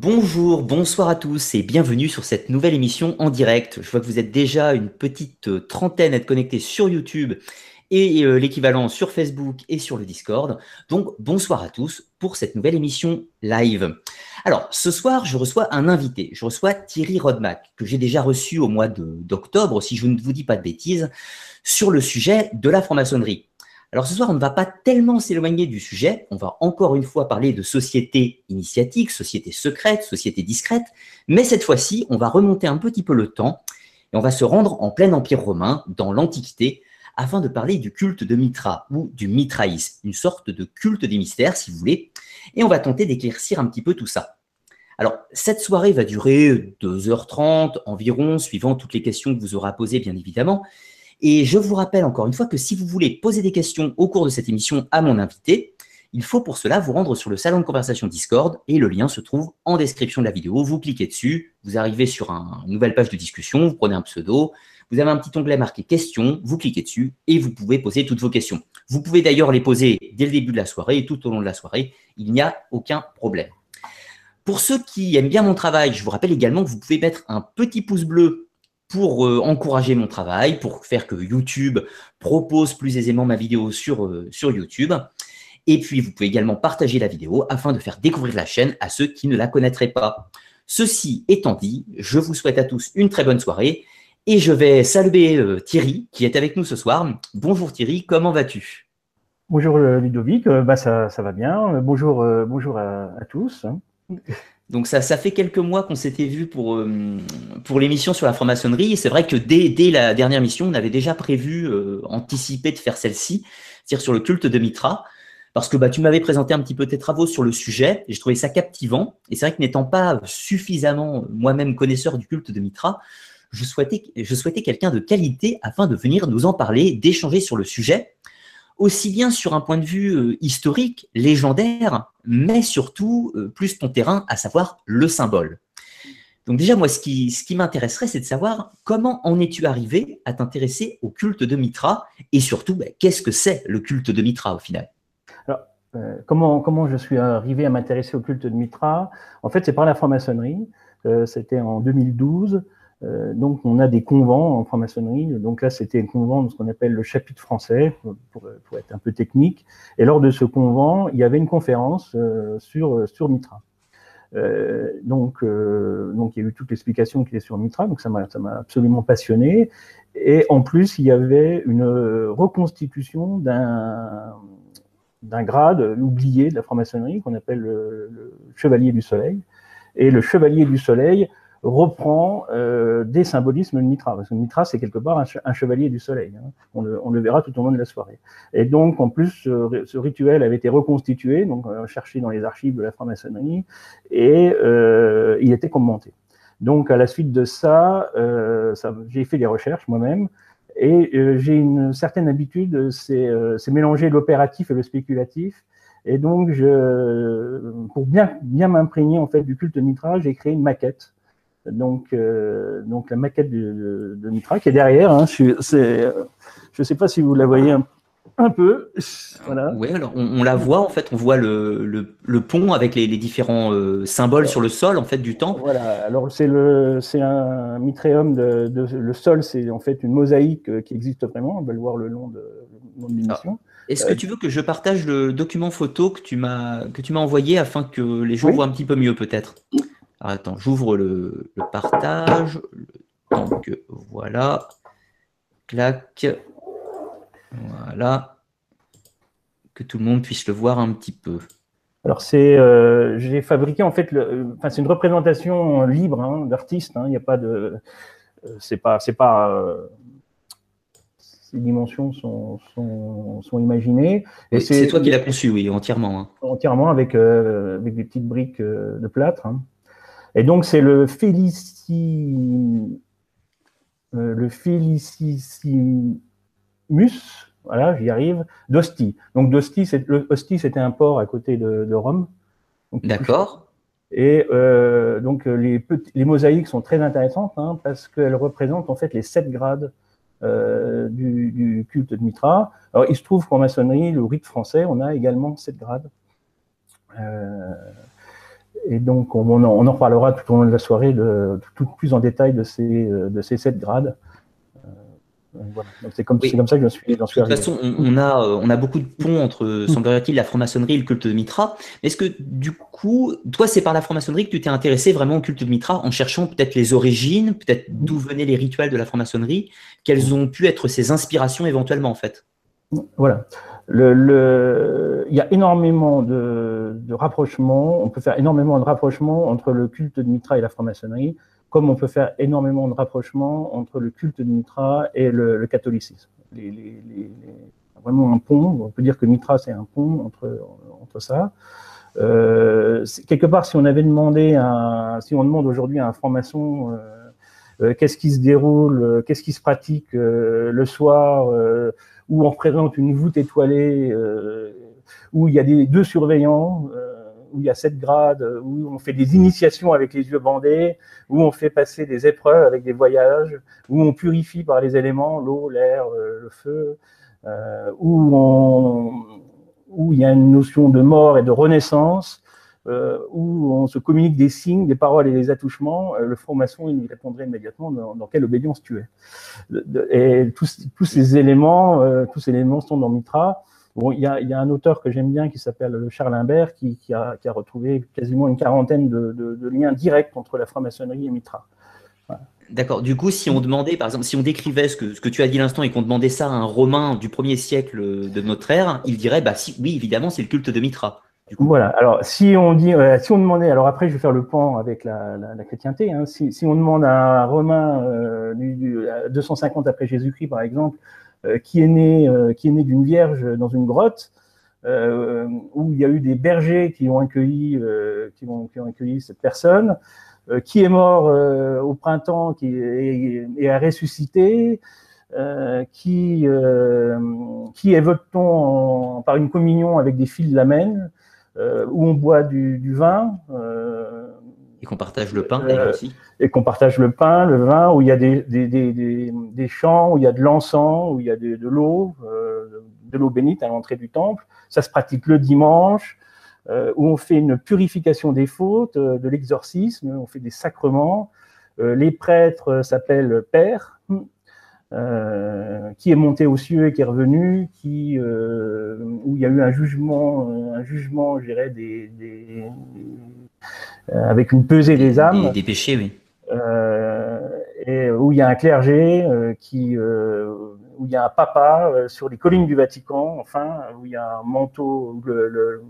Bonjour, bonsoir à tous et bienvenue sur cette nouvelle émission en direct. Je vois que vous êtes déjà une petite euh, trentaine à être connectés sur YouTube et euh, l'équivalent sur Facebook et sur le Discord. Donc bonsoir à tous pour cette nouvelle émission live. Alors ce soir, je reçois un invité. Je reçois Thierry Rodmack, que j'ai déjà reçu au mois d'octobre, si je ne vous dis pas de bêtises, sur le sujet de la franc-maçonnerie. Alors ce soir, on ne va pas tellement s'éloigner du sujet, on va encore une fois parler de société initiatique, société secrète, société discrète, mais cette fois-ci, on va remonter un petit peu le temps et on va se rendre en plein Empire romain, dans l'Antiquité, afin de parler du culte de Mitra ou du mitraïsme, une sorte de culte des mystères si vous voulez, et on va tenter d'éclaircir un petit peu tout ça. Alors, cette soirée va durer 2h30 environ, suivant toutes les questions que vous aurez à poser, bien évidemment. Et je vous rappelle encore une fois que si vous voulez poser des questions au cours de cette émission à mon invité, il faut pour cela vous rendre sur le salon de conversation Discord et le lien se trouve en description de la vidéo. Vous cliquez dessus, vous arrivez sur une nouvelle page de discussion, vous prenez un pseudo, vous avez un petit onglet marqué questions, vous cliquez dessus et vous pouvez poser toutes vos questions. Vous pouvez d'ailleurs les poser dès le début de la soirée et tout au long de la soirée, il n'y a aucun problème. Pour ceux qui aiment bien mon travail, je vous rappelle également que vous pouvez mettre un petit pouce bleu pour euh, encourager mon travail, pour faire que YouTube propose plus aisément ma vidéo sur, euh, sur YouTube. Et puis, vous pouvez également partager la vidéo afin de faire découvrir la chaîne à ceux qui ne la connaîtraient pas. Ceci étant dit, je vous souhaite à tous une très bonne soirée et je vais saluer euh, Thierry qui est avec nous ce soir. Bonjour Thierry, comment vas-tu? Bonjour Ludovic, bah ça, ça, va bien. Bonjour, bonjour à, à tous. Donc ça, ça fait quelques mois qu'on s'était vu pour, euh, pour l'émission sur la franc-maçonnerie. C'est vrai que dès, dès, la dernière mission, on avait déjà prévu, euh, anticipé de faire celle-ci, c'est-à-dire sur le culte de Mitra. Parce que bah, tu m'avais présenté un petit peu tes travaux sur le sujet, et je trouvais ça captivant. Et c'est vrai que n'étant pas suffisamment moi-même connaisseur du culte de Mitra, je souhaitais, je souhaitais quelqu'un de qualité afin de venir nous en parler, d'échanger sur le sujet aussi bien sur un point de vue euh, historique, légendaire, mais surtout euh, plus ton terrain, à savoir le symbole. Donc déjà, moi, ce qui, m'intéresserait, c'est de savoir comment en es-tu arrivé à t'intéresser au culte de Mitra et surtout, ben, qu'est-ce que c'est le culte de Mitra au final? Alors, euh, comment, comment je suis arrivé à m'intéresser au culte de Mitra? En fait, c'est par la franc-maçonnerie. C'était en 2012. Euh, donc, on a des convents en franc-maçonnerie. Donc là, c'était un convent de ce qu'on appelle le chapitre français, pour, être un peu technique. Et lors de ce convent, il y avait une conférence euh, sur, sur Mitra. Euh, donc, donc, il y a eu toute l'explication qui est sur Mitra, donc ça m'a absolument passionné. Et en plus, il y avait une reconstitution d'un d'un grade oublié de la franc-maçonnerie qu'on appelle le, le, Chevalier du Soleil. Et le Chevalier du Soleil reprend euh, des symbolismes de Mitra, parce que Mitra, c'est quelque part un, chevalier du soleil. Hein. On, le, verra tout au long de la soirée. Et donc, en plus, ce, rituel avait été reconstitué, donc euh, cherché dans les archives de la franc-maçonnerie, et euh, il était commenté. Donc, à la suite de ça, j'ai fait des recherches moi-même, et j'ai une certaine habitude, c'est mélanger l'opératif et le spéculatif. Et donc, je, pour bien, m'imprégner en fait du culte Mitra, j'ai créé une maquette donc, euh, donc la maquette de, de, Mitra qui est derrière. Hein, je ne sais pas si vous la voyez un, peu. Voilà. Oui, alors on, la voit en fait, on voit le, le, pont avec les, différents euh, symboles sur le sol en fait du temple. Voilà, alors c'est le c'est un mitréum de, le sol, c'est en fait une mosaïque euh, qui existe vraiment. On va le voir le long de, l'émission. Ah. Est-ce que tu veux que je partage le document photo que tu m'as que tu m'as envoyé afin que les gens voient un petit peu mieux peut-être? Attends, j'ouvre le, partage. Donc voilà. Clac. Voilà. Que tout le monde puisse le voir un petit peu. Alors c'est, euh, j'ai fabriqué en fait, enfin c'est une représentation libre hein, d'artiste. Hein. Il n'y a pas de, euh, c'est pas, c'est pas, euh, ces dimensions sont, sont, sont imaginées. C'est toi qui l'as conçu, oui, entièrement. Hein. Entièrement avec, avec des petites briques de plâtre. Et donc, c'est le Félici, euh, le Félicissimus, voilà, j'y arrive, d'Ostie. Donc, d'Ostie, c'était un port à côté de, Rome. D'accord. Et euh, donc, les, les, mosaïques sont très intéressantes hein, parce qu'elles représentent en fait les sept grades euh, du, du, culte de Mitra. Alors, il se trouve qu'en maçonnerie, le rite français, on a également sept grades. Et donc, on, en reparlera tout au long de la soirée, de, tout plus en détail de ces, de ces sept grades. c'est comme, ça que j'en suis, suis, arrivé. De toute façon, on, a, on a beaucoup de ponts entre, semblerait-il, la franc-maçonnerie et le culte de Mitra. Est-ce que, du coup, toi, c'est par la franc-maçonnerie que tu t'es intéressé vraiment au culte de Mitra en cherchant peut-être les origines, peut-être d'où venaient les rituels de la franc-maçonnerie, quelles ont pu être ses inspirations éventuellement, en fait? Voilà. Le, Il y a énormément de, de, rapprochements, on peut faire énormément de rapprochements entre le culte de Mitra et la franc-maçonnerie, comme on peut faire énormément de rapprochements entre le culte de Mitra et le, catholicisme. Les, les, les, vraiment un pont, on peut dire que Mitra c'est un pont entre, entre ça. Euh, quelque part, si on avait demandé, un, si on demande aujourd'hui à un franc-maçon euh, euh qu'est-ce qui se déroule, euh, qu'est-ce qui se pratique euh, le soir, où on représente une voûte étoilée, euh, où il y a des, deux surveillants, euh, où il y a sept grades, où on fait des initiations avec les yeux bandés, où on fait passer des épreuves avec des voyages, où on purifie par les éléments, l'eau, l'air, euh, le feu, on, où il y a une notion de mort et de renaissance, euh, où on se communique des signes, des paroles et des attouchements, euh, le franc-maçon il répondrait immédiatement dans, quelle obédience tu es. et tous, ces éléments, euh, tous ces éléments sont dans Mitra. Il y a, un auteur que j'aime bien qui s'appelle Charles Imbert qui, a, retrouvé quasiment une quarantaine de, liens directs entre la franc-maçonnerie et Mitra. D'accord. Du coup, si on demandait, par exemple, si on décrivait ce que, ce que tu as dit l'instant et qu'on demandait ça à un Romain du premier siècle de notre ère, il dirait, bah si, oui, évidemment, c'est le culte de Mitra. Voilà. Alors, si on dit, euh, si on demandait, alors après, je vais faire le point avec la, la, la chrétienté. Hein, si, on demande à Romain euh, du, du 250 après Jésus-Christ, par exemple, euh, qui est né, euh, qui est né d'une vierge dans une grotte, où il y a eu des bergers qui ont accueilli, qui qui ont accueilli cette personne, qui est mort au printemps, qui est, et a ressuscité. Euh, qui, euh, qui évoque-t-on par une communion avec des fils de euh, où on boit du, du vin. Euh, et qu'on partage le pain euh, aussi. Et qu'on partage le pain, le vin, où il y a des, des, des, des champs, où il y a de l'encens, où il y a de, de l'eau, de l'eau bénite à l'entrée du temple. Ça se pratique le dimanche, où on fait une purification des fautes, de l'exorcisme, on fait des sacrements. les prêtres s'appellent pères, euh, qui est monté aux cieux et qui est revenu, qui, euh, où il y a eu un jugement, un jugement, je dirais, des, des euh, avec une pesée des âmes. Des, des péchés, oui. Euh, et où il y a un clergé euh, qui, où il y a un papa sur les collines du Vatican, enfin, où il y a un manteau, le, le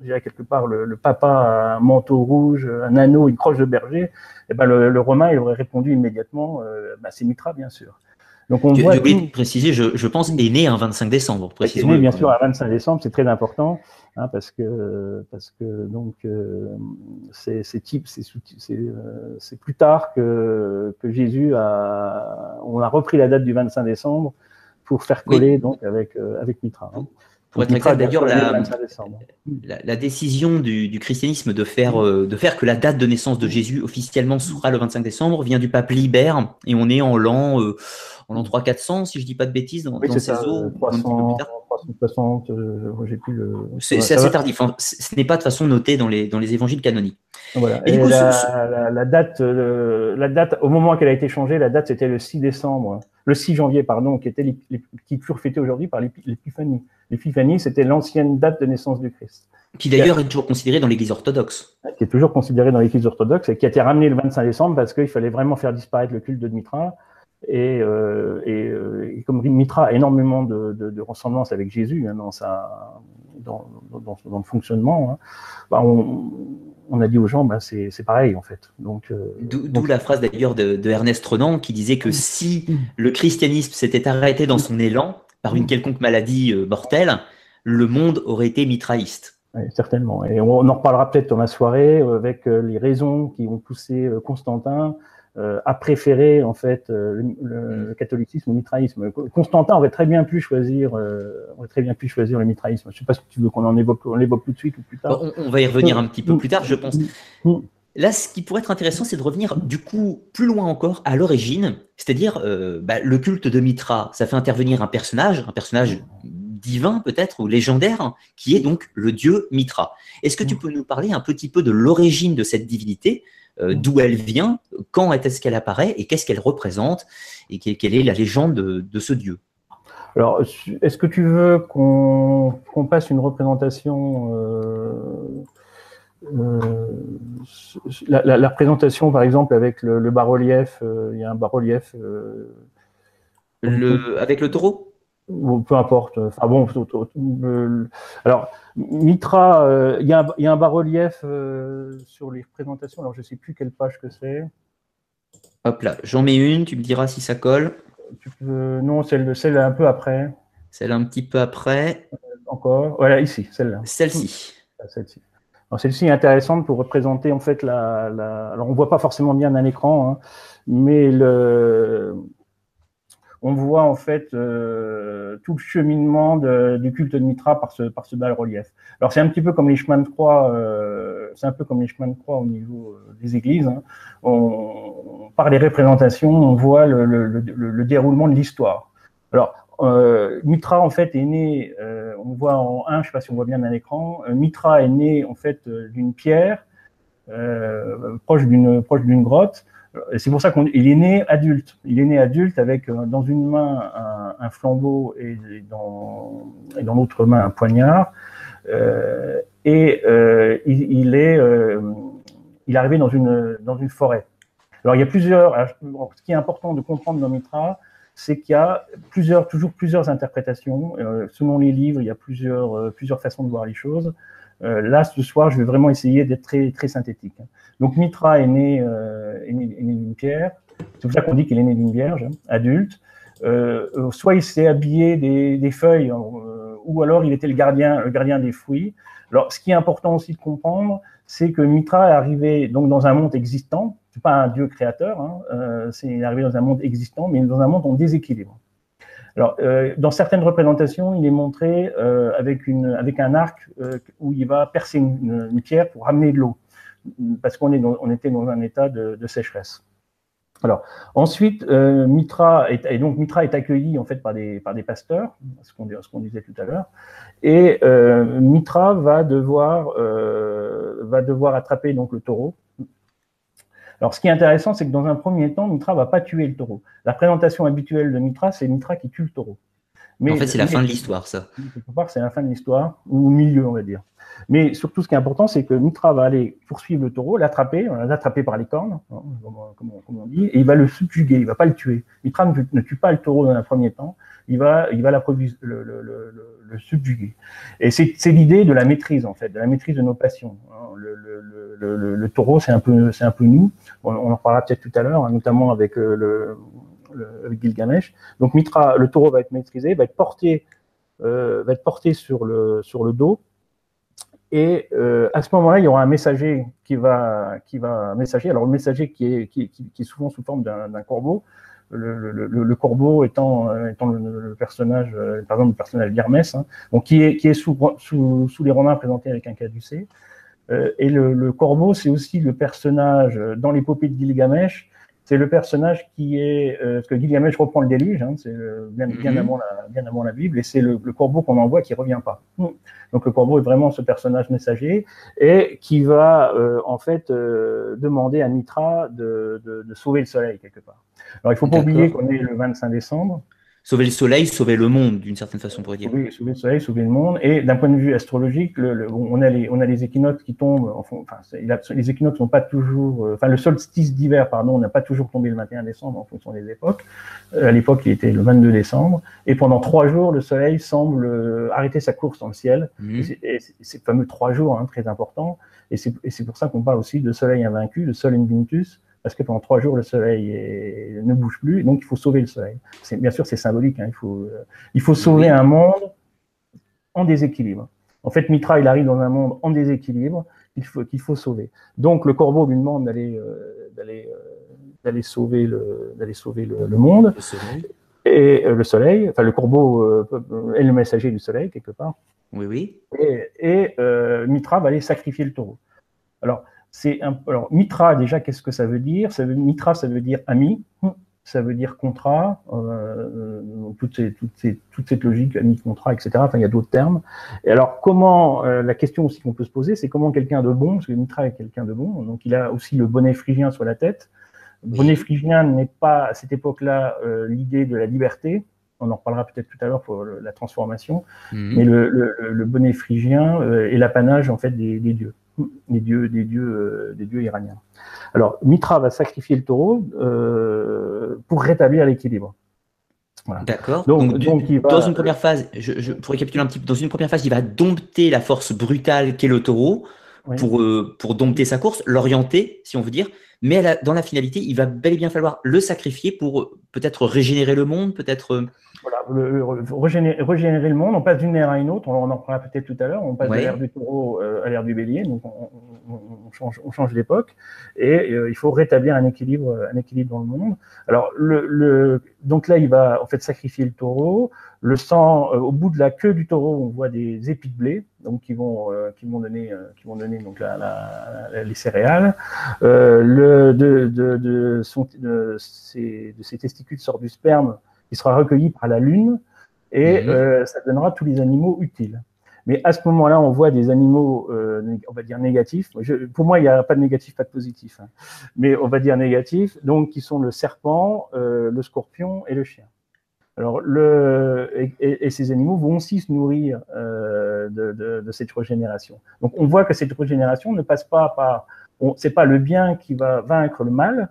je dirais quelque part, le, le, papa a un manteau rouge, un anneau, une croche de berger, et eh ben le, le Romain il aurait répondu immédiatement, bah, c'est Mitra bien sûr. Donc on voit de préciser, je, je, pense, est né un 25 décembre. Oui, bien sûr, un 25 décembre, c'est très important hein, parce que parce que donc euh, c'est type, euh, c'est plus tard que que Jésus a, on a repris la date du 25 décembre pour faire coller donc avec euh, avec Mitra. Hein. Pour être exact, d'ailleurs, la, la, décision du, du, christianisme de faire, euh, de faire que la date de naissance de Jésus officiellement sera le 25 décembre vient du pape Libère et on est en l'an euh, en l'an 300-400, si je dis pas de bêtises, dans, oui, dans ces eaux. 300, 360, euh, j'ai plus le. C'est assez tardif. Hein. Ce n'est pas de façon noté dans les, dans les évangiles canoniques. Voilà. Et, coup, la, ce... la, la, date, euh, la date, au moment qu'elle a été changée, la date c'était le 6 décembre, le 6 janvier, pardon, qui était les, les, qui furent fêtés aujourd'hui par l'épiphanie. L'épiphanie, c'était l'ancienne date de naissance du Christ. Qui d'ailleurs est toujours considérée dans l'Église orthodoxe. Qui est toujours considérée dans l'Église orthodoxe et qui a été ramenée le 25 décembre parce qu'il fallait vraiment faire disparaître le culte de Mitra et, euh, et, euh, et, comme Mitra a énormément de, de, de ressemblances avec Jésus hein, dans, sa, dans, dans, dans, le fonctionnement, hein, bah on, on, a dit aux gens, bah c'est pareil en fait. Donc, euh, D'où la phrase d'ailleurs de, de, Ernest Renan qui disait que si le christianisme s'était arrêté dans son élan par une quelconque maladie mortelle, le monde aurait été mitraïste. Oui, certainement. Et on en reparlera peut-être dans la soirée avec les raisons qui ont poussé Constantin a préféré en fait euh, le, le, catholicisme au mitraïsme. Constantin aurait très bien pu choisir, euh, aurait très bien pu choisir le mitraïsme. Je sais pas si tu veux qu'on en évoque, on l'évoque tout de suite ou plus tard. On, on va y revenir un petit peu plus tard, je pense. Là, ce qui pourrait être intéressant, c'est de revenir du coup plus loin encore à l'origine, c'est-à-dire euh, bah, le culte de Mitra. Ça fait intervenir un personnage, un personnage divin peut-être ou légendaire, qui est donc le dieu Mitra. Est-ce que tu mm. peux nous parler un petit peu de l'origine de cette divinité, mm. D'où elle vient, quand est-ce qu'elle apparaît et qu'est-ce qu'elle représente et quelle est la légende de, ce dieu alors, est-ce que tu veux qu'on passe une représentation euh, la, représentation, par exemple, avec le, bas-relief, euh, il y a un bas-relief. Euh, avec le taureau? Peu importe. Enfin bon, alors, Mitra, il y, a un, bas-relief sur les représentations. Alors, je ne sais plus quelle page que c'est. Hop là, j'en mets une, tu me diras si ça colle. non, celle, celle un peu après. Celle un petit peu après. encore. Voilà, ici, celle-là. Celle-ci. Celle-ci. Celle-ci est intéressante pour représenter en fait la. la... Alors on voit pas forcément bien d'un écran, hein, mais le... on voit en fait euh, tout le cheminement du culte de Mitra par ce par ce bas relief. Alors c'est un petit peu comme les chemins de croix, euh, c'est un peu comme les chemins de croix au niveau euh, des églises. Hein. Par les représentations, on voit le, le, le, le déroulement de l'histoire. Alors euh, Mitra en fait est né, euh, on voit en 1, je sais pas si on voit bien dans l'écran, Mitra est né en fait d'une pierre proche d'une proche d'une grotte. C'est pour ça qu'il est né adulte. Il est né adulte avec dans une main un, flambeau et dans, l'autre main un poignard. et il, est il arrivé dans une dans une forêt. Alors il y a plusieurs. ce qui est important de comprendre dans Mitra, c'est qu'il y a plusieurs, toujours plusieurs interprétations. Euh, selon les livres, il y a plusieurs, euh, plusieurs façons de voir les choses. Euh, là, ce soir, je vais vraiment essayer d'être très, très synthétique. Donc, Mitra est né, est né, d'une pierre. C'est pour ça qu'on dit qu'il est né d'une vierge, hein, adulte. soit il s'est habillé des, des feuilles, ou alors il était le gardien, le gardien des fruits. Alors, ce qui est important aussi de comprendre, c'est que Mitra est arrivé donc dans un monde existant, c'est pas un dieu créateur, hein, euh, c'est arrivé dans un monde existant, mais dans un monde en déséquilibre. Alors, euh, dans certaines représentations, il est montré euh, avec, une, avec un arc où il va percer une, pierre pour ramener de l'eau, parce qu'on on était dans un état de, sécheresse. Alors, ensuite, Mitra est, et donc Mitra est accueilli en fait par des, par des pasteurs, ce qu'on, qu'on disait tout à l'heure, et Mitra va devoir, va devoir attraper donc le taureau alors, ce qui est intéressant, c'est que dans un premier temps, Mitra va pas tuer le taureau. La présentation habituelle de Mitra, c'est Mitra qui tue le taureau. Mais, en fait, c'est la fin de l'histoire, ça. Quelque part, c'est la fin de l'histoire, ou au milieu, on va dire. Mais surtout, ce qui est important, c'est que Mitra va aller poursuivre le taureau, l'attraper, l'attraper par les cornes, hein, comme, on dit, et il va le subjuguer, il va pas le tuer. Mitra ne, tue pas le taureau dans un premier temps, il va, il va la le, le, subjuguer. Et c'est l'idée de la maîtrise, en fait, de la maîtrise de nos passions. Hein. Le, taureau, c'est un peu, un peu nous. On, en parlera peut-être tout à l'heure, hein, notamment avec euh, le, Gilgamesh. Donc Mitra, le taureau va être maîtrisé, va être porté, euh, va être porté sur le sur le dos. Et euh, à ce moment-là, il y aura un messager qui va, qui va messager. Alors le messager qui est, qui, qui, qui est souvent sous forme d'un corbeau, le, le, le, corbeau étant, euh, étant le, personnage, euh, par exemple le personnage d'Hermès, hein, donc qui est, qui est sous, sous, sous les Romains présenté avec un caducé. Euh, et le, corbeau, c'est aussi le personnage dans l'épopée de Gilgamesh c'est le personnage qui est, euh, parce que Gilgamesh reprend le déluge, hein, c'est euh, bien, mhm. avant la, bien avant la Bible, et c'est le, corbeau qu'on envoie qui revient pas. Donc le corbeau est vraiment ce personnage messager et qui va euh, en fait demander à Mitra de, de, de, sauver le soleil quelque part. Alors il faut pas oublier qu'on est le 25 décembre sauver le soleil, sauver le monde, d'une certaine façon, pour dire. Oui, sauver le soleil, sauver le monde. Et d'un point de vue astrologique, le, on, a les, on a les équinoxes qui tombent. Enfin, les équinoxes n'ont pas toujours. Euh, enfin, le solstice d'hiver, pardon, n'a pas toujours tombé le 21 décembre en fonction des époques. Euh, à l'époque, il était le 22 décembre. Et pendant trois jours, le soleil semble euh, arrêter sa course dans le ciel. Mmh. Et c'est fameux trois jours, hein, très important. Et c'est pour ça qu'on parle aussi de soleil invaincu, de sol invinctus parce que pendant trois jours, le soleil ne bouge plus, donc il faut sauver le soleil. Bien sûr, c'est symbolique, hein, il, faut, euh, il faut sauver un monde en déséquilibre. En fait, Mitra, il arrive dans un monde en déséquilibre qu'il faut, qu'il faut sauver. Donc, le corbeau lui demande d'aller, euh, d'aller, euh, sauver, le, sauver le, monde. Le. Et le soleil, enfin, le corbeau est le messager du soleil, quelque part. Oui, oui. Et, et Mitra va aller sacrifier le taureau. Alors, c'est alors Mitra déjà qu'est-ce que ça veut dire? Ça veut, Mitra ça veut dire ami ça veut dire contrat, euh, toute, toute, cette logique, ami-contrat, etc. Enfin, il y a d'autres termes. Et alors, comment, euh, la question aussi qu'on peut se poser, c'est comment quelqu'un de bon, parce que Mitra est quelqu'un de bon, donc il a aussi le bonnet phrygien sur la tête. Le bonnet phrygien n'est pas, à cette époque-là, euh, l'idée de la liberté. On en reparlera peut-être tout à l'heure pour la transformation. Mhm. Mais le, le, bonnet phrygien est l'apanage, en fait, des, des dieux, des dieux, des dieux, des dieux iraniens. Alors, Mitra va sacrifier le taureau euh, pour rétablir l'équilibre. D'accord. Donc, dans une première phase, je, pour récapituler un petit peu, dans une première phase, il va dompter la force brutale qu'est le taureau pour, euh, pour dompter sa course, l'orienter, si on veut dire. Mais dans la finalité, il va bel et bien falloir le sacrifier pour euh, peut-être régénérer le monde, peut-être régénérer, le monde, on passe d'une ère à une autre, on, en parlera peut-être tout à l'heure, on passe de l'ère du taureau euh, à l'ère du bélier, donc on, change, on change d'époque, et euh, il faut rétablir un équilibre, un équilibre dans le monde. Alors, le, donc là, il va en fait sacrifier le taureau, le sang, euh, au bout de la queue du taureau, on voit des épis de blé, donc qui vont, qui vont donner, qui vont donner donc les céréales. le, de, de, de, son, de, ses, de ses testicules sort du sperme qui sera recueilli par la Lune et mhm. euh, ça donnera tous les animaux utiles. Mais à ce moment-là, on voit des animaux, euh, on va dire négatifs. pour moi, il n'y a pas de négatif, pas de positif. Hein. Mais on va dire négatifs, donc qui sont le serpent, euh, le scorpion et le chien. Alors, le, et, ces animaux vont aussi se nourrir de, de, cette régénération. Donc, on voit que cette régénération ne passe pas par, c'est pas le bien qui va vaincre le mal,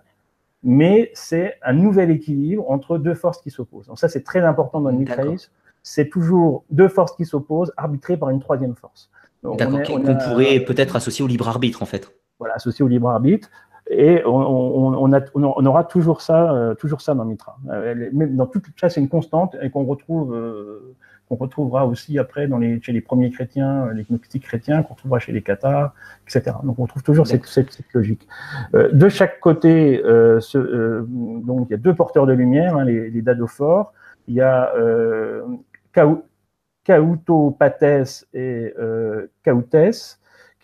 mais c'est un nouvel équilibre entre deux forces qui s'opposent. Donc ça, c'est très important dans le mitraïsme. C'est toujours deux forces qui s'opposent, arbitrées par une troisième force. D'accord, qu'on pourrait peut-être associer au libre arbitre, en fait. Voilà, associé au libre arbitre. Et on, aura toujours ça, euh, toujours ça dans Mitra. Euh, dans tout ça, c'est une constante et qu'on retrouve euh, qu'on retrouvera aussi après chez les premiers chrétiens, les gnostiques chrétiens, qu'on retrouvera chez les cathares, etc. Donc on trouve toujours cette, logique. Euh, de chaque côté, euh, euh, donc il y a deux porteurs de lumière, hein, les, les, dadophores. Il y a euh, Kauto Pates et euh,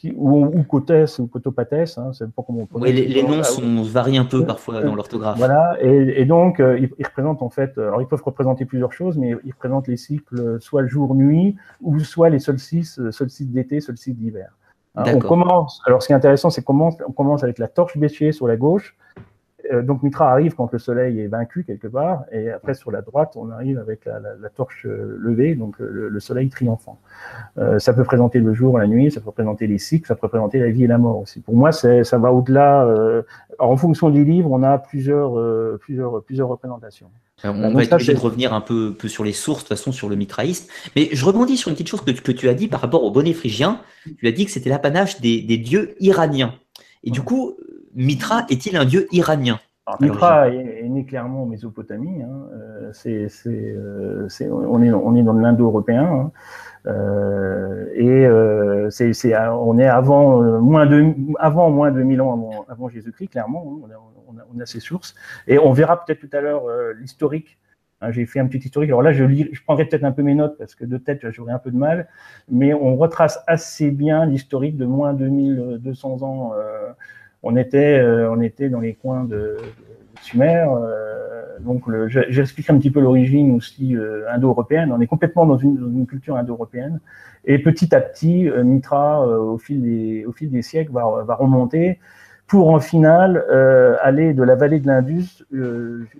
Kautes ou, ou Cotes ou Cotopates, hein, c'est pas comment on Oui, les, noms sont, varient un peu parfois dans l'orthographe. Voilà, et, donc euh, ils, représentent en fait, alors ils peuvent représenter plusieurs choses, mais ils représentent les cycles soit jour-nuit ou soit les solstices, euh, solstices d'été, solstices d'hiver. Hein, on commence, alors ce qui est intéressant, c'est qu'on on commence avec la torche bêchée sur la gauche, euh, donc Mitra arrive quand le soleil est vaincu quelque part, et après sur la droite, on arrive avec la, torche euh, levée, donc euh, le, soleil triomphant. ça peut présenter le jour, la nuit, ça peut représenter les cycles, ça peut représenter la vie et la mort aussi. Pour moi, ça va au-delà. en fonction des livres, on a plusieurs, plusieurs, plusieurs représentations. On va être obligé de revenir un peu, peu, sur les sources, de toute façon, sur le mitraïsme. Mais je rebondis sur une petite chose que, que tu as dit par rapport au bonnet phrygien. Tu as dit que c'était l'apanage des, des dieux iraniens. Et du coup, Mitra est-il un dieu iranien? Mitra est, né clairement en Mésopotamie. Hein. Euh, euh, on, est, on dans l'indo-européen. Hein. Euh, et on est avant moins de avant moins de 1000 ans avant, Jésus-Christ, clairement. Hein. On a, ses sources. Et on verra peut-être tout à l'heure l'historique j'ai fait un petit historique. Alors là, je, je prendrai peut-être un peu mes notes parce que de tête, j'aurais un peu de mal. Mais on retrace assez bien l'historique de moins de 1200 ans on était, euh, on était dans les coins de, Sumer. Euh, donc, j'explique un petit peu l'origine aussi euh, indo-européenne. On est complètement dans une, culture indo-européenne. Et petit à petit, Mitra, au, fil des, au fil des siècles, va, va remonter pour en final aller de la vallée de l'Indus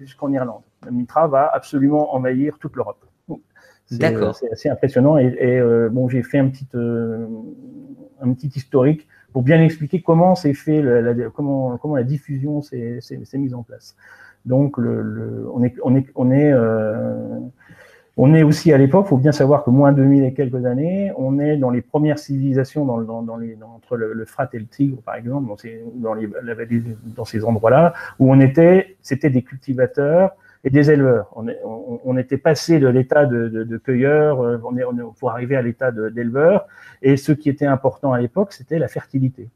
jusqu'en Irlande. Mitra va absolument envahir toute l'Europe. D'accord. C'est assez impressionnant. Et, et bon, j'ai fait un petit, un petit historique pour bien expliquer comment c'est fait, la, comment, comment la diffusion s'est mise en place. Donc, le, on est, on est, on est, euh, on est aussi à l'époque, il faut bien savoir que moins de 2000 et quelques années, on est dans les premières civilisations dans, dans, dans les, entre le, le, Frat et le Tigre, par exemple, dans ces, dans dans ces endroits-là, où on était, c'était des cultivateurs et des éleveurs. On, est, on, était passé de l'état de, de, de, cueilleur euh, on est, on est, pour arriver à l'état d'éleveur. Et ce qui était important à l'époque, c'était la fertilité.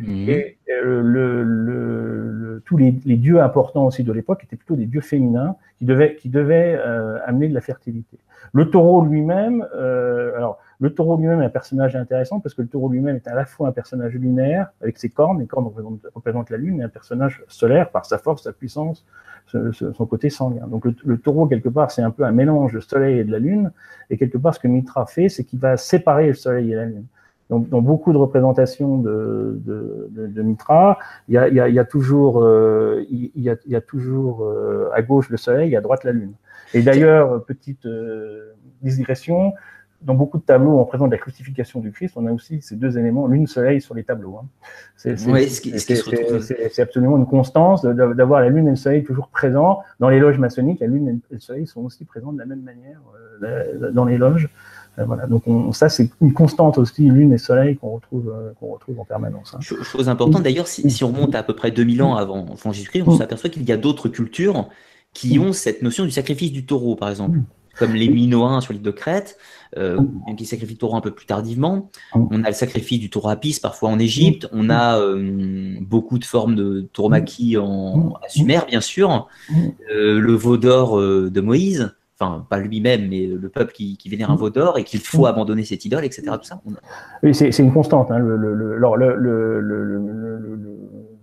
Mmh. Et euh, le, le, tous les, les, dieux importants aussi de l'époque étaient plutôt des dieux féminins qui devaient, qui devaient euh, amener de la fertilité. Le taureau lui-même, euh, alors Le taureau lui-même est un personnage intéressant parce que le taureau lui-même est à la fois un personnage lunaire avec ses cornes, les cornes représentent, la lune, et un personnage solaire par sa force, sa puissance, son côté sanguin. Donc le, taureau, quelque part, c'est un peu un mélange de soleil et de la lune, et quelque part, ce que Mitra fait, c'est qu'il va séparer le soleil et la lune. Donc, dans beaucoup de représentations de, Mitra, il y a, toujours, y a, toujours à gauche le soleil et à droite la lune. Et d'ailleurs, petite euh, digression, dans beaucoup de tableaux, on présente la crucifixion du Christ, on a aussi ces deux éléments, lune, soleil sur les tableaux. Hein. C'est absolument une constance d'avoir la lune et le soleil toujours présents. Dans les loges maçonniques, la lune et le soleil sont aussi présents de la même manière euh, dans les loges. Euh, voilà. Donc ça, c'est une constante aussi, lune et soleil, qu'on retrouve, euh, qu'on retrouve en permanence. Hein. Chose importante, d'ailleurs, si, si, on remonte à, à peu près 2000 ans avant, avant Jésus-Christ, on s'aperçoit qu'il y a d'autres cultures qui ont cette notion du sacrifice du taureau, par exemple comme les Minoens sur l'île de Crète, euh, qui sacrifient le taureau un peu plus tardivement. On a le sacrifice du taureau Apis parfois en Égypte. On a euh, beaucoup de formes de tauromachie en à Sumer, bien sûr. Euh, le veau d'or de Moïse, enfin pas lui-même, mais le peuple qui, qui vénère un veau d'or et qu'il faut abandonner cette idole, etc. Tout ça. Oui, c'est une constante. Hein, le, le, le,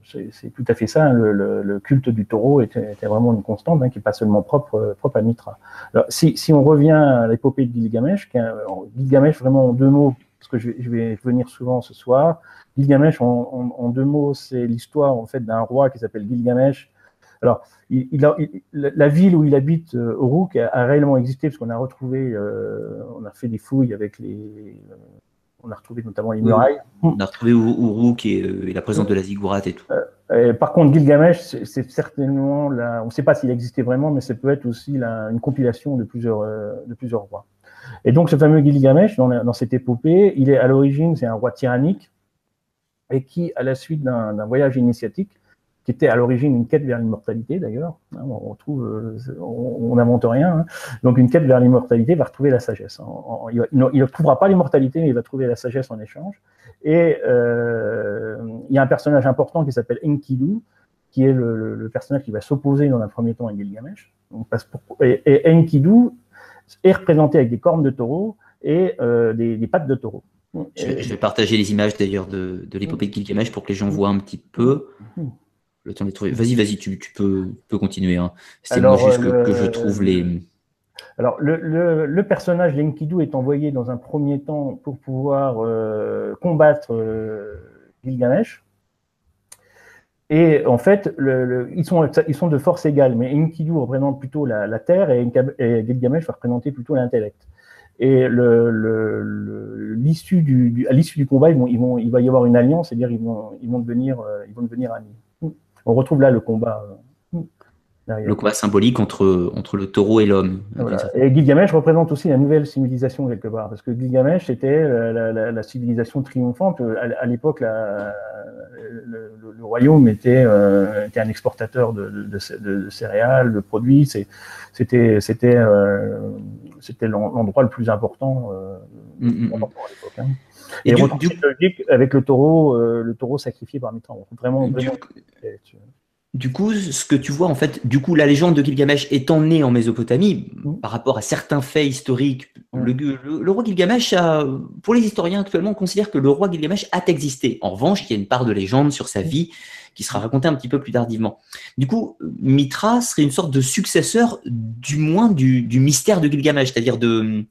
c'est tout à fait ça. Hein, le, culte du taureau était, vraiment une constante, hein, qui n'est pas seulement propre, propre à Mitra. Si, on revient à l'épopée de Gilgamesh, Gilgamesh vraiment en deux mots, parce que je, vais venir souvent ce soir, Gilgamesh en, deux mots, c'est l'histoire en fait d'un roi qui s'appelle Gilgamesh. Alors, la ville où il habite, euh, Uruk, a, a, réellement existé parce qu'on a retrouvé, euh, on a fait des fouilles avec les, on a retrouvé notamment les murailles. On a retrouvé Uruk euh, et, la présence de la ziggurat et tout. Euh, par contre, Gilgamesh, c'est certainement, la, on ne sait pas s'il existait vraiment, mais ça peut être aussi la, une compilation de plusieurs, euh, de plusieurs rois. Et donc, ce fameux Gilgamesh, dans, dans cette épopée, il est à l'origine, c'est un roi tyrannique, et qui, à la suite d'un voyage initiatique, qui était à l'origine une quête vers l'immortalité d'ailleurs. Hein, on trouve, on n'invente rien. Hein. Donc une quête vers l'immortalité va retrouver la sagesse. Il ne trouvera pas l'immortalité, mais il va trouver la sagesse en échange. Et euh, il y a un personnage important qui s'appelle Enkidu, qui est le, le, personnage qui va s'opposer dans un premier temps à Gilgamesh. Donc, et, et, Enkidu est représenté avec des cornes de taureau et euh, des, des, pattes de taureau. Je, je, vais partager les images d'ailleurs de, de l'épopée de Gilgamesh pour que les gens voient un petit peu. Le temps de trouver. Vas-y, vas-y, tu, tu, peux, peux continuer. Hein. C'est moi juste que, que, je trouve les. Alors, le, le, le personnage l'Enkidu est envoyé dans un premier temps pour pouvoir euh, combattre euh, Gilgamesh. Et en fait, ils, sont, ils sont de force égale, mais Enkidu représente plutôt la, la terre et, et, Gilgamesh va représenter plutôt l'intellect. Et l'issue du, du, à l'issue du combat, ils vont, ils vont, il va y avoir une alliance, c'est-à-dire ils vont, ils vont devenir, euh, ils vont devenir amis on retrouve là le combat. Euh, le combat symbolique entre, entre le taureau et l'homme. Et Gilgamesh représente aussi la nouvelle civilisation quelque part, parce que Gilgamesh était la, civilisation triomphante. À, l'époque, le, royaume était, euh, était, un exportateur de, céréales, de produits. C'était c'était euh, c'était l'endroit le plus important, mm, mm, mm. à l'époque. Hein. Et, et du, logique avec le taureau, euh, le taureau sacrifié par Mitran. Vraiment, du, du, coup, ce que tu vois, en fait, du coup, la légende de Gilgamesh étant née en Mésopotamie, mmh. par rapport à certains faits historiques, mmh. le, le, le, roi Gilgamesh, a, pour les historiens actuellement, on considère que le roi Gilgamesh a existé. En revanche, il y a une part de légende sur sa vie qui sera racontée un petit peu plus tardivement. Du coup, Mitra serait une sorte de successeur, du moins, du, du mystère de Gilgamesh, c'est-à-dire de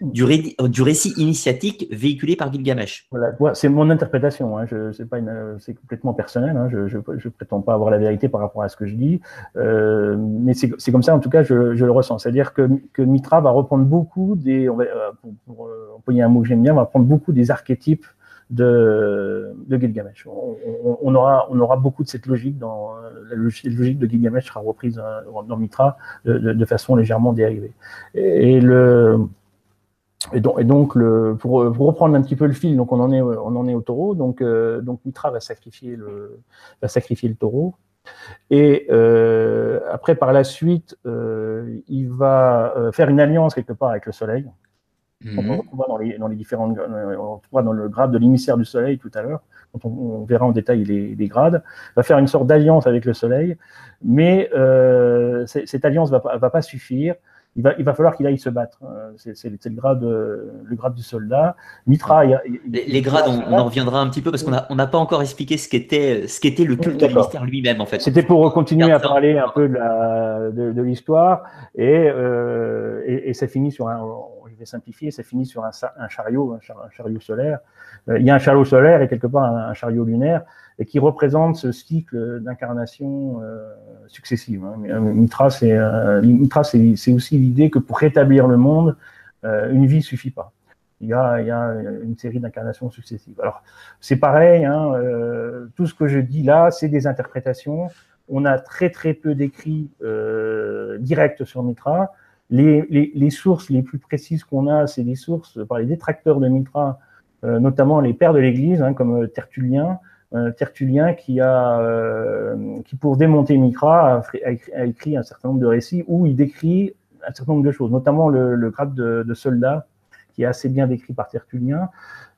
du, ré, du, récit initiatique véhiculé par Gilgamesh. Voilà, c'est mon interprétation. Hein. c'est complètement personnel. Hein. Je, ne prétends pas avoir la vérité par rapport à ce que je dis, euh, mais c'est comme ça. En tout cas, je, le ressens. C'est-à-dire que, Mitra va reprendre beaucoup des, euh, pour, pour euh, un mot que j'aime bien, va prendre beaucoup des archétypes de, de Gilgamesh. On, aura, on aura beaucoup de cette logique dans la logique de Gilgamesh sera reprise dans, Mitra de, façon légèrement dérivée. Et le et donc, et donc le, pour, pour, reprendre un petit peu le fil, donc on en est, on en est au taureau. Donc, euh, donc Mitra va sacrifier le, va sacrifier le taureau. Et euh, après, par la suite, euh, il va faire une alliance quelque part avec le Soleil. -hmm. On retrouvera dans les, dans les différentes, on retrouvera dans le grade de l'émissaire du Soleil tout à l'heure. On, on, verra en détail les, les grades. Il va faire une sorte d'alliance avec le Soleil, mais cette alliance va, va pas suffire il va, il va falloir qu'il aille se battre. Euh, c'est le grade, le grade du soldat. Mitra, il, les, grades, on, en reviendra un petit peu parce qu'on n'a on n'a pas encore expliqué ce qu'était ce qu'était le culte du mystère lui-même en fait. C'était pour continuer à parler un peu de, de, l'histoire et, euh, et, et ça finit sur un, simplifier, ça finit sur un, chariot, un, chariot solaire. Euh, il y a un chariot solaire et quelque part un, chariot lunaire et qui représente ce cycle d'incarnation euh, successive. Hein. Euh, Mitra, c'est euh, c'est aussi l'idée que pour rétablir le monde, une vie suffit pas. Il y a, il y a une série d'incarnations successives. Alors, c'est pareil, hein, tout ce que je dis là, c'est des interprétations. On a très très peu d'écrits directs sur Mitra. Les, sources les plus précises qu'on a, c'est des sources par les détracteurs de Mitra, notamment les pères de l'Église, hein, comme Tertullien, Tertullien euh, qui pour démonter Mitra a, écrit un certain nombre de récits où il décrit un certain nombre de choses, notamment le, grade de, soldat qui est assez bien décrit par Tertullien,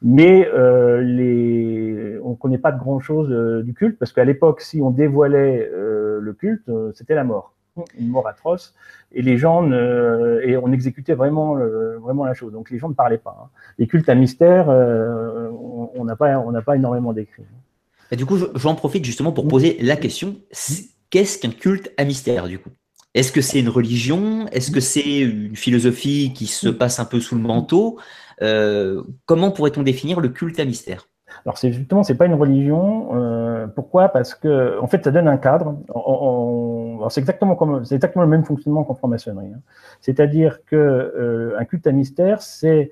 mais euh, on ne connaît pas de grand chose euh, du culte parce qu'à l'époque, si on dévoilait le culte, c'était la mort, une mort atroce, et les gens ne, et on exécutait vraiment, vraiment la chose. Donc les gens ne parlaient pas. Hein. Les cultes à mystère, on n'a pas, on n'a pas énormément décrit. Et du coup, j'en profite justement pour poser la question qu'est-ce qu'un culte à mystère du coup? Est-ce que c'est une religion? Est-ce que c'est une philosophie qui se passe un peu sous le manteau? Euh, Comment pourrait-on définir le culte à mystère? Alors c'est justement c'est pas une religion. Euh, pourquoi? Parce que en fait ça donne un cadre. c'est exactement le même fonctionnement qu'en franc-maçonnerie. Hein. C'est-à-dire que euh, culte à mystère c'est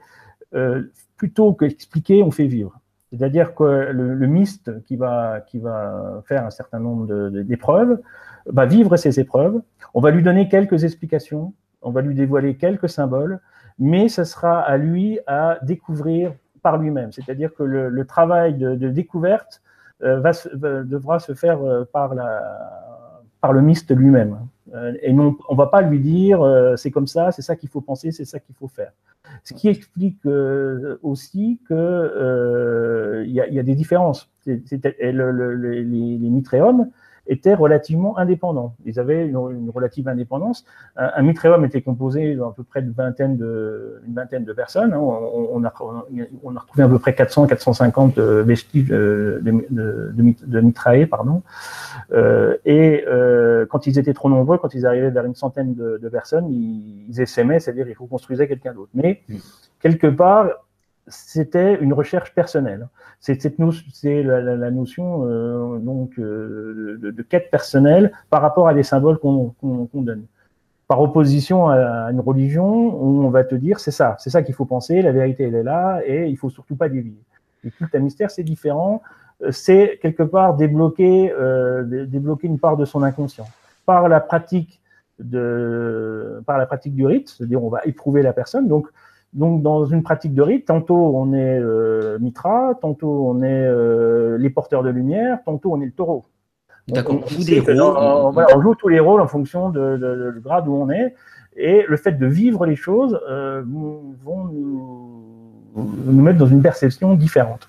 plutôt que expliquer, on fait vivre. C'est-à-dire que le, le, myste qui va, qui va faire un certain nombre d'épreuves va vivre ces épreuves. On va lui donner quelques explications, on va lui dévoiler quelques symboles, mais ce sera à lui à découvrir par lui-même. C'est-à-dire que le, travail de, découverte euh, devra se faire euh, par, le myste lui-même. Euh, et non, on va pas lui dire c'est comme ça, c'est ça qu'il faut penser, c'est ça qu'il faut faire. Ce qui explique aussi qu'il euh, y, a des différences. les, les étaient relativement indépendants. Ils avaient une, relative indépendance. Un, un, était composé d'à peu près une vingtaine de, une vingtaine de personnes. Hein. On, a, on, a, retrouvé à peu près 400, 450 euh, vestiges de, de, de, mitraillés, pardon. Euh, et euh, quand ils étaient trop nombreux, quand ils arrivaient vers une centaine de, personnes, ils, ils essaimaient, c'est-à-dire ils reconstruisaient quelqu'un d'autre. Mais quelque part, c'était une recherche personnelle. C'est la, notion euh, donc euh, de, quête personnelle par rapport à des symboles qu'on donne. Par opposition à, une religion, on va te dire c'est ça, c'est ça qu'il faut penser, la vérité elle est là et il faut surtout pas dévier. Le culte à mystère c'est différent, euh, c'est quelque part débloquer une part de son inconscient par la pratique par la pratique du rite, c'est-à-dire on va éprouver la personne donc donc, dans une pratique de rite, tantôt on est euh, Mitra, tantôt on est euh, les porteurs de lumière, tantôt on est le taureau. D'accord, on, joue tous les rôles en fonction de, de, du grade où on est. Et le fait de vivre les choses euh, vont nous, nous, mettre dans une perception différente.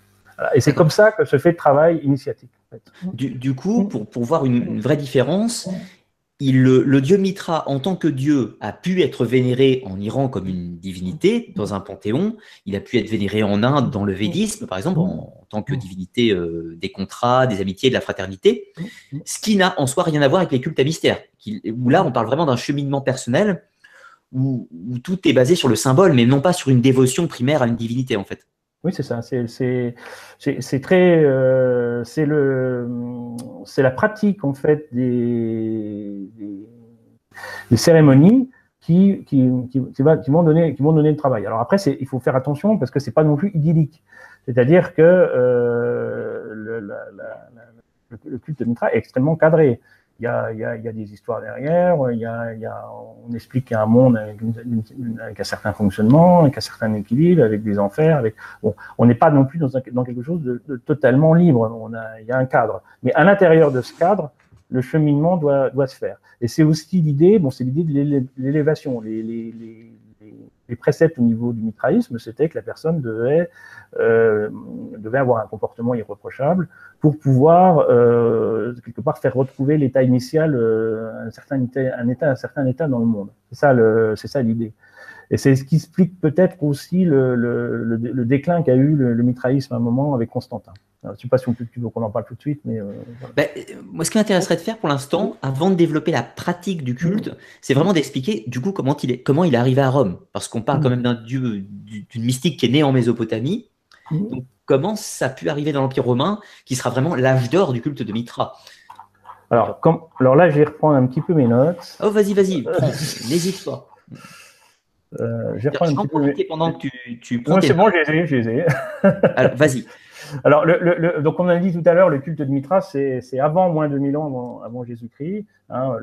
Et c'est comme ça que se fait le travail initiatique. du, du, coup, pour, pour voir une, une vraie différence, le, dieu Mitra, en tant que dieu, a pu être vénéré en Iran comme une divinité dans un panthéon. Il a pu être vénéré en Inde dans le védisme, par exemple, en, tant que divinité euh, des contrats, des amitiés, de la fraternité. Ce qui n'a en soi rien à voir avec les cultes à mystère, où là, on parle vraiment d'un cheminement personnel où, tout est basé sur le symbole, mais non pas sur une dévotion primaire à une divinité, en fait. Oui, c'est ça. C'est très, euh, c'est la pratique en fait des, des, cérémonies qui, qui, qui, qui, vont donner, qui vont donner le travail. Alors après, il faut faire attention parce que c'est pas non plus idyllique. C'est-à-dire que euh, le, le, culte de Mitra est extrêmement cadré il y a, y, a, y a, des histoires derrière, y a, y a, on explique qu'il y a un monde avec, avec, un certain fonctionnement, avec un certain équilibre, avec des enfers. Avec, bon, on n'est pas non plus dans, un, dans quelque chose de, de, totalement libre. On a, il y a un cadre. Mais à l'intérieur de ce cadre, le cheminement doit, doit se faire. Et c'est aussi l'idée, bon, c'est l'idée de l'élévation. Les, les, les, les préceptes au niveau du mitraïsme, c'était que la personne devait, euh, devait avoir un comportement irréprochable pour pouvoir euh, quelque part faire retrouver l'état initial, euh, un certain état, un état, un certain état dans le monde. C'est ça, le, c'est ça l'idée. Et c'est ce qui explique peut-être aussi le, le, le, déclin qu'a eu le, mitraïsme à un moment avec Constantin. Je ne sais pas si on peut, tu veux qu'on en parle tout de suite, mais. Euh, ben, moi, ce qui m'intéresserait de faire pour l'instant, avant de développer la pratique du culte, c'est vraiment d'expliquer du coup comment il est, comment il est arrivé à Rome. Parce qu'on parle quand même d'un dieu, d'une mystique qui est née en Mésopotamie. Donc, comment ça a pu arriver dans l'Empire romain, qui sera vraiment l'âge d'or du culte de Mitra? Alors, comme, alors là, je vais reprendre un petit peu mes notes. Oh, vas-y, vas-y, n'hésite pas. Euh, je vais reprendre un petit peu. pendant que tu, tu prends. c'est bon, j'ai les ai. Alors, vas-y. Alors, le, le, donc, on a dit tout à l'heure, le culte de Mitra, c'est avant moins de 2000 ans avant, avant Jésus-Christ. Hein,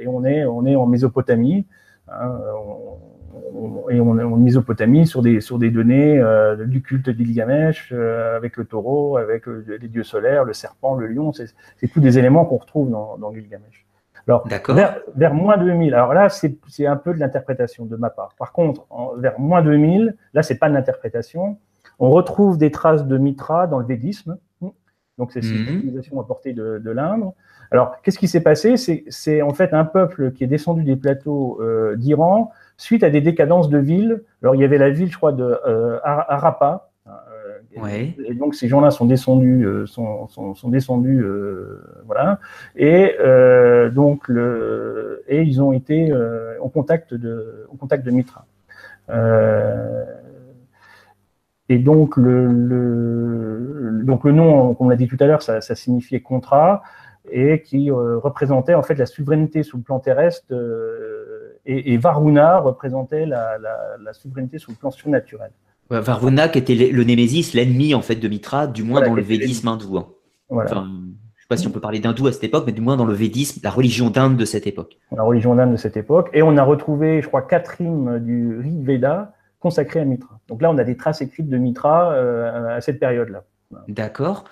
et on est, on est en Mésopotamie. Hein, et on est en Mésopotamie sur des, sur des données euh, du culte d'Ilgamesh, euh, avec le taureau, avec les dieux solaires, le serpent, le lion. C'est tous des éléments qu'on retrouve dans, dans Gilgamesh. Alors, vers, vers, moins 2000, alors là, c'est un peu de l'interprétation de ma part. Par contre, vers moins 2000, là, c'est pas de l'interprétation. On retrouve des traces de Mitra dans le védisme. Donc, c'est cette civilisation à portée de, de l'Inde. Alors, qu'est-ce qui s'est passé? C'est en fait un peuple qui est descendu des plateaux euh, d'Iran suite à des décadences de villes. Alors, il y avait la ville, je crois, de euh, Arapa, et donc ces gens-là sont descendus, euh, sont, sont, sont, descendus, euh, voilà. Et euh, donc le, et ils ont été en contact de, en contact de Mitra. Et donc le, le, donc le nom, comme on l'a dit tout à l'heure, ça, ça, signifiait contrat et qui représentait en fait la souveraineté sous le plan terrestre. Et, et, Varuna représentait la, la, la souveraineté sous le plan surnaturel. Varuna qui était le Némésis, l'ennemi en fait de Mitra, du moins dans le védisme hindou. Hein. Voilà. je ne sais pas si on peut parler d'hindou à cette époque, mais du moins dans le védisme, la religion d'Inde de cette époque. La religion d'Inde de cette époque. Et on a retrouvé, je crois, quatre hymnes du Rig Veda consacrés à Mitra. Donc là, on a des traces écrites de Mitra euh, à cette période-là. D'accord.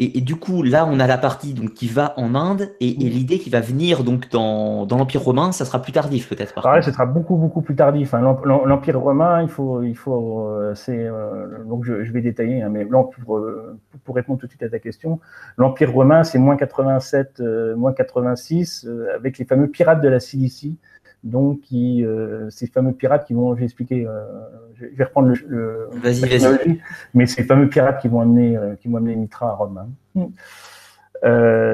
Et, du coup, là, on a la partie donc, qui va en Inde et, l'idée qui va venir donc dans, l'Empire romain, ça sera plus tardif peut-être. Pareil, ce sera beaucoup beaucoup plus tardif. Hein. L'Empire romain, il faut, il faut, euh, c'est euh, donc je, vais détailler, hein, mais pour, euh, pour, répondre tout de suite à ta question, l'Empire romain, c'est moins 87, moins 86, avec les fameux pirates de la Cilicie donc qui, euh, ces fameux pirates qui vont, je vais expliquer, euh, je vais reprendre le, le mais ces fameux pirates qui vont amener, euh, qui vont amener Mitra à Rome. Hein.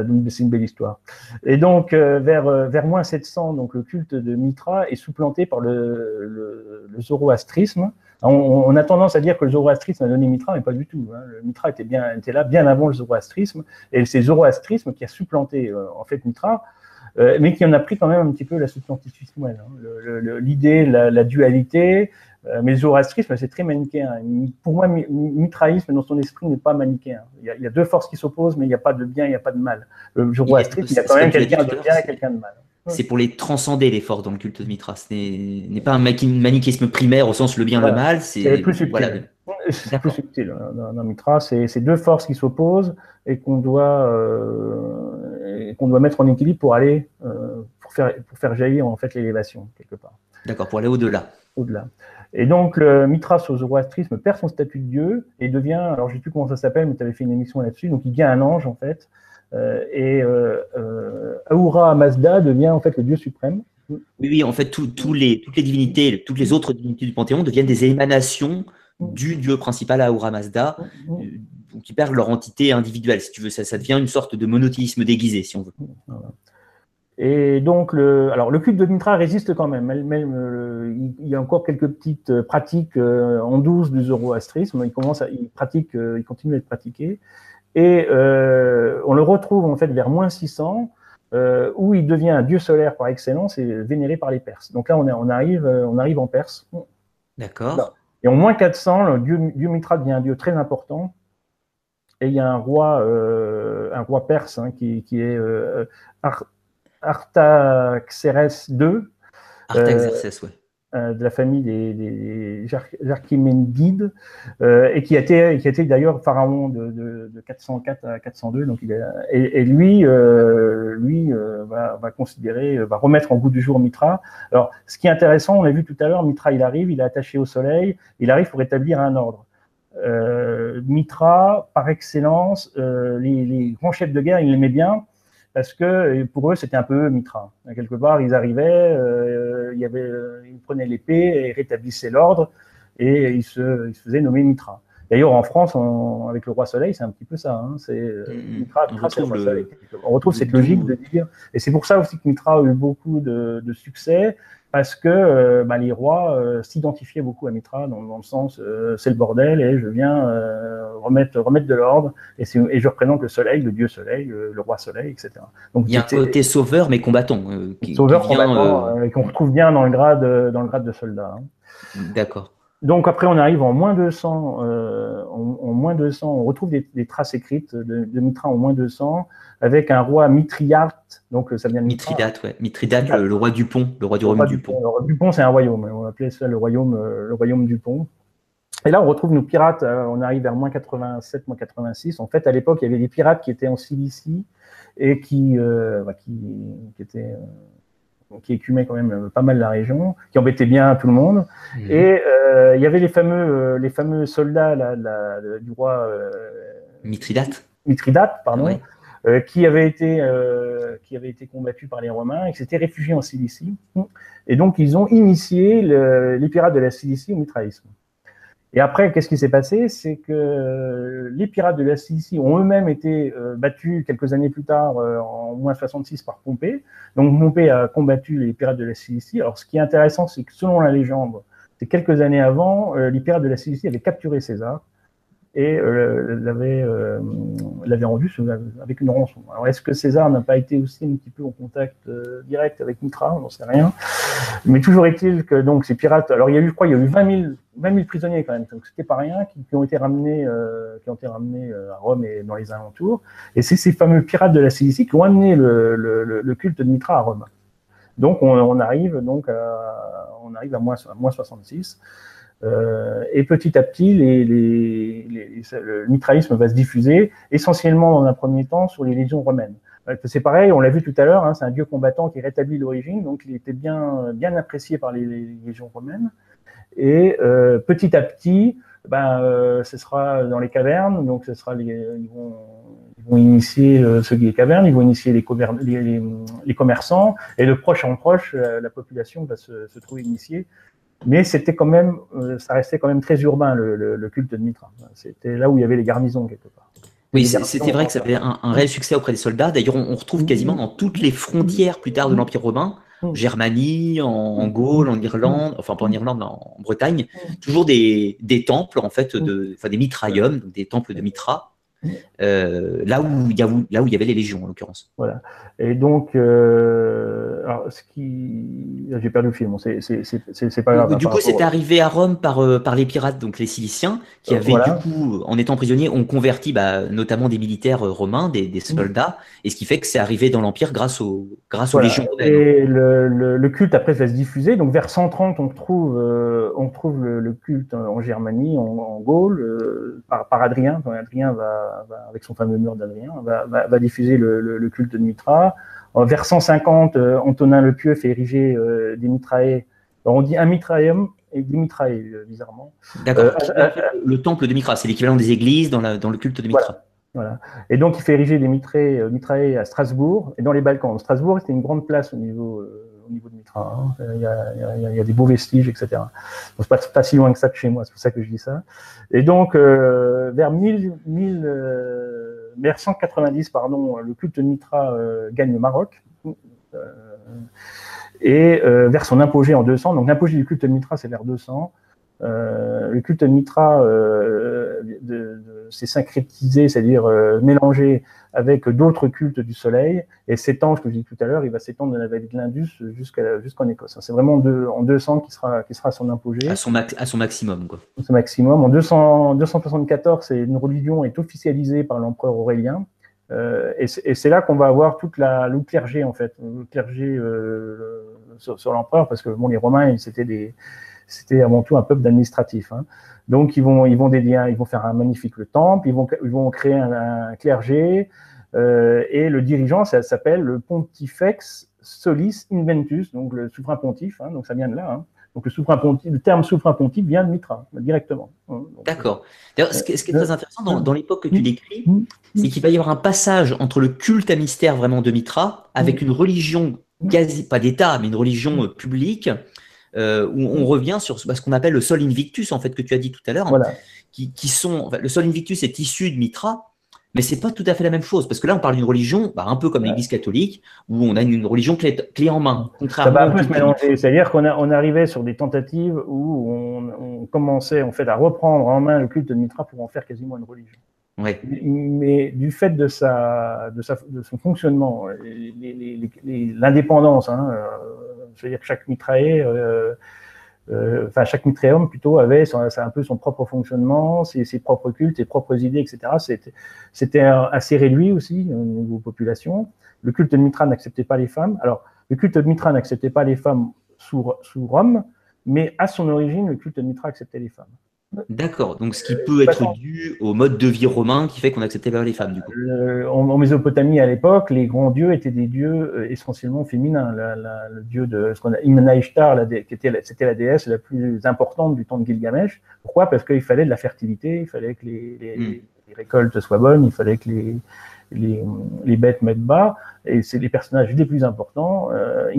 donc c'est une belle histoire. Et donc vers vers moins 700, donc le culte de Mitra est supplanté par le, le, zoroastrisme. On, a tendance à dire que le zoroastrisme a donné Mitra, mais pas du tout. Hein. Le Mitra était bien était là bien avant le zoroastrisme, et c'est le zoroastrisme qui a supplanté en fait Mitra. Euh, mais qui en a pris quand même un petit peu la substantifique hein. L'idée, la, dualité, euh, mais le zoroastrisme, c'est très manichéen. Pour moi, mitraïsme, dans son esprit, n'est pas manichéen. Il y, a, il y, a, deux forces qui s'opposent, mais il n'y a pas de bien, il n'y a pas de mal. Le zoroastrisme, il y a quand même quelqu'un de bien et quelqu'un de mal. C'est pour les transcender les forces dans le culte de Mitra. Ce n'est pas un manichéisme primaire au sens le bien et le mal. C'est plus subtil. C'est plus subtil. Dans, dans Mitra, c'est deux forces qui s'opposent et qu'on doit euh, qu'on doit mettre en équilibre pour aller euh, pour faire pour faire jaillir en fait l'élévation quelque part. D'accord, pour aller au-delà. Au-delà. Et donc le Mithras au zoroastrisme perd son statut de dieu et devient, alors je ne sais plus comment ça s'appelle, mais tu avais fait une émission là-dessus, donc il devient un ange en fait. Euh, et euh, euh, Ahura Mazda devient en fait le dieu suprême. Oui, oui, en fait, les, toutes les divinités, toutes les autres divinités du Panthéon deviennent des émanations du dieu principal Ahura Mazda, qui perdent leur entité individuelle, si tu veux. Ça, ça devient une sorte de monothéisme déguisé, si on veut. Et donc, le, alors le culte de Mitra résiste quand même. même il y a encore quelques petites euh, pratiques euh, en douce du zoroastrisme. Il commence, à, il pratique, euh, il continue à être pratiqué. Et on le retrouve en fait vers moins 600, où il devient un dieu solaire par excellence et vénéré par les Perses. Donc là, on, on arrive, on arrive en Perse. D'accord. Et en moins 400, le dieu, dieu Mitra devient un dieu très important et il y a un roi, euh, un roi perse hein, qui, qui, est euh, Artaxerxès II. Artaxerxès, oui. de la famille des, des Jarchiménides, et qui a été, qui a été d'ailleurs pharaon de, de, de, 404 à 402. Donc il et, et, lui, lui va, va, considérer, va remettre en goût du jour Mitra. Alors, ce qui est intéressant, on l'a vu tout à l'heure, Mitra, il arrive, il est attaché au soleil, il arrive pour établir un ordre. Euh, Mitra, par excellence, euh, les, les, grands chefs de guerre, ils l'aimaient bien parce que pour eux, c'était un peu Mitra. Quelque part, ils arrivaient, euh, il y avait, ils prenaient l'épée et rétablissaient l'ordre et ils se, ils se faisaient nommer Mitra. D'ailleurs, en France, on, avec le roi Soleil, c'est un petit peu ça. Hein, c'est mmh, Mitra, Mitra on, retrouve le... on retrouve cette logique de dire, et c'est pour ça aussi que Mitra a eu beaucoup de, de succès, parce que euh, bah, les rois euh, s'identifiaient beaucoup à Mitra dans, dans le sens euh, c'est le bordel et je viens remettre, remettre de l'ordre et, et, je représente le soleil, le dieu soleil, le, roi soleil, etc. Donc, il y a un côté sauveur mais combattant. Qui, sauveur qui vient, combattant et qu'on retrouve bien dans le grade, dans le grade de soldat. Hein. D'accord. Donc après, on arrive en moins 200, euh, en, en, moins 200, on retrouve des, des traces écrites de, de, Mitra en moins 200, avec un roi Mitriate, donc ça vient de Mithridate, ouais. Mithridate, le, le, roi du pont, le roi du royaume du pont. Le roi du pont, c'est un royaume, on appelait ça le royaume, euh, le royaume du pont. Et là, on retrouve nos pirates, euh, on arrive vers moins 87, moins 86. En fait, à l'époque, il y avait des pirates qui étaient en Cilicie et qui, euh, bah, qui, qui étaient qui écumaient quand même euh, pas mal la région, qui embêtaient bien tout le monde. Mmh. Et euh, il y avait les fameux, euh, les fameux soldats là, du roi euh, Mithridate. Mithridate, pardon, ouais. Qui avaient été qui avaient été combattus par les Romains et qui s'étaient réfugiés en Cilicie. Et donc ils ont initié le, les pirates de la Cilicie au mitraïsme. Et après, qu'est-ce qui s'est passé? C'est que les pirates de la Cilicie ont eux-mêmes été euh, battus quelques années plus tard, euh, en moins 66, par Pompée. Donc Pompée a combattu les pirates de la Cilicie. Alors ce qui est intéressant, c'est que selon la légende, c'est quelques années avant, euh, les pirates de la Cilicie avaient capturé César et euh, l'avait euh, l'avait rendu avec une rançon. Alors est-ce que César n'a pas été aussi un petit peu en contact euh, direct avec Mitra? On n'en sait rien. Mais toujours est-il que donc ces pirates. Alors il y a eu, je crois, il y a eu 20 000, 20 000 prisonniers quand même. Donc c'était pas rien qui, ont été ramenés, qui ont été ramenés à Rome et dans les alentours. Et c'est ces fameux pirates de la Cilicie qui ont amené le, culte de Mitra à Rome. Donc on, arrive donc on arrive à moins 66. Euh, et petit à petit, le mitraïsme va se diffuser, essentiellement dans un premier temps sur les légions romaines. Euh, c'est pareil, on l'a vu tout à l'heure, hein, c'est un dieu combattant qui rétablit l'origine, donc il était bien, bien apprécié par les, légions romaines. Et euh, petit à petit, ben, ce sera dans les cavernes, donc ce sera les, ils vont, initier ceux qui les cavernes, ils vont initier les, commerçants, et de proche en proche, la, la population va se trouver initiée mais c'était quand même, euh, ça restait quand même très urbain le, le, le culte de Mitra. C'était là où il y avait les garnisons quelque part. Oui, c'était vrai que ça avait un, un, réel succès auprès des soldats. D'ailleurs, on, on, retrouve mmh. quasiment dans toutes les frontières plus tard de mmh. l'Empire romain, mmh. Germanie, en, en, Gaule, en Irlande, enfin pas en Irlande, en Bretagne, toujours des, des temples en fait, de, enfin des mitraillums, des temples de Mitra, là, où il y a, là où il y avait les légions, en l'occurrence. Voilà. Et donc, euh, alors, ce qui... j'ai perdu le film, c'est pas grave. Du coup, c'est arrivé à Rome par, euh, par les pirates, donc les Ciliciens, qui avaient, voilà. du coup, en étant prisonniers, ont converti bah, notamment des militaires euh, romains, des, des soldats, et ce qui fait que c'est arrivé dans l'Empire grâce, au, grâce voilà. aux légions romaines. Et le, le, le, culte, après, va se diffuser. Donc, vers 130, on trouve, euh, on trouve le, le, culte en Germanie, en, en Gaule, euh, par, par Adrien. Adrien va va, avec son fameux mur d'Adrien, va, diffuser le, le, le, culte de Mitra. Vers 150, euh, Antonin le Pieux fait ériger euh, des mitraillés. on dit un mitraillum et des mitraillés, euh, bizarrement. D'accord. Euh, le temple de Mitra, c'est l'équivalent des églises dans, la, dans, le culte de Mitra. Voilà. Voilà. Et donc, il fait ériger des mitraillés, mitraillés à Strasbourg et dans les Balkans. Strasbourg, c'était une grande place au niveau, euh, au niveau de Mitra. Hein. Il, y a, des beaux vestiges, etc. C'est pas, pas si loin que ça de chez moi, c'est pour ça que je dis ça. Et donc, euh, vers 1000, 1000 euh, vers 190, pardon, le culte de Mitra euh, gagne le Maroc. Euh, et euh, vers son apogée en 200, donc l'apogée du culte de Mitra, c'est vers 200. Euh, le culte de Mitra euh, s'est syncrétisé, c'est-à-dire euh, mélangé avec d'autres cultes du soleil, et s'étend, je dis tout à l'heure, il va s'étendre de la vallée de l'Indus jusqu'à jusqu'en Écosse. C'est vraiment en 200 qui sera qui sera son apogée. À son, à son maximum, quoi. Son maximum. En 200, 274, c'est une religion est officialisée par l'empereur Aurélien. Euh, et c'est là qu'on va avoir toute la, le clergé en fait, le clergé euh, sur, l'empereur, parce que bon, les Romains, c'était des, c'était avant tout un peuple d'administratifs. Hein. Donc ils vont, ils vont dédier, ils vont faire un magnifique le temple, ils vont, ils vont créer un, clergé, euh, et le dirigeant, ça s'appelle le Pontifex Solis Inventus, donc le souverain pontife. Hein, donc ça vient de là. Hein. Donc le, souverain pontife, le terme souverain pontife vient de Mitra directement. D'accord. D'ailleurs, ce, qui est très intéressant dans, dans l'époque que tu décris, c'est qu'il va y avoir un passage entre le culte à mystère vraiment de Mitra avec une religion quasi pas d'État, mais une religion euh, publique euh, où on revient sur ce qu'on appelle le sol invictus, en fait, que tu as dit tout à l'heure, qui, sont, le sol invictus est issu de Mitra, mais c'est pas tout à fait la même chose, parce que là, on parle d'une religion, bah, un peu comme l'Église catholique, où on a une, religion clé, en main. Ça va un peu se mélanger, c'est-à-dire qu'on on arrivait sur des tentatives où on, commençait en fait à reprendre en main le culte de Mitra pour en faire quasiment une religion. Ouais. Mais du fait de, sa, de, sa, de son fonctionnement, l'indépendance, hein, euh, c'est-à-dire que chaque mitraillé, euh, euh, enfin chaque plutôt avait un peu son propre fonctionnement, ses, ses, propres cultes, ses propres idées, etc. C'était assez réduit aussi au niveau population. Le culte de Mitra n'acceptait pas les femmes. Alors, le culte de Mitra n'acceptait pas les femmes sous, sous Rome, mais à son origine, le culte de Mitra acceptait les femmes. D'accord, donc ce qui peut être dû au mode de vie romain qui fait qu'on acceptait pas les femmes, du coup. en, Mésopotamie, à l'époque, les grands dieux étaient des dieux euh, essentiellement féminins. le dieu de ce qu'on a, Imna Ishtar, c'était la déesse la plus importante du temps de Gilgamesh. Pourquoi? Parce qu'il fallait de la fertilité, il fallait que les, les hmm. récoltes soient bonnes, il fallait que les, les, bêtes mettent bas, et c'est les personnages les plus importants. Euh,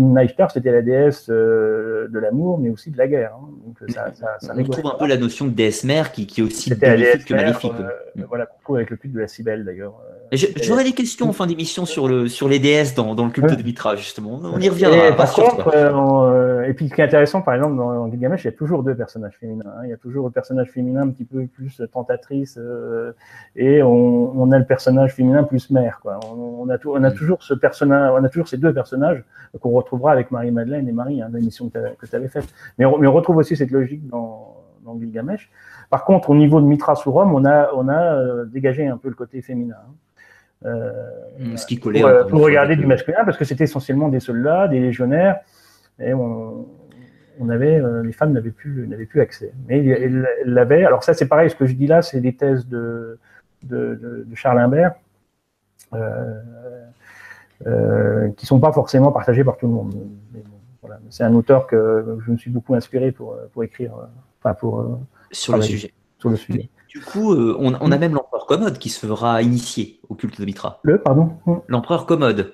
c'était la déesse euh, de l'amour, mais aussi de la guerre. Hein. Donc, ça, ça, on trouve un peu la notion de déesse mère qui, qui est aussi bénéfique que maléfique. Euh, voilà, qu'on trouve avec le culte de la Cybèle d'ailleurs. J'aurais des questions en fin d'émission sur, le, sur les déesses dans, dans le culte de Mitra, justement. On y reviendra. Et, par contre, euh, et puis ce qui est intéressant, par exemple, dans, Gilgamesh, il y a toujours deux personnages féminins. Hein. Il y a toujours le personnage féminin un petit peu plus tentatrice, et on, on, a le personnage féminin plus mère. Quoi. On, a, on a mm. toujours ce personnage, on a toujours ces deux personnages qu'on retrouvera avec Marie-Madeleine et Marie, hein, l'émission que tu avais faite. Mais on, retrouve aussi cette logique dans, dans Gilgamesh. Par contre, au niveau de Mitra sur Rome, on a, on a euh, dégagé un peu le côté féminin. Hein. Euh, mm, ce qui collait pour, euh, regarder du masculin, parce que c'était essentiellement des soldats, des légionnaires, et on, on avait, les femmes n'avaient plus, n'avaient plus accès. Mais elles l'avaient. Alors ça, c'est pareil. Ce que je dis là, c'est des thèses de, de, de Charles Imbert, euh, euh, qui ne sont pas forcément partagés par tout le monde. C'est un auteur que je me suis beaucoup inspiré pour, pour écrire, enfin pour sur le sujet. Sur le sujet. Du coup, on, on, a même l'empereur Commode qui se fera initier au culte de Mitra. Le, pardon L'empereur Commode.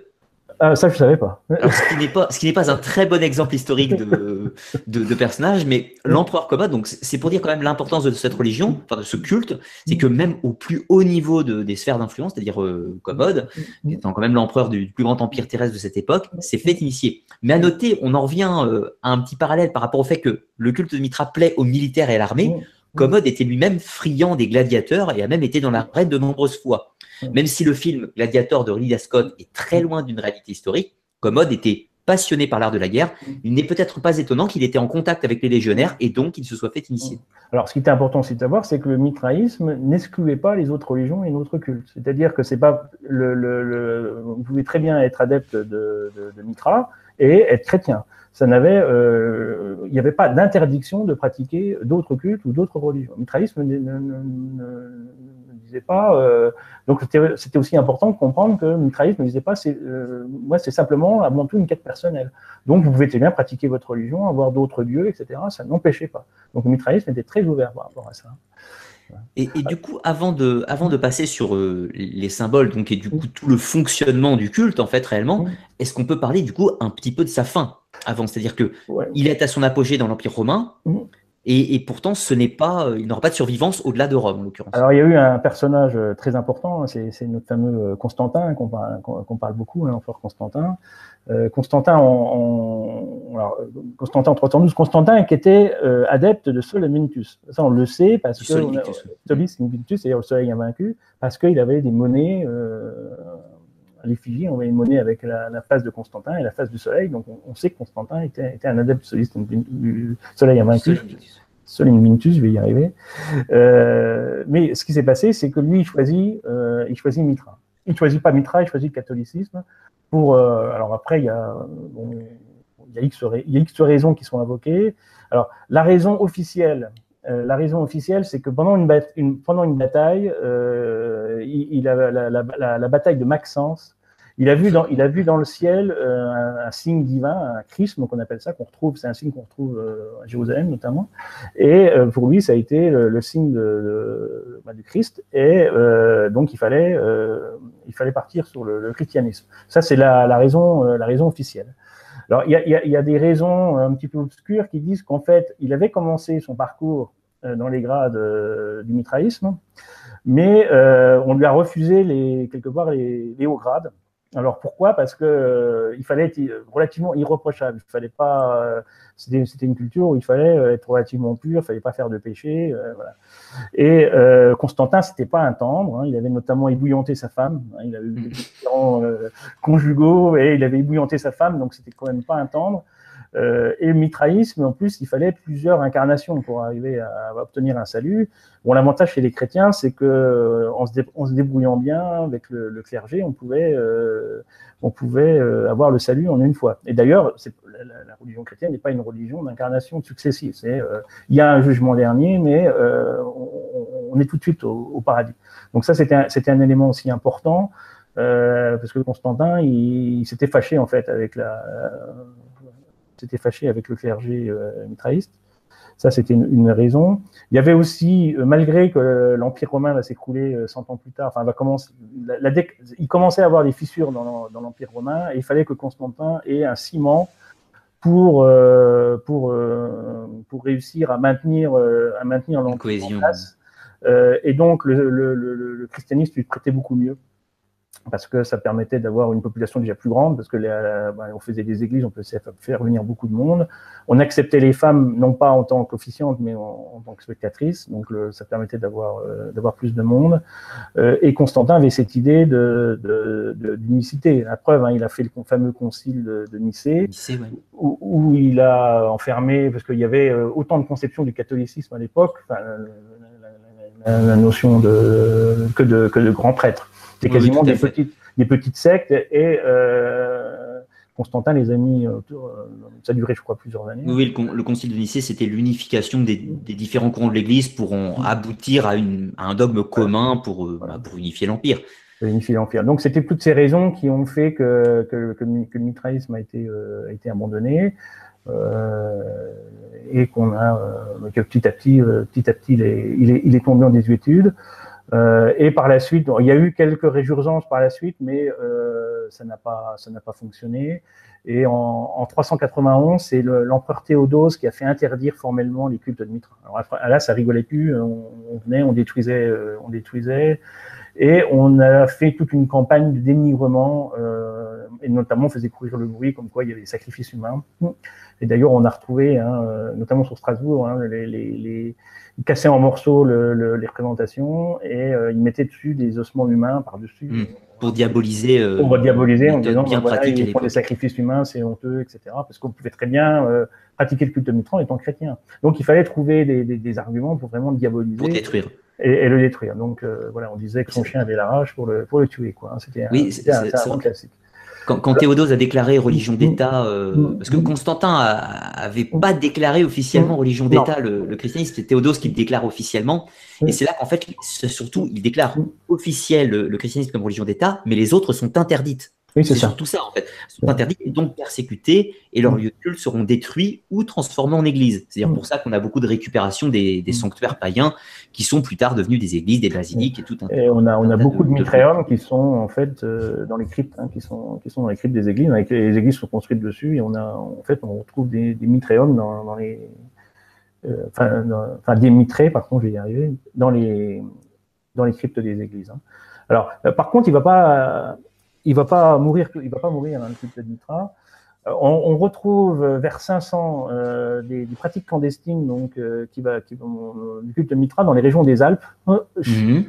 Ah, ça, je ne savais pas. ce qui n'est pas, ce qui n'est pas un très bon exemple historique de, de, personnage, mais l'empereur Commode, donc c'est pour dire quand même l'importance de cette religion, enfin de ce culte, c'est que même au plus haut niveau de, des sphères d'influence, c'est-à-dire euh, Commode, étant quand même l'empereur du plus grand empire terrestre de cette époque, s'est fait initier. Mais à noter, on en revient euh, à un petit parallèle par rapport au fait que le culte de Mitra plaît aux militaires et à l'armée. Commode était lui-même friand des gladiateurs et a même été dans l'arène de nombreuses fois. Même si le film Gladiator de Ridley Scott est très loin d'une réalité historique, Commode était passionné par l'art de la guerre, il n'est peut-être pas étonnant qu'il était en contact avec les légionnaires et donc qu'il se soit fait initier. Alors, ce qui est important aussi de savoir, c'est que le mitraïsme n'excluait pas les autres religions et les autres cultes. C'est-à-dire que c'est pas le, vous pouvez très bien être adepte de, Mitra et être chrétien. Ça n'avait, euh, il n'y avait pas d'interdiction de pratiquer d'autres cultes ou d'autres religions. Le mitraïsme pas. Euh, donc c'était aussi important de comprendre que le mitraïsme ne disait pas, c'est euh, moi c'est simplement avant tout une quête personnelle. Donc vous pouvez très bien pratiquer votre religion, avoir d'autres dieux, etc. Ça n'empêchait pas. Donc le mitraïsme était très ouvert par rapport à ça. Et, du coup, avant de, avant de passer sur euh, les symboles, donc et du coup tout le fonctionnement du culte en fait réellement, est-ce qu'on peut parler du coup un petit peu de sa fin avant, c'est-à-dire que il est à son apogée dans l'Empire romain. Et, pourtant, ce n'est pas, euh, il n'aura pas de survivance au-delà de Rome, en l'occurrence. Alors, il y a eu un personnage euh, très important, hein, c'est notre fameux euh, Constantin, qu'on parle, beaucoup, hein, l'empereur Constantin. Constantin, en, alors, Constantin en 312, Constantin qui était adepte de Sol Mintus. Ça, on le sait parce que Solis Mintus, c'est-à-dire le soleil invaincu, parce qu'il avait des monnaies l'effigie, on avait une monnaie avec la, face de Constantin et la face du soleil. Donc on, sait que Constantin était, un adepte soliste du soleil invaincu. Mintus, je vais y arriver. Euh, mais ce qui s'est passé, c'est que lui, il choisit, euh, il choisit Mitra. Il ne choisit pas Mitra, il choisit le catholicisme. Pour, euh, alors après, il y a, il, y a X, il y a X raisons qui sont invoquées. Alors, la raison officielle, euh, la raison officielle, c'est que pendant une, bataille, la, bataille de Maxence, il a vu dans, le ciel euh, un, signe divin, un chrisme, qu'on appelle ça, qu'on retrouve, c'est un signe qu'on retrouve euh, à Jérusalem notamment. Et pour lui, ça a été le, signe bah, du Christ. Et donc, il fallait, partir sur le, christianisme. Ça, c'est la raison officielle. Alors, il y, a, des raisons un petit peu obscures qui disent qu'en fait, il avait commencé son parcours dans les grades du mitraïsme, mais euh, on lui a refusé les, quelque part les, les hauts grades. Alors pourquoi? Parce que euh, il fallait être relativement irreprochable. Il fallait pas. Euh, c'était une culture où il fallait euh, être relativement pur. Il fallait pas faire de péché. Euh, voilà. Et euh, Constantin, c'était pas un tendre. Hein, il avait notamment ébouillanté sa femme. Hein, il avait eu des différents conjugaux et il avait ébouillanté sa femme, donc c'était quand même pas un tendre. Euh, et le mitraïsme, en plus, il fallait plusieurs incarnations pour arriver à, obtenir un salut. Bon, l'avantage chez les chrétiens, c'est que euh, en, se en, se débrouillant bien avec le, le clergé, on pouvait, euh, on pouvait euh, avoir le salut en une fois. Et d'ailleurs, la, religion chrétienne n'est pas une religion d'incarnation successive. C'est, euh, il y a un jugement dernier, mais on, on, est tout de suite au, paradis. Donc ça, c'était un, élément aussi important. parce que Constantin, il, il s'était fâché en fait avec la, s'était fâché avec le clergé euh, mitraïste. Ça, c'était une, une, raison. Il y avait aussi, euh, malgré que l'Empire romain va s'écrouler 100 euh, ans plus tard, enfin, va commencer, la, la il commençait à avoir des fissures dans, dans l'Empire romain et il fallait que Constantin ait un ciment pour, euh, pour, euh, pour réussir à maintenir, euh, à maintenir l'Empire en place. et donc, le, le, le, le christianisme lui prêtait beaucoup mieux parce que ça permettait d'avoir une population déjà plus grande, parce que les, euh, bah, on faisait des églises, on peut faire venir beaucoup de monde. On acceptait les femmes, non pas en tant qu'officiantes, mais en, en, tant que spectatrices, donc le, ça permettait d'avoir euh, d'avoir plus de monde. Euh, et Constantin avait cette idée de d'unicité. La preuve, hein, il a fait le fameux concile de, de Nicée, Nicée ouais. où, où, il a enfermé, parce qu'il y avait euh, autant de conceptions du catholicisme à l'époque, la, la, la, notion de que de que de grands prêtres. C'était quasiment des, petites, des petites sectes et euh, Constantin les a mis autour. Euh, ça a duré, je crois, plusieurs années. Oui, le, le concile de Nicée, c'était l'unification des, des, différents courants de l'Église pour en aboutir à, une, à, un dogme commun pour, euh, voilà. pour unifier l'Empire. Unifier l'Empire. Donc, c'était toutes ces raisons qui ont fait que, que, que, que le mitraïsme a été, euh, a été abandonné. Euh, et qu'on a euh, que petit à petit, petit à petit, il est, il est, il est tombé en désuétude. Euh, et par la suite, il y a eu quelques résurgences par la suite, mais euh, ça n'a pas, ça n'a pas fonctionné. Et en, en 391, c'est l'empereur Théodose qui a fait interdire formellement les cultes de Mitra. Alors après, là, ça rigolait plus. On, venait, on détruisait, euh, on détruisait, et on a fait toute une campagne de dénigrement. Euh, et notamment, on faisait courir le bruit comme quoi il y avait des sacrifices humains. Et d'ailleurs, on a retrouvé, hein, notamment sur Strasbourg, hein, les, les, les il cassait en morceaux le, le, les représentations et euh, il mettait dessus des ossements humains par-dessus. Mmh. Pour diaboliser. Euh, pour diaboliser en disant bien voilà, ils font des sacrifices humains, c'est honteux, etc. Parce qu'on pouvait très bien euh, pratiquer le culte de Mitran étant chrétien. Donc il fallait trouver des, des, des arguments pour vraiment diaboliser. Pour détruire. Et, et le détruire. Donc euh, voilà, on disait que son chien avait la rage pour le, pour le tuer. Quoi. C'était oui, un, un, un classique. Quand, quand Théodose a déclaré religion d'État, euh, parce que Constantin a, avait pas déclaré officiellement religion d'État le, le, christianisme, c'est Théodose qui le déclare officiellement, et c'est là qu'en fait, surtout, il déclare officiel le, le christianisme comme religion d'État, mais les autres sont interdites. Oui, c'est surtout ça, en fait. Ils sont interdits et donc persécutés, et leurs lieux de culte seront détruits ou transformés en églises. C'est-à-dire pour ça qu'on a beaucoup de récupération des, des, sanctuaires païens qui sont plus tard devenus des églises, des basiliques et tout un Et on a, on a beaucoup de, de mitréums qui sont en fait euh, dans les cryptes, hein, qui, sont, qui sont dans les cryptes des églises. Les églises sont construites dessus et on a en fait on retrouve des, des mitréums dans, dans les. Euh, enfin, des mitrées, par contre, je vais y arriver, dans les, dans les cryptes des églises. Hein. Alors, euh, par contre, il ne va pas il va pas mourir, il va pas mourir dans le culte de Mitra. Euh, on, on, retrouve vers 500 euh, des, des, pratiques clandestines donc euh, qui va qui vont du culte de Mitra dans les régions des Alpes. Mm -hmm.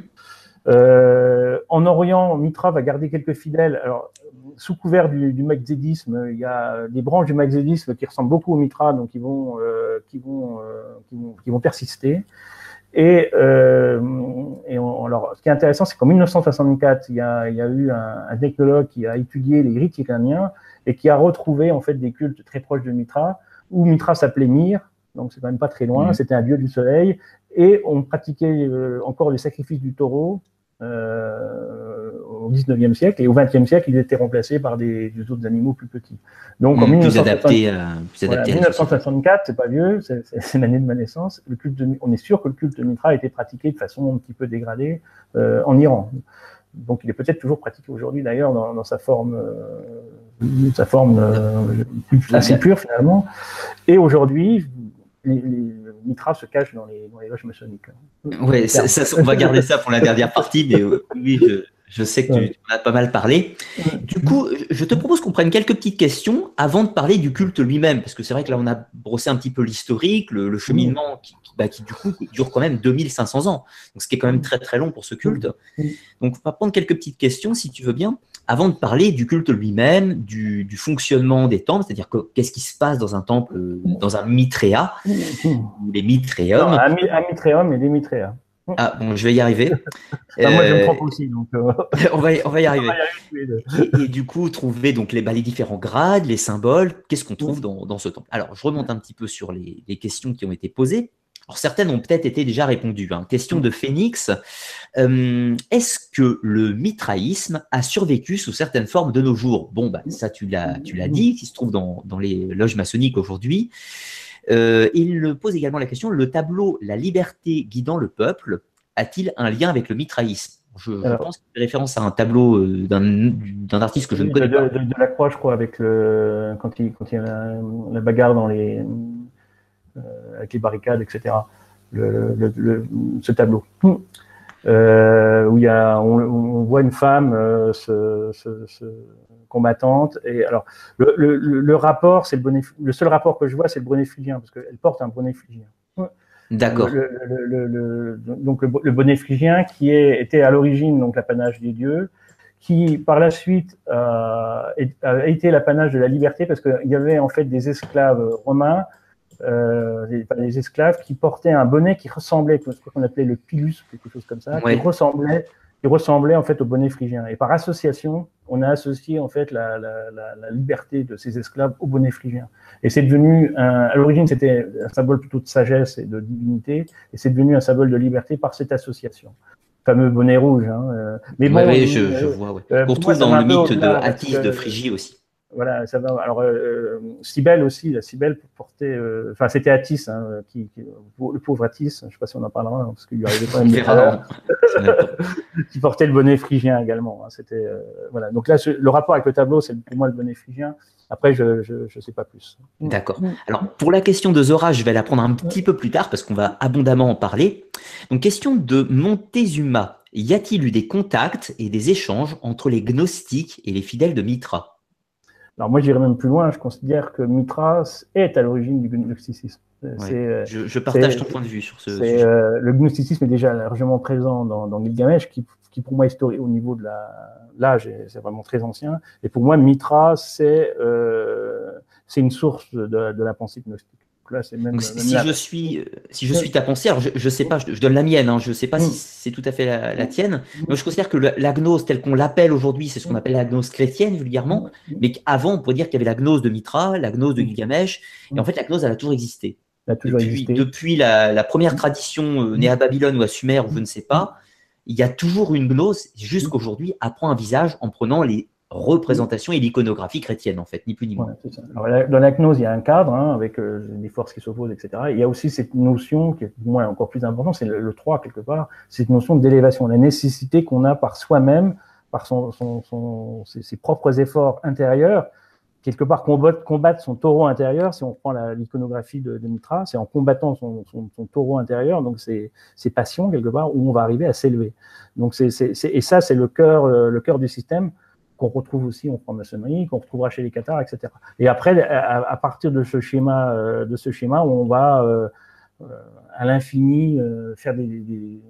en Orient, Mitra va garder quelques fidèles. Alors sous couvert du, du il y a des branches du maxédisme qui ressemblent beaucoup au Mitra, donc qui vont qui vont, qui vont qui vont persister. Et, euh, et on, alors, ce qui est intéressant, c'est qu'en 1964, il y a, il y a eu un, un, technologue qui a étudié les rites iraniens et qui a retrouvé en fait des cultes très proches de Mitra, où Mitra s'appelait Mir, donc c'est quand même pas très loin, mmh. c'était un dieu du soleil, et on pratiquait euh, encore le sacrifice du taureau euh, au 19e siècle, et au 20e siècle, il était remplacé par des, autres animaux plus petits. Donc en 1964, c'est pas vieux, c'est l'année de ma naissance, le culte on est sûr que le culte de Mitra a été pratiqué de façon un petit peu dégradée euh, en Iran. Donc il est peut-être toujours pratiqué aujourd'hui d'ailleurs dans, sa forme, sa forme assez pure finalement. Et aujourd'hui, les, Mitra se cache dans les, loges maçonniques. Oui, on va garder ça pour la dernière partie, mais oui, je, sais que tu, en as pas mal parlé. Du coup, je te propose qu'on prenne quelques petites questions avant de parler du culte lui-même, parce que c'est vrai que là, on a brossé un petit peu l'historique, le, cheminement qui, bah, qui, du coup, dure quand même 2500 ans, donc ce qui est quand même très très long pour ce culte. Donc, on va prendre quelques petites questions, si tu veux bien avant de parler du culte lui-même, du, fonctionnement des temples, c'est-à-dire qu'est-ce qui se passe dans un temple, dans un mitréa, les mitréums. un, mitréum et des mitréas. Ah bon, je vais y arriver. moi, je me trompe aussi, donc euh, on, va, on va y arriver. et, du coup, trouver donc les, bah, les différents grades, les symboles, qu'est-ce qu'on trouve dans, dans, ce temple? Alors, je remonte un petit peu sur les, les questions qui ont été posées. Alors, certaines ont peut-être été déjà répondues. Hein. Question de Phénix. Euh, est-ce que le mitraïsme a survécu sous certaines formes de nos jours? Bon, bah, ça, tu l'as, dit, qui se trouve dans, dans les loges maçonniques aujourd'hui. Euh, il pose également la question le tableau La liberté guidant le peuple a-t-il un lien avec le mitraïsme? Je, pense qu'il fait référence à un tableau euh, d'un artiste que je ne connais pas. De, la croix, je crois, avec le, quand, il, quand il y a la bagarre dans les, avec les barricades, etc. Le, ce tableau. Euh, où il y a, on, voit une femme euh, se, combattante. Et alors, le, rapport, c'est le bonnet, le seul rapport que je vois, c'est le bonnet phrygien, parce qu'elle porte un bonnet phrygien. D'accord. donc le, bonnet phrygien qui est, était à l'origine donc l'apanage des dieux, qui par la suite a été l'apanage de la liberté, parce qu'il y avait en fait des esclaves romains euh, des, esclaves qui portaient un bonnet qui ressemblait, ce qu'on appelait le pilus, quelque chose comme ça, qui ressemblait, qui ressemblait en fait au bonnet phrygien. Et par association, on a associé en fait la, liberté de ces esclaves au bonnet phrygien. Et c'est devenu, à l'origine, c'était un symbole plutôt de sagesse et de divinité, et c'est devenu un symbole de liberté par cette association fameux bonnet rouge. Hein. Euh, mais bon, oui, je, je, vois. Ouais. Euh, on retrouve dans le mythe de Attis de Phrygie aussi voilà, ça va. Alors, euh, Cybèle aussi, la Cybèle portait, euh, enfin, c'était Atis, hein, qui, le pauvre Atis, je ne sais pas si on en parlera, hein, parce qu'il lui arrivait quand même qui portait le bonnet phrygien également. Hein, c'était, euh, voilà. Donc là, le rapport avec le tableau, c'est pour moi le bonnet phrygien. Après, je ne sais pas plus. D'accord. Alors, pour la question de Zora, je vais la prendre un petit peu plus tard, parce qu'on va abondamment en parler. Donc, question de Montezuma. Y a-t-il eu des contacts et des échanges entre les gnostiques et les fidèles de Mitra? Alors moi, j'irais même plus loin. Je considère que Mitras est à l'origine du gnosticisme. Euh, je, partage ton point de vue sur ce sujet. Euh, le gnosticisme est déjà largement présent dans, dans Gilgamesh, qui, qui pour moi historique au niveau de l'âge, c'est vraiment très ancien. Et pour moi, Mitra, c'est euh, une source de, de, la pensée gnostique. Donc, si, je suis, si je suis ta pensée, alors je ne sais pas, je, donne la mienne, hein, je ne sais pas si c'est tout à fait la, tienne, mais je considère que la gnose telle qu'on l'appelle aujourd'hui, c'est ce qu'on appelle la gnose chrétienne vulgairement, mais qu'avant on pourrait dire qu'il y avait la gnose de Mitra, la gnose de Gilgamesh, et en fait la gnose elle a toujours existé. depuis, la, première tradition euh, née à Babylone ou à Sumer, ou je ne sais pas, il y a toujours une gnose, jusqu'aujourd'hui, apprend un visage en prenant les représentation et l'iconographie chrétienne, en fait, ni plus ni moins. dans la gnose, il y a un cadre hein, avec euh, des forces qui s'opposent, etc. il y a aussi cette notion qui est moins encore plus importante, c'est le, 3 quelque part, cette notion d'élévation, la nécessité qu'on a par soi-même, par ses, propres efforts intérieurs, quelque part combattre, combattre son taureau intérieur, si on prend l'iconographie de, Mitra, c'est en combattant son, taureau intérieur, donc ses, passions quelque part, où on va arriver à s'élever. Et ça, c'est le cœur, le cœur du système qu'on retrouve aussi en franc-maçonnerie, qu'on retrouvera chez les Qatars, etc. Et après, à, partir de ce schéma, euh, de ce schéma, on va euh, euh, à l'infini faire des,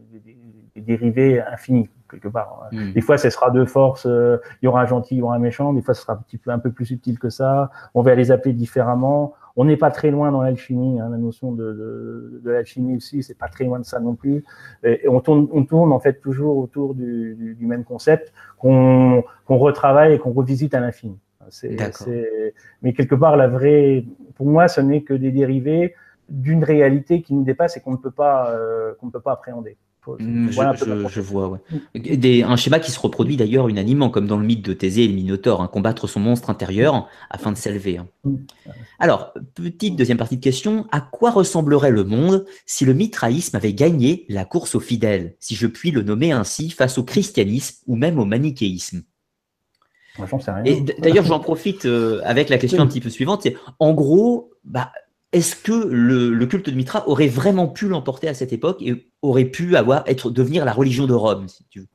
dérivés infinis quelque part. Hmm. Des fois, ce sera deux forces. il y aura un gentil, il y aura un méchant. Des fois, ce sera un petit peu un peu plus subtil que ça. On va les appeler différemment. On n'est pas très loin dans l'alchimie, hein, la notion de, de, l'alchimie aussi, c'est pas très loin de ça non plus. Et, on, tourne, on tourne en fait toujours autour du, du, même concept qu'on retravaille et qu'on revisite à l'infini. Mais quelque part, la vraie, pour moi, ce n'est que des dérivés d'une réalité qui nous dépasse et qu'on ne peut pas, euh, qu'on ne peut pas appréhender. Mm, je, vois, ouais. Des, un schéma qui se reproduit d'ailleurs unanimement, comme dans le mythe de Thésée et le Minotaure, hein, combattre son monstre intérieur afin de s'élever. Hein. Mm. Alors, petite deuxième partie de question, à quoi ressemblerait le monde si le mitraïsme avait gagné la course aux fidèles, si je puis le nommer ainsi, face au christianisme ou même au manichéisme? D'ailleurs, j'en profite euh, avec la question un petit peu suivante, en gros, bah, est-ce que le, culte de Mitra aurait vraiment pu l'emporter à cette époque et aurait pu avoir, être, devenir la religion de Rome, si tu veux?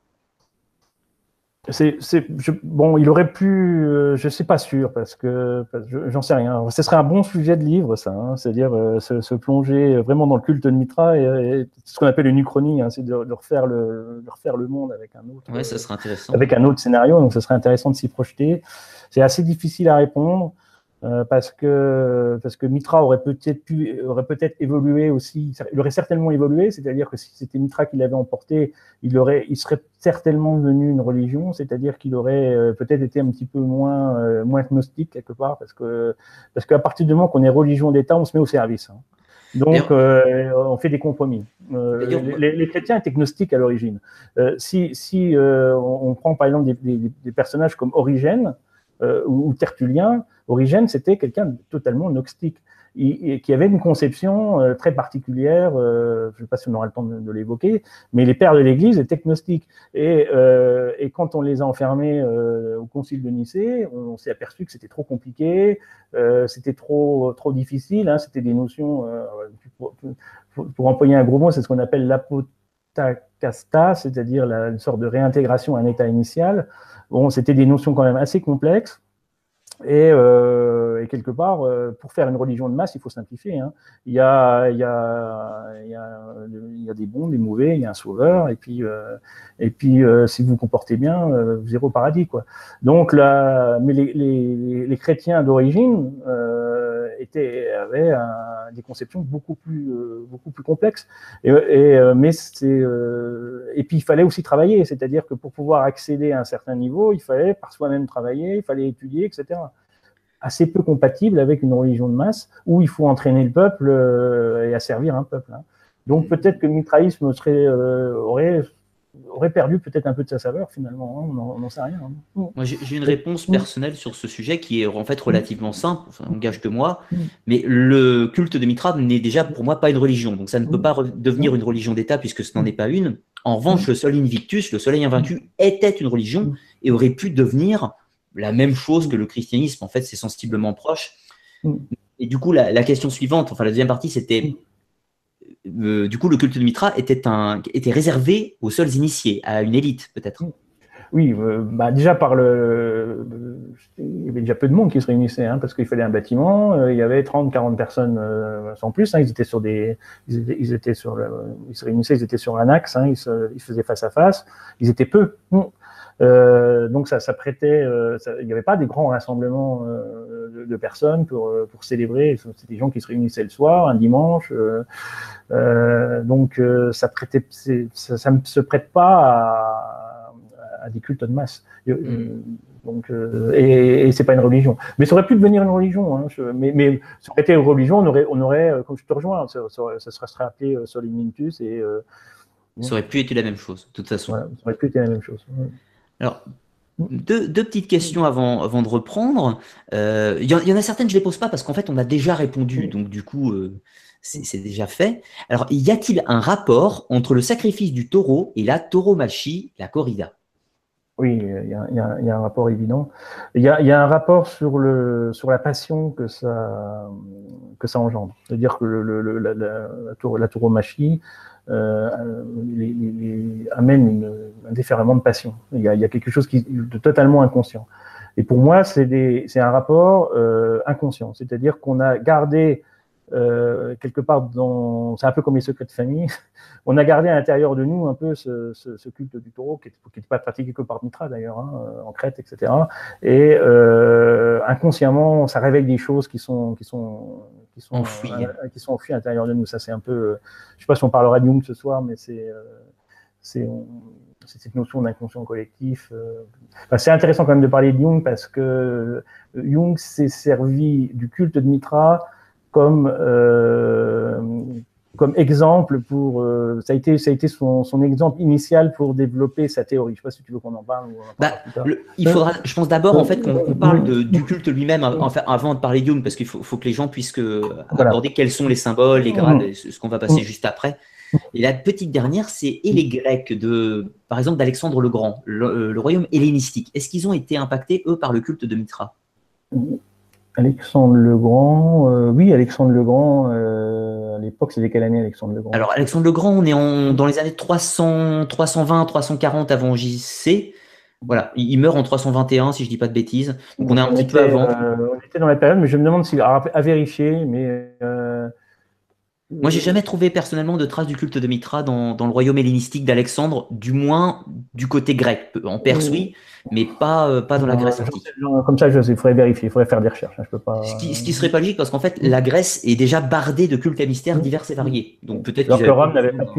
C'est, bon, il aurait pu, euh, je ne suis pas sûr parce que j'en sais rien. Ce serait un bon sujet de livre, ça, hein, c'est-à-dire euh, se, plonger vraiment dans le culte de Mitra et, ce qu'on appelle une uchronie, hein, c'est de, refaire le, refaire le monde avec un autre, ouais, ça serait intéressant. avec un autre scénario. Donc, ce serait intéressant de s'y projeter. C'est assez difficile à répondre. Euh, parce que parce que Mitra aurait peut-être pu aurait peut-être évolué aussi, il aurait certainement évolué, c'est-à-dire que si c'était Mitra qui l'avait emporté, il aurait il serait certainement devenu une religion, c'est-à-dire qu'il aurait euh, peut-être été un petit peu moins euh, moins gnostique quelque part, parce que parce qu'à partir du moment qu'on est religion d'État, on se met au service. Hein. Donc, on fait des compromis. Les, les, chrétiens étaient gnostiques à l'origine. si si on, prend par exemple des, des, des personnages comme Origène ou, ou Tertullien, Origène, c'était quelqu'un totalement gnostique, qui avait une conception euh, très particulière, euh, je ne sais pas si on aura le temps de, l'évoquer, mais les pères de l'Église étaient gnostiques. Et, euh, quand on les a enfermés au concile de Nicée, on, s'est aperçu que c'était trop compliqué, c'était trop, difficile, hein, c'était des notions, pour, employer un gros mot, c'est ce qu'on appelle c'est-à-dire une sorte de réintégration à un état initial. Bon, c'était des notions quand même assez complexes. Et, euh, quelque part, euh, pour faire une religion de masse, il faut simplifier. Hein. Il, y a, il, y a, il, y a, des bons, des mauvais, il y a un sauveur, et puis, euh, et puis si vous vous comportez bien, vous paradis. Quoi. Donc, là, mais les chrétiens d'origine étaient, avaient un, des conceptions beaucoup plus, beaucoup plus complexes. Et, et mais c'est, et puis, il fallait aussi travailler, c'est-à-dire que pour pouvoir accéder à un certain niveau, il fallait par soi-même travailler, il fallait étudier, etc assez peu compatible avec une religion de masse où il faut entraîner le peuple euh, et asservir un peuple. Hein. Donc mm. peut-être que le mitraïsme serait, euh, aurait, aurait perdu peut-être un peu de sa saveur finalement, hein. on n'en sait rien. Hein. Moi j'ai une réponse personnelle sur ce sujet qui est en fait relativement simple, enfin, on gage de moi, mais le culte de Mitra n'est déjà pour moi pas une religion, donc ça ne peut pas devenir une religion d'État puisque ce n'en est pas une. En revanche, le Sol Invictus, le Soleil invaincu, était une religion et aurait pu devenir la même chose que le christianisme. En fait, c'est sensiblement proche. Et du coup, la, question suivante, enfin la deuxième partie, c'était. Euh, du coup le culte de Mitra était, réservé aux seuls initiés, à une élite peut-être. Oui, euh, bah déjà par le, il y avait déjà peu de monde qui se réunissait, hein, parce qu'il fallait un bâtiment. Euh, il y avait 30, 40 personnes sans plus. Hein, ils étaient sur des, ils se réunissaient, ils étaient sur un axe. Hein, ils, se, faisaient face à face. Ils étaient peu. Euh, donc ça, ça prêtait, euh, il n'y avait pas des grands rassemblements euh, de, personnes pour, pour célébrer. C'était des gens qui se réunissaient le soir, un dimanche. donc ça prêtait, ça, ne se prête pas à, des cultes de masse. Mm. Donc, et, et c'est pas une religion. Mais ça aurait pu devenir une religion. Hein, mais, mais ça aurait été une religion, on aurait, on aurait comme je te rejoins, ça, ça, serait appelé Solimintus et. ça aurait pu être la même chose, de toute façon. ça aurait pu être la même chose. Alors, deux, petites questions avant, avant de reprendre. Il euh, y, en a certaines, je ne les pose pas parce qu'en fait, on a déjà répondu. Donc, du coup, euh, c'est déjà fait. Alors, y a-t-il un rapport entre le sacrifice du taureau et la tauromachie, la corrida? Oui, il y, a un rapport évident. Il y, a, un rapport sur, le, sur la passion que ça, que ça engendre. C'est-à-dire que le, la, la, tauromachie, euh, amène un déferlement de passion. Il y, a, quelque chose de totalement inconscient. Et pour moi, c'est un rapport euh, inconscient, c'est-à-dire qu'on a gardé euh, quelque part dans, c'est un peu comme les secrets de famille, on a gardé à l'intérieur de nous un peu ce, culte du taureau qui n'était pas pratiqué que par Mitra d'ailleurs, hein, en Crète, etc. Et inconsciemment, ça réveille des choses qui sont, qui sont enfouies, euh, qui sont à l'intérieur de nous. Ça, c'est un peu, je sais pas si on parlera de Jung ce soir, mais c'est, c'est cette notion d'inconscient collectif. c'est intéressant quand même de parler de Jung parce que Jung s'est servi du culte de Mitra comme comme exemple pour euh, ça a été ça a été son, son, exemple initial pour développer sa théorie. Je sais pas si tu veux qu'on en parle. bah, il faudra, je pense d'abord en fait qu'on parle de, du culte lui-même enfin, avant de parler d'Jung parce qu'il faut, faut, que les gens puissent que, aborder quels sont les symboles, les grades, mm. ce qu'on va passer mm. juste après. Et la petite dernière, c'est et les Grecs de, par exemple, d'Alexandre le Grand, le, euh, le royaume hellénistique. Est-ce qu'ils ont été impactés eux par le culte de Mitra? Alexandre le Grand, euh, oui, Alexandre le Grand, euh, l'époque, c'était quelle année Alexandre le Grand? Alors, Alexandre le Grand, on est en, dans les années 300, 320, 340 avant JC. Voilà, il meurt en 321, si je dis pas de bêtises. Donc, on est un petit peu avant. Euh, on était dans la période, mais je me demande si, à, à vérifier, mais moi, j'ai jamais trouvé personnellement de traces du culte de Mitra dans, dans le royaume hellénistique d'Alexandre, du moins du côté grec. En Perse, oui, mais pas, euh, pas dans la Grèce antique. Comme ça, je, il faudrait vérifier, il faudrait faire des recherches. Hein, je peux pas... Ce qui, ce qui serait pas logique, parce qu'en fait, la Grèce est déjà bardée de cultes à mystère divers et variés. Donc peut-être. Alors que Rome n'avait pas de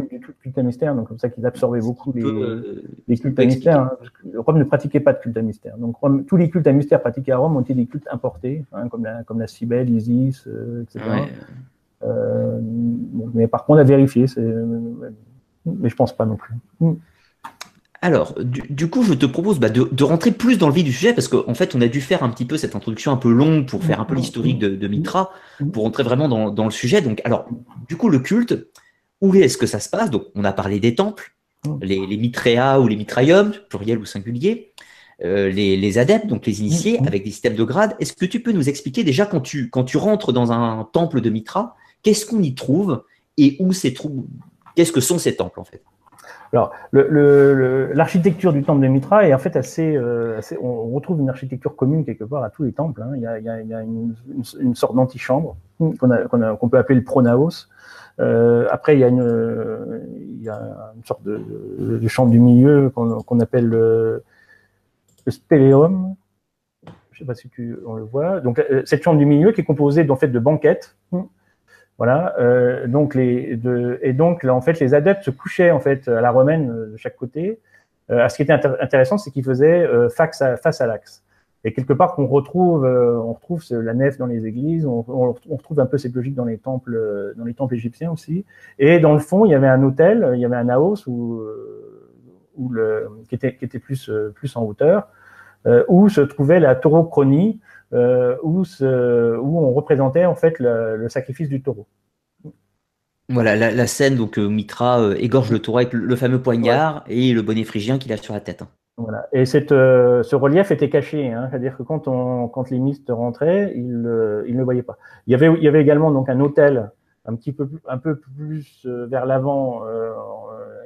culte à mystère, donc comme ça qu'ils absorbaient beaucoup les, euh, les cultes à mystère. Hein, Rome ne pratiquait pas de culte à mystère. Donc tous les cultes à mystère pratiqués à Rome ont été des cultes importés, hein, comme la, comme la Cybèle, Isis, euh, etc. Euh, mais par contre, à vérifier, mais je pense pas non plus. Alors, du, coup, je te propose bah, de, rentrer plus dans le vif du sujet parce qu'en fait, on a dû faire un petit peu cette introduction un peu longue pour faire un peu l'historique de, Mitra, pour rentrer vraiment dans, le sujet. Donc, alors, du coup, le culte, où est-ce que ça se passe? Donc, on a parlé des temples, les, les ou les mitraillums, pluriel ou singulier, euh, les, adeptes, donc les initiés, avec des systèmes de grades. Est-ce que tu peux nous expliquer déjà quand tu, quand tu rentres dans un temple de Mitra, Qu'est-ce qu'on y trouve et où ces Qu'est-ce que sont ces temples en fait? Alors, l'architecture du temple de Mitra est en fait euh, assez, on retrouve une architecture commune quelque part à tous les temples. Hein. Il, y a, une, sorte d'antichambre qu'on peut appeler le pronaos. Euh, après, il y, a une, sorte de, chambre du milieu qu'on appelle le, le. Je ne sais pas si tu, on le voit. Donc, euh, cette chambre du milieu qui est composée en fait de banquettes voilà. Euh, donc les, de, et donc là, en fait, les adeptes se couchaient en fait à la romaine euh, de chaque côté. Euh, ce qui était intéressant, c'est qu'ils faisaient euh, face à, face à l'axe. Et quelque part qu'on retrouve, euh, on retrouve la nef dans les églises, on, on, retrouve un peu cette logique dans les temples, dans les temples égyptiens aussi. Et dans le fond, il y avait un hôtel, il y avait un naos où, où le, qui était, qui était plus, plus en hauteur, où se trouvait la taurochronie, euh, où, où, on représentait en fait le, sacrifice du taureau. Voilà, la, scène, donc euh, Mitra euh, égorge le taureau avec le, fameux poignard et le bonnet phrygien qu'il a sur la tête. Hein. Voilà. Et cette, ce relief était caché, hein. c'est-à-dire que quand, on, quand les mystes rentraient, ils, ils, ne voyaient pas. Il y avait, il y avait également donc un hôtel un petit peu plus, un peu plus vers l'avant.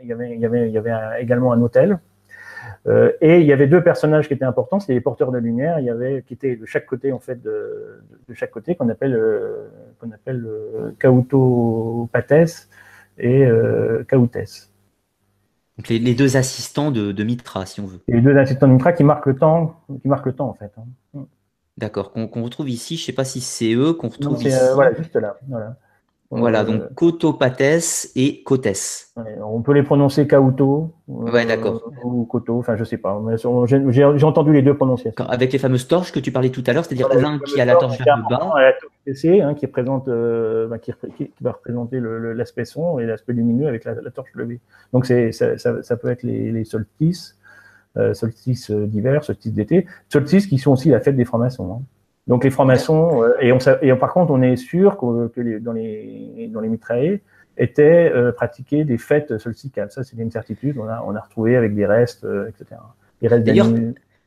il y avait, il y avait, il y avait également un hôtel euh, et il y avait deux personnages qui étaient importants, c'était les porteurs de lumière. Il y avait qui étaient de chaque côté en fait de, de chaque côté qu'on appelle euh, qu'on appelle euh, Kauto Pates et euh, Kautes. Donc les, les, deux assistants de, de, Mitra, si on veut. les deux assistants de Mitra qui marquent le temps, qui marquent le temps en fait. Hein. D'accord, qu'on retrouve ici. Je ne sais pas si c'est eux qu'on retrouve ici. voilà, juste là. Voilà. Voilà, euh, donc Cotopates et Cotes. on peut les prononcer Kauto ouais, d'accord. Euh, ou Koto, enfin je sais pas. J'ai entendu les deux prononciations. Avec les fameuses torches que tu parlais tout à l'heure, c'est-à-dire l'un qui a la torche vers le bas. La torche hein, qui, représente, euh, bah, qui, va représenter l'aspect son et l'aspect lumineux avec la, torche levée. Donc ça, ça, ça, peut être les, les solstices, solstices d'hiver, solstices d'été, solstices qui sont aussi la fête des francs-maçons. Hein. Donc les francs-maçons, euh, et, on, et par contre, on est sûr que, que les, dans les, dans les mitraillés étaient euh, pratiquées des fêtes solsticales. Ça, c'est une certitude. On a, on a retrouvé avec des restes, euh, etc. D'ailleurs,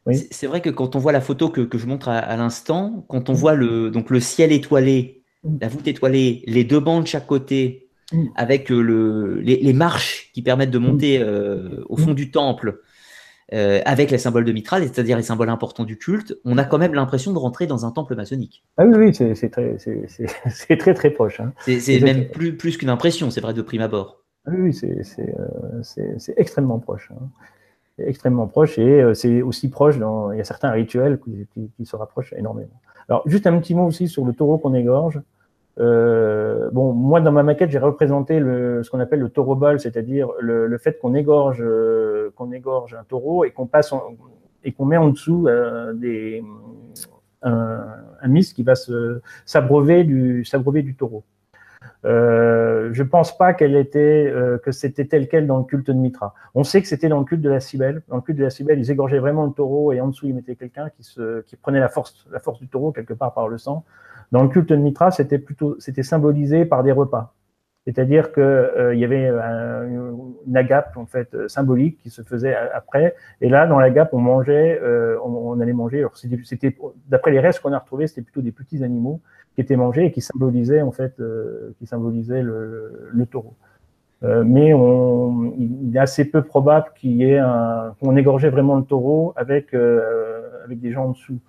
oui. c'est vrai que quand on voit la photo que, que je montre à, l'instant, quand on voit le, donc le ciel étoilé, mm. la voûte étoilée, les deux bancs de chaque côté, mm. avec le, les, les, marches qui permettent de monter mm. au fond du temple, euh, avec les symboles de Mitra, c'est-à-dire les symboles importants du culte, on a quand même l'impression de rentrer dans un temple maçonnique. Ah oui, oui, c'est très, très, très proche. Hein. C'est même plus, plus qu'une impression, c'est vrai de prime abord. Ah oui, c'est euh, extrêmement proche. Hein. Extrêmement proche et euh, c'est aussi proche, dans, il y a certains rituels qui, qui, se rapprochent énormément. Alors, juste un petit mot aussi sur le taureau qu'on égorge. Euh, bon, moi, dans ma maquette, j'ai représenté ce qu'on appelle le taureau bol, c'est-à-dire le, fait qu'on égorge, euh, qu'on égorge un taureau et qu'on passe et qu'on met en dessous euh, un, un qui va s'abreuver du, taureau. Euh, je pense pas qu'elle était, que c'était tel quel dans le culte de Mitra. On sait que c'était dans le culte de la Cybèle. Dans le culte de la Cybèle, ils égorgeaient vraiment le taureau et en dessous ils mettaient quelqu'un qui, qui prenait la force, la force du taureau quelque part par le sang. Dans le culte de Mitra, c'était plutôt, c'était symbolisé par des repas. C'est-à-dire qu'il euh, y avait un, une agape en fait symbolique qui se faisait après, et là dans l'agape on mangeait, euh, on, allait manger. C'était d'après les restes qu'on a retrouvés, c'était plutôt des petits animaux qui étaient mangés et qui symbolisaient en fait, euh, qui symbolisaient le, taureau. Euh, mais on, il est assez peu probable qu'il y ait qu'on égorgeait vraiment le taureau avec euh, avec des gens en dessous.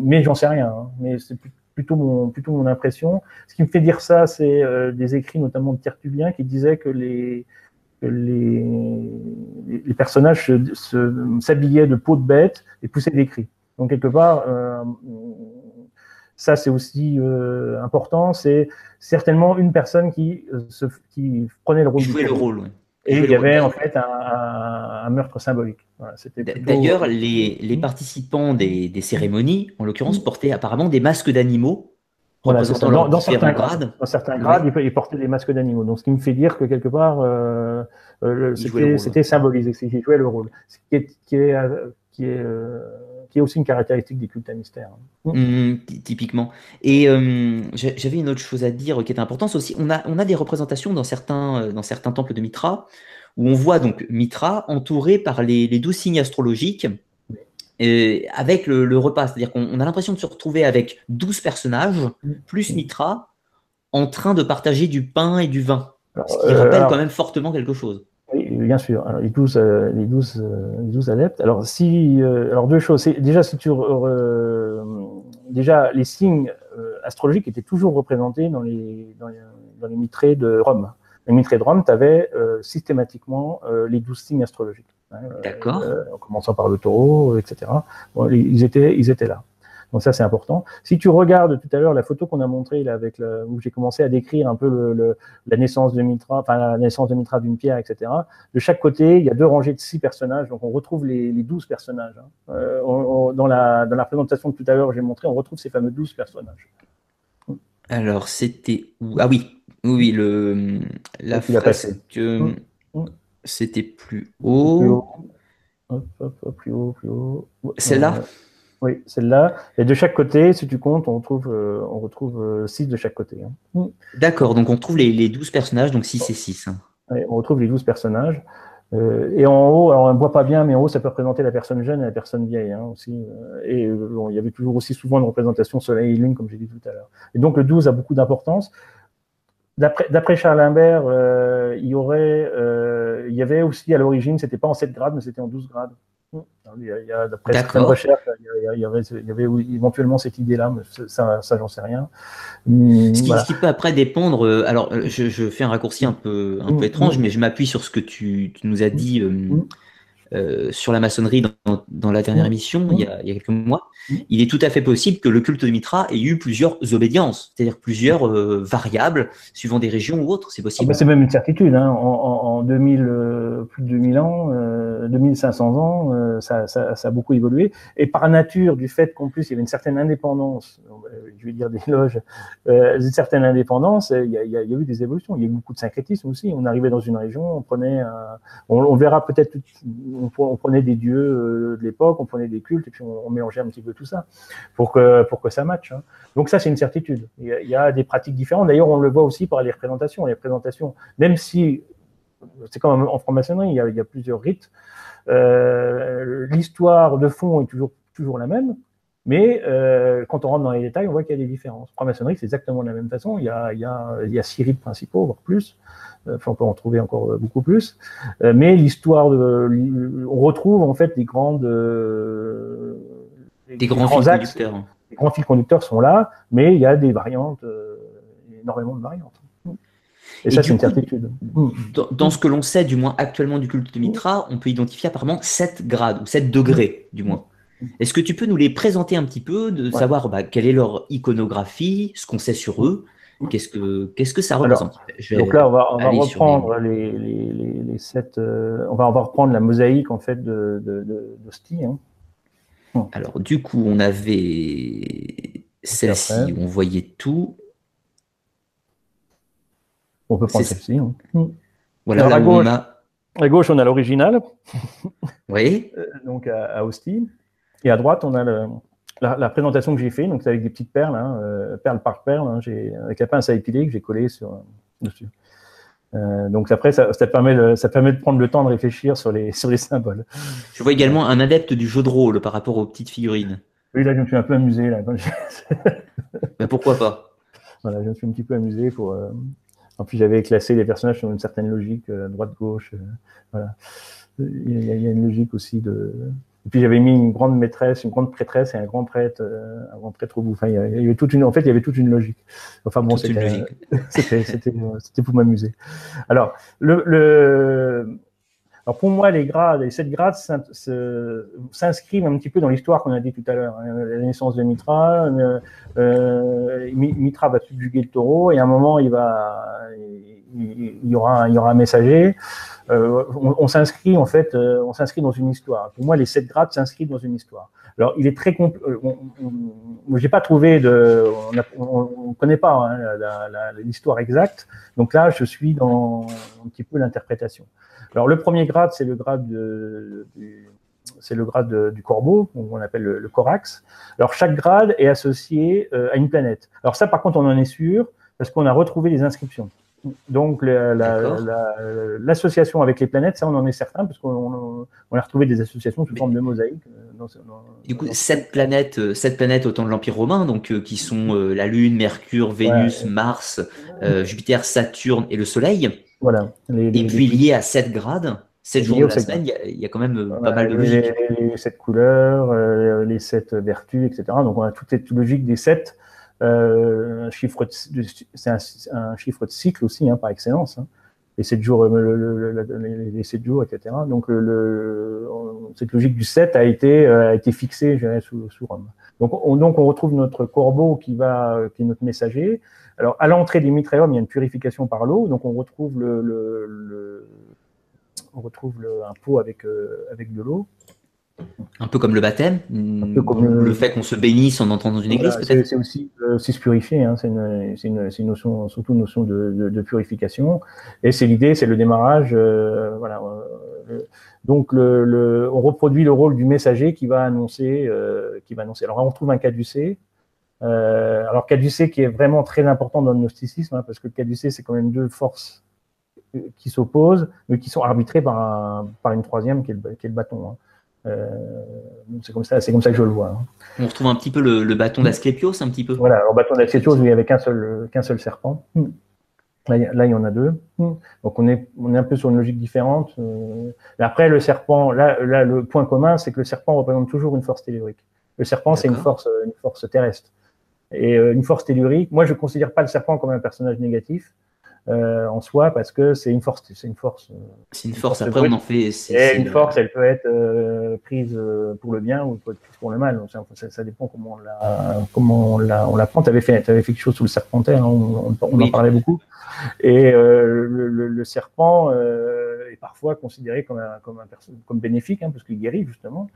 Mais j'en sais rien. Hein, mais c'est plutôt mon, plutôt mon impression. Ce qui me fait dire ça, c'est euh, des écrits notamment de Tertullien qui disait que les, que les, les personnages s'habillaient de peau de bête et poussaient des cris. Donc quelque part, euh, ça c'est aussi euh, important, c'est certainement une personne qui, se, qui prenait le rôle. Jouait le rôle, oui. Et il y avait en fait un, un, un meurtre symbolique. Voilà, D'ailleurs, les, les, participants des, des cérémonies, en l'occurrence, portaient apparemment des masques d'animaux voilà, dans, dans, certains grades, dans certains grades, ouais. ils portaient des masques d'animaux. Donc, ce qui me fait dire que quelque part, euh, euh, c'était symbolisé, qu'ils jouaient le rôle. Ce qui est, qui est, qui est, euh, qui est aussi une caractéristique des cultes à mystère. Mmh, typiquement. Et euh, j'avais une autre chose à dire qui est importante aussi. On a, on a des représentations dans certains, dans certains temples de Mitra où on voit donc Mitra entouré par les, les douze signes astrologiques euh, avec le, le repas. C'est-à-dire qu'on a l'impression de se retrouver avec 12 personnages, plus Mitra, en train de partager du pain et du vin. Alors, ce qui rappelle alors, quand même fortement quelque chose. Bien sûr. Alors, les 12, euh, les 12, euh, les 12 adeptes. Alors, si, euh, alors deux choses. Déjà, si tu, déjà, les signes astrologiques étaient toujours représentés dans les, dans les, dans les mitrées de Rome. Les mitrées de Rome, tu avais systématiquement les 12 signes astrologiques. D'accord. Euh, en commençant par le taureau, etc. Bon, ils, étaient, ils étaient là. Donc ça, c'est important. Si tu regardes tout à l'heure la photo qu'on a montrée là, avec le, où j'ai commencé à décrire un peu le, le, la naissance de Mitra, enfin la naissance de Mitra d'une pierre, etc. De chaque côté, il y a deux rangées de six personnages. Donc on retrouve les, les douze personnages. Hein. Euh, on, on, dans, la, dans la présentation de tout à l'heure, j'ai montré, on retrouve ces fameux douze personnages. Alors c'était où? Ah oui, oui, le la fresque. Mmh. Mmh. C'était plus haut. Plus haut. Hop, hop, hop, plus haut, plus haut. Celle-là? Euh, Oui, celle-là. Et de chaque côté, si tu comptes, on retrouve, euh, on retrouve 6 de chaque côté. Hein. D'accord, donc on trouve les, les 12 personnages, donc 6 et 6. Hein. Oui, on retrouve les 12 personnages. Euh, et en haut, alors on ne voit pas bien, mais en haut, ça peut représenter la personne jeune et la personne vieille hein, aussi. Et bon, il y avait toujours aussi souvent une représentation soleil et lune, comme j'ai dit tout à l'heure. Et donc le 12 a beaucoup d'importance. D'après Charles Imbert, euh, il y aurait, euh, il y avait aussi à l'origine, c'était pas en 7 grades, mais c'était en 12 grades. Il y a, y a d'après certaines recherches, il y, avait, il y avait éventuellement cette idée-là, mais ça, ça j'en sais rien. Hum, ce, qui, voilà. ce, qui, peut après dépendre. Euh, alors, je, je, fais un raccourci un peu, un mmh, peu étrange, mmh. mais je m'appuie sur ce que tu, tu nous as dit. Mmh. Euh, sur la maçonnerie dans, dans la dernière émission, il y, a, il, y a, quelques mois, il est tout à fait possible que le culte de Mitra ait eu plusieurs obédiences, c'est-à-dire plusieurs euh, variables suivant des régions ou autres. C'est possible. Ah bah c'est même une certitude. Hein. En, en, en 2000, euh, plus de 2000 ans, euh, 2500 ans, euh, ça, ça, ça, a beaucoup évolué. Et par nature, du fait qu'en plus il y avait une certaine indépendance, je vais dire des loges, une certaine indépendance, il y, a, il y, a, eu des évolutions. Il y a eu beaucoup de syncrétisme aussi. On arrivait dans une région, on prenait, un, on, on verra peut-être on, prenait des dieux euh, de l'époque, on prenait des cultes, et puis on, mélangeait un petit peu tout ça pour que, pour que ça matche. Hein. Donc ça, c'est une certitude. Il y, a, des pratiques différentes. D'ailleurs, on le voit aussi par les représentations. Les représentations, même si c'est comme en franc-maçonnerie, il, y a plusieurs rites, euh, l'histoire de fond est toujours, toujours la même, mais euh, quand on rentre dans les détails, on voit qu'il y a des différences. Franc-maçonnerie, c'est exactement de la même façon. Il y a, il y a six rites principaux, voire plus. Enfin, on peut en trouver encore beaucoup plus. Euh, mais l'histoire de, on retrouve en fait des grandes, euh, des, grands, grands fils axes, conducteurs. Les grands fils conducteurs sont là, mais il y a des variantes, euh, énormément de variantes. Et, Et ça, c'est une certitude. Dans, dans, ce que l'on sait, du moins actuellement du culte de Mitra, on peut identifier apparemment 7 grades, ou 7 degrés, du moins. Est-ce que tu peux nous les présenter un petit peu, de ouais. savoir bah, quelle est leur iconographie, ce qu'on sait sur eux, Qu'est-ce que, qu'est-ce que ça représente? Donc là, on va, reprendre les, les, les, sept. Euh, on, va, on va reprendre la mosaïque en fait de, de, de, hein. Alors, du coup, on avait celle-ci où on voyait tout. On peut prendre celle-ci. Hein. Voilà, là à, gauche, on a... à gauche, on a l'original. Oui. Euh, donc à, à Austin. Et à droite, on a le, la, présentation que j'ai fait, donc c'est avec des petites perles, hein, euh, perle par perle, hein, avec la pince à épiler que j'ai collé sur, dessus. Euh, donc après, ça, ça, permet de, ça permet de prendre le temps de réfléchir sur les, sur les symboles. Je vois également un adepte du jeu de rôle par rapport aux petites figurines. Oui, là, je me suis un peu amusé. Là, Mais pourquoi pas? Voilà, je me suis un petit peu amusé pour. Euh... En plus, j'avais classé les personnages sur une certaine logique, droite-gauche. Voilà. Il y, a, il y, a, une logique aussi de, et puis j'avais mis une grande maîtresse, une grande prêtresse et un grand prêtre, euh, un grand prêtre au bout. Enfin, il y avait toute une, en fait, il y avait toute une logique. Enfin bon, c'était, c'était, pour m'amuser. Alors, le, le, alors pour moi, les grades, les sept grades s'inscrivent un petit peu dans l'histoire qu'on a dit tout à l'heure. Hein. La naissance de Mitra, euh, euh, Mitra va subjuguer le taureau et à un moment, il va, il, y aura, un messager. Euh, on, s'inscrit en fait, euh, on s'inscrit dans une histoire. Pour moi, les sept grades s'inscrivent dans une histoire. Alors, il est très compl... Euh, j'ai pas trouvé de, on ne connaît pas hein, l'histoire exacte. Donc là, je suis dans un petit peu l'interprétation. Alors, le premier grade, c'est le grade de, du, c'est le grade du corbeau, on appelle le, corax. Alors, chaque grade est associé à une planète. Alors ça, par contre, on en est sûr parce qu'on a retrouvé les inscriptions. Donc l'association avec les planètes, ça on en est certain, parce qu'on a retrouvé des associations sous forme de mosaïque. Euh, du coup, sept planètes, euh, sept planètes au temps de l'Empire romain, donc euh, qui sont la Lune, Mercure, Vénus, Mars, Jupiter, Saturne et le Soleil. Voilà. et puis lié à 7 grades, 7 jours de la semaine, il y, a, quand même pas mal de logique. Les, 7 couleurs, les 7 vertus, etc. Donc on a toute cette logique des 7 euh, un chiffre c'est un, chiffre de cycle aussi, hein, par excellence. Hein. Les 7 jours, le, les 7 jours, etc. Donc, le, cette logique du 7 a été, euh, fixée, sous, Rome. Donc on, retrouve notre corbeau qui est notre messager. Alors, à l'entrée des mitréums, il y a une purification par l'eau. Donc, on retrouve un pot euh, avec de l'eau. Un peu comme le baptême, le... fait qu'on se bénisse en entrant dans une église, peut-être C'est aussi, euh, se purifier, hein. c'est une, une, une, notion, surtout une notion de, de, purification. Et c'est l'idée, c'est le démarrage. Euh, voilà. Euh, donc, le, le, on reproduit le rôle du messager qui va annoncer. Euh, qui va annoncer. Alors, on retrouve un caducé. Euh, alors, caducé qui est vraiment très important dans le gnosticisme, hein, parce que le caducé, c'est quand même deux forces qui s'opposent, mais qui sont arbitrées par, un, par une troisième qui est le, qui est le bâton. Hein. Euh, c'est comme ça, c'est comme ça que je le vois. Hein. On retrouve un petit peu le, bâton d'Asclepios, un petit peu. Voilà, le bâton d'Asclepios, il n'y avait qu'un seul, qu'un seul serpent. Hmm. Là, il y en a deux. Hmm. Donc on est, on est un peu sur une logique différente. Euh. après, le serpent, là, là, le point commun, c'est que le serpent représente toujours une force tellurique. Le serpent, c'est une force, une force terrestre. Et euh, une force tellurique, moi, je ne considère pas le serpent comme un personnage négatif. Euh, en soi parce que c'est une force. C'est une force. Euh, c'est une, force. Après, on en fait. Et une force, elle peut être euh, prise pour le bien ou elle peut être prise pour le mal. Ça, dépend comment on la, comment on la, on la prend. Tu avais fait, avais fait quelque chose sous le serpentaire. Hein, on, on, en parlait beaucoup. Et le, le, serpent est parfois considéré comme un, comme un comme bénéfique, hein, parce qu'il guérit justement.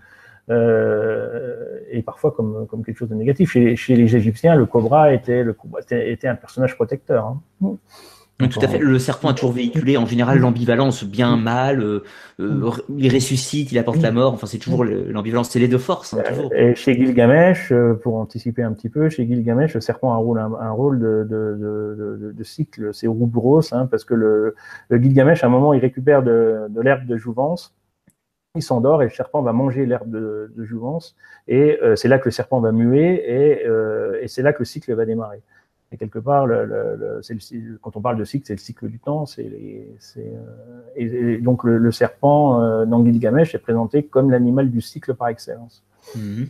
Euh, et parfois comme, comme quelque chose de négatif. Chez, chez les Égyptiens, le cobra était, le, était, était un personnage protecteur. Hein tout à fait. Le serpent a toujours véhiculé en général l'ambivalence bien mal. Euh, euh, il ressuscite, il apporte la mort. Enfin, c'est toujours l'ambivalence. C'est les deux forces. Hein, et chez Gilgamesh, euh, pour anticiper un petit peu, chez Gilgamesh, le serpent a un rôle, de, cycle. C'est Roubros, hein, parce que le, Gilgamesh, à un moment, il récupère de, l'herbe de jouvence. Il s'endort et le serpent va manger l'herbe de, jouvence. Et c'est là que le serpent va muer et c'est là que le cycle va démarrer. Et quelque part, quand on parle de cycle, c'est le cycle du temps. Euh, et, donc le, serpent euh, dans est présenté comme l'animal du cycle par excellence. Mhm.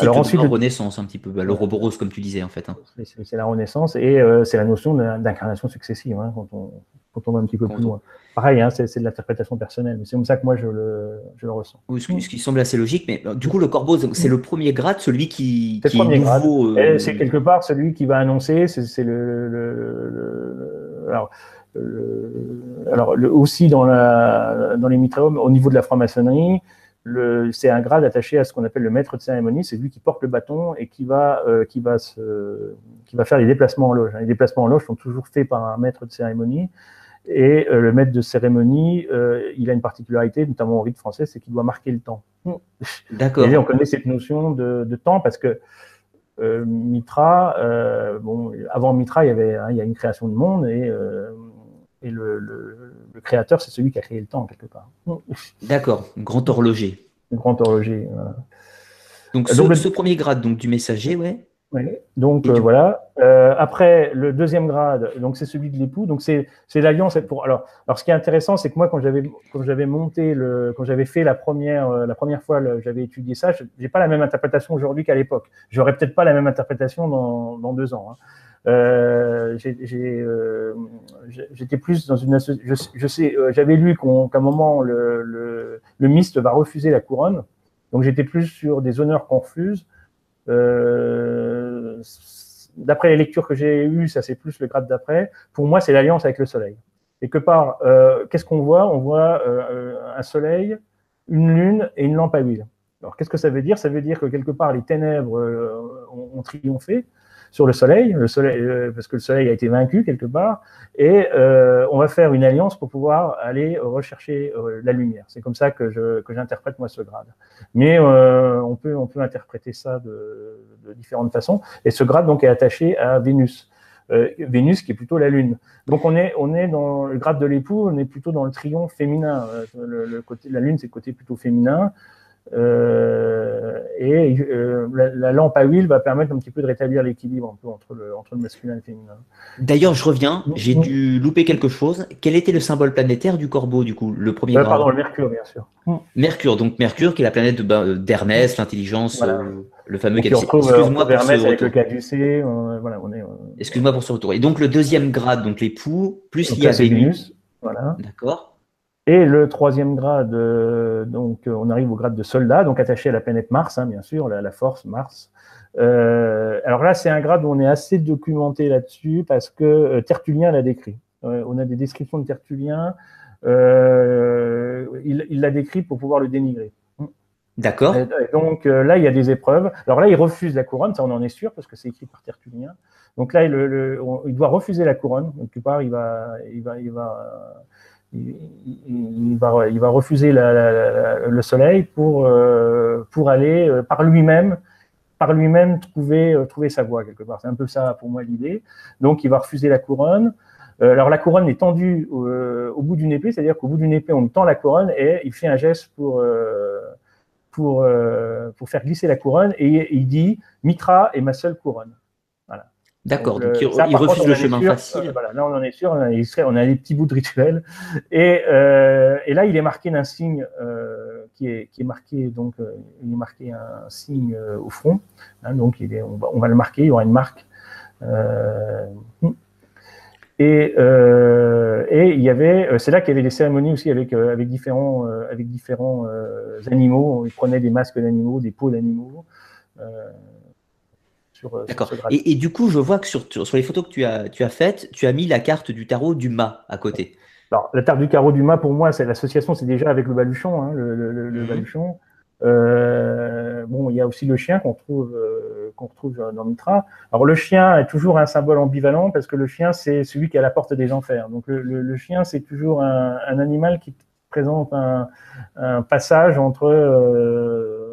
Alors ensuite, la renaissance un petit peu, bah, l'Ouroboros comme tu disais en fait. Hein. C'est la renaissance et c'est la notion d'incarnation successive hein, quand, on, quand on va un petit peu plus loin. Pareil, hein, c'est de l'interprétation personnelle, mais c'est comme ça que moi je le, je le ressens. Oui, ce, qui, semble assez logique, mais du coup le corbeau, c'est le premier grade, celui qui, qui est nouveau. C'est quelque part celui qui va annoncer, c'est le, le, alors, alors aussi dans, la, dans les mitréums, au niveau de la franc-maçonnerie, c'est un grade attaché à ce qu'on appelle le maître de cérémonie, c'est lui qui porte le bâton et qui va, euh, qui va, se, qui va faire les déplacements en loge. Les déplacements en loge sont toujours faits par un maître de cérémonie. Et euh, le maître de cérémonie, euh, il a une particularité, notamment au rite français, c'est qu'il doit marquer le temps. D'accord. Et on connaît cette notion de, de temps parce que Mitra, bon, avant Mitra, il y avait, hein, il y a une création de monde et et le, le, créateur, c'est celui qui a créé le temps, quelque part. D'accord, grand horloger. Grand horloger. Donc, ce, premier grade donc, du messager, ouais. Oui, donc euh, voilà. Euh, après, le deuxième grade, donc c'est celui de l'époux. Donc c'est l'alliance. Pour alors, alors ce qui est intéressant, c'est que moi quand j'avais quand j'avais monté le quand j'avais fait la première euh, la première fois j'avais étudié ça, j'ai pas la même interprétation aujourd'hui qu'à l'époque. J'aurais peut-être pas la même interprétation dans, dans deux ans. Hein. Euh, euh, j'étais plus dans une je, sais, euh, j'avais lu qu'à un moment le, le, va refuser la couronne, donc j'étais plus sur des honneurs qu'on refuse. D'après les lectures que j'ai eues, ça c'est plus le grade d'après. Pour moi, c'est l'alliance avec le soleil. Et que par, qu'est-ce qu'on voit? On voit un soleil, une lune et une lampe à huile. Alors qu'est-ce que ça veut dire? Ça veut dire que quelque part les ténèbres ont triomphé sur le Soleil, le soleil euh, parce que le Soleil a été vaincu quelque part, et euh, on va faire une alliance pour pouvoir aller rechercher euh, la lumière. C'est comme ça que, j'interprète moi ce grade. Mais on, peut, interpréter ça de, différentes façons, et ce grade donc est attaché à Vénus. Vénus qui est plutôt la Lune. Donc on est, on est dans le grade de l'époux, on est plutôt dans le triomphe féminin. La Lune c'est le côté plutôt féminin. Euh, et euh, la, lampe à huile va permettre un petit peu de rétablir l'équilibre un peu entre le, entre le masculin et le féminin. D'ailleurs, je reviens, j'ai mm. dû louper quelque chose. Quel était le symbole planétaire du corbeau, du coup, le premier euh, Pardon, le Mercure, bien sûr. Mm. Mercure, donc Mercure, qui est la planète ben, d'Hermès, l'intelligence, le fameux Excuse-moi pour ce avec le caducé, voilà, on est. Excuse-moi pour ce retour. Et donc le deuxième grade, donc l'époux, plus il y a Vénus. Voilà. D'accord. Et le troisième grade, euh, donc euh, on arrive au grade de soldat, donc attaché à la planète Mars, hein, bien sûr, la, la, force Mars. Euh, alors là, c'est un grade où on est assez documenté là-dessus parce que Tertullien l'a décrit. on a des descriptions de Tertullien. il l'a décrit pour pouvoir le dénigrer. D'accord. Donc là, il y a des épreuves. Alors là, il refuse la couronne, ça on en est sûr parce que c'est écrit par Tertullien. Donc là, il, il, doit refuser la couronne. Quelque part, il va, il va, il va il, va, refuser le soleil pour, euh, aller euh, par lui-même par lui-même trouver, euh, trouver sa voie quelque part. C'est un peu ça pour moi l'idée. Donc il va refuser la couronne. alors la couronne est tendue au, bout d'une épée, c'est-à-dire qu'au bout d'une épée on tend la couronne et il fait un geste pour faire glisser la couronne et il dit Mitra est ma seule couronne. D'accord, donc, il, refuse le chemin facile. voilà, là, on en est sûr, on a, on a des petits bouts de rituel. Et, euh, et là, il est marqué d'un signe euh, qui, est, qui est marqué, donc, euh, il est marqué un signe euh, au front. Hein, donc, il est, on, va, on va le marquer, il y aura une marque. Euh, et, et il y avait, c'est là qu'il y avait des cérémonies aussi avec, avec différents, avec différents animaux. Ils prenaient des masques d'animaux, des peaux d'animaux. Euh, D'accord. Et, du coup, je vois que sur, sur les photos que tu as, tu as faites, tu as mis la carte du tarot du mât à côté. Alors, la carte du tarot du mât, pour moi, c'est l'association, c'est déjà avec le baluchon, hein, le, le, le, mhm. baluchon. Euh, bon, il y a aussi le chien qu'on trouve, euh, qu'on retrouve dans Mitra. Alors, le chien est toujours un symbole ambivalent parce que le chien, c'est celui qui est à la porte des enfers. Donc, le, chien, c'est toujours un, un, animal qui présente un, un passage entre euh,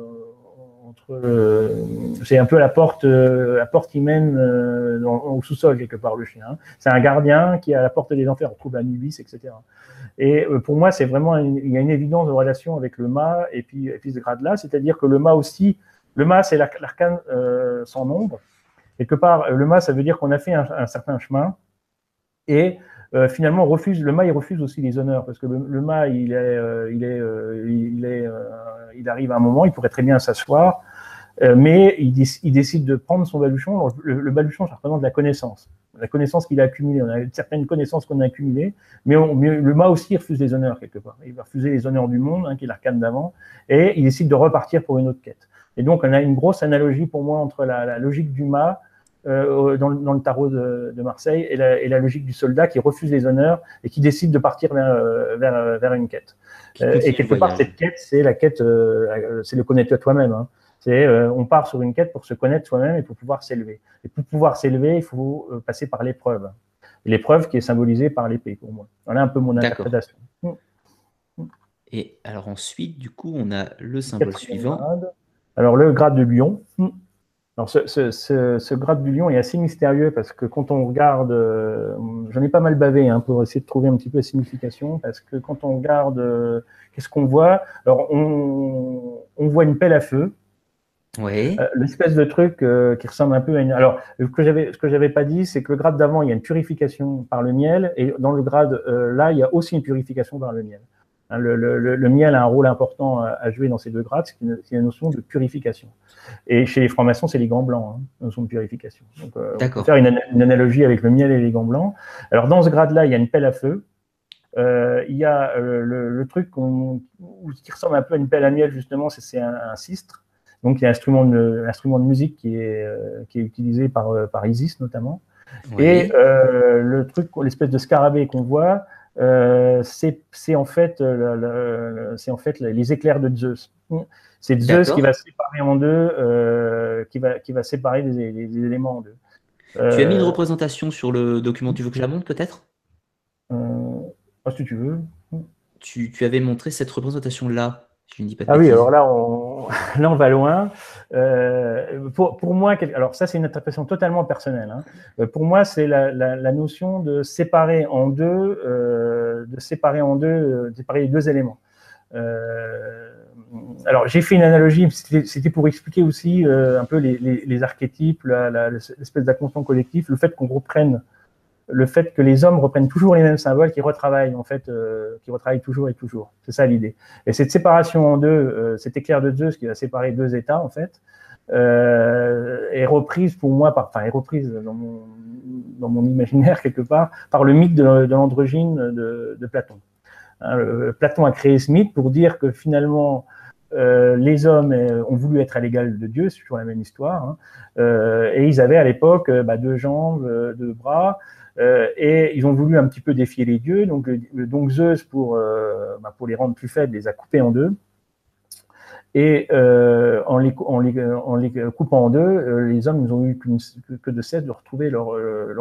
euh, c'est un peu la porte, euh, la porte qui mène euh, au sous-sol quelque part le chien. C'est un gardien qui est à la porte des enfers. On trouve Anubis, etc. Et pour moi, c'est vraiment il y a une évidence de relation avec le mât et puis, et puis ce grade-là, c'est-à-dire que le mât aussi, le mât c'est l'arcane sans nombre. Quelque part, le mât ça veut dire qu'on a fait un, certain chemin et finalement, refuse, le mât, il refuse aussi les honneurs parce que le, le mât, il est, il est, il est, il arrive à un moment, il pourrait très bien s'asseoir mais il, décide de prendre son baluchon. Le, baluchon, ça représente la connaissance. La connaissance qu'il a accumulée. On a certaines connaissances qu'on a accumulées, mais, le mât aussi refuse les honneurs quelque part. Il va refuser les honneurs du monde, hein, qui est l'arcane d'avant, et il décide de repartir pour une autre quête. Et donc, on a une grosse analogie pour moi entre la, logique du mât euh, dans, le tarot de, Marseille et la, logique du soldat qui refuse les honneurs et qui décide de partir vers, euh, vers, vers une quête. Euh, et quelque part, cette quête, c'est la quête, c'est le connaître toi-même. Hein. C'est on part sur une quête pour se connaître soi-même et pour pouvoir s'élever. Et pour pouvoir s'élever, il faut passer par l'épreuve. L'épreuve qui est symbolisée par l'épée pour moi. Voilà un peu mon interprétation. Et alors ensuite, du coup, on a le symbole suivant. Alors le grade de lion. Alors ce, grade du lion est assez mystérieux parce que quand on regarde, euh, j'en ai pas mal bavé hein, pour essayer de trouver un petit peu la signification, parce que quand on regarde, euh, qu'est-ce qu'on voit? Alors on, voit une pelle à feu. Oui. Euh, l'espèce de truc qui ressemble un peu à une. Alors, ce que j'avais, ce que j'avais pas dit, c'est que le grade d'avant, il y a une purification par le miel, et dans le grade là, il y a aussi une purification par le miel. Hein, le, miel a un rôle important à, jouer dans ces deux grades, c'est la notion de purification. Et chez les francs-maçons, c'est les gants blancs, hein, la notion de purification. Donc, euh, on peut faire une, analogie avec le miel et les gants blancs. Alors, dans ce grade-là, il y a une pelle à feu. Euh, il y a euh, le, truc qui ressemble un peu à une pelle à miel, justement, c'est un, un, cistre. Donc, il y a un instrument de, instrument de musique qui est, qui est utilisé par, par Isis, notamment. Et le truc, l'espèce de scarabée qu'on voit, euh, c'est en fait, euh, c'est en fait les éclairs de Zeus. C'est Zeus qui va séparer en deux, euh, qui va qui va séparer les, éléments en deux. tu as mis une représentation sur le document. Tu veux que je la montre peut-être Si tu veux. Tu, tu avais montré cette représentation là ah oui, alors là, on, là, on va loin. Euh, pour, pour, moi, alors ça, c'est une interprétation totalement personnelle. Hein. Euh, pour moi, c'est la, la, la, notion de séparer en deux, euh, de séparer en deux, de séparer les deux éléments. Euh, alors, j'ai fait une analogie, c'était pour expliquer aussi un peu les, les, les archétypes, l'espèce d'inconscient collectif, le fait qu'on reprenne le fait que les hommes reprennent toujours les mêmes symboles, qui retravaillent en fait, euh, qui retravaillent toujours et toujours. C'est ça l'idée. Et cette séparation en deux, euh, cet éclair de Zeus qui va séparer deux États en fait, euh, est reprise pour moi, par, enfin est reprise dans mon, imaginaire quelque part par le mythe de, l'androgyne de, Platon. Hein, Platon a créé ce mythe pour dire que finalement euh, les hommes ont voulu être à l'égal de Dieu, c'est toujours la même histoire, hein, et ils avaient à l'époque bah, deux jambes, deux bras, et ils ont voulu un petit peu défier les dieux. Donc, Zeus, pour, euh, bah, pour les rendre plus faibles, les a coupés en deux. Et euh, en, les, coupant en deux, les hommes n'ont eu que de cesse de retrouver leur,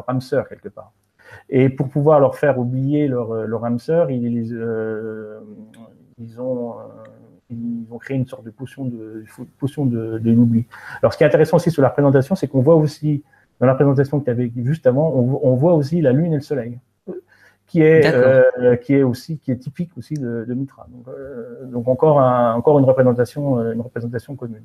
âme sœur quelque part. Et pour pouvoir leur faire oublier leur, leur âme sœur, ils, ont, ils ont créé une sorte de potion de, de, de l'oubli. Alors, ce qui est intéressant aussi sur la présentation, c'est qu'on voit aussi dans la présentation que tu avais juste avant, on, voit aussi la Lune et le Soleil, qui est, euh, qui est aussi qui est typique aussi de, Mitra. Donc, euh, donc encore, un, encore une représentation, euh, une représentation commune.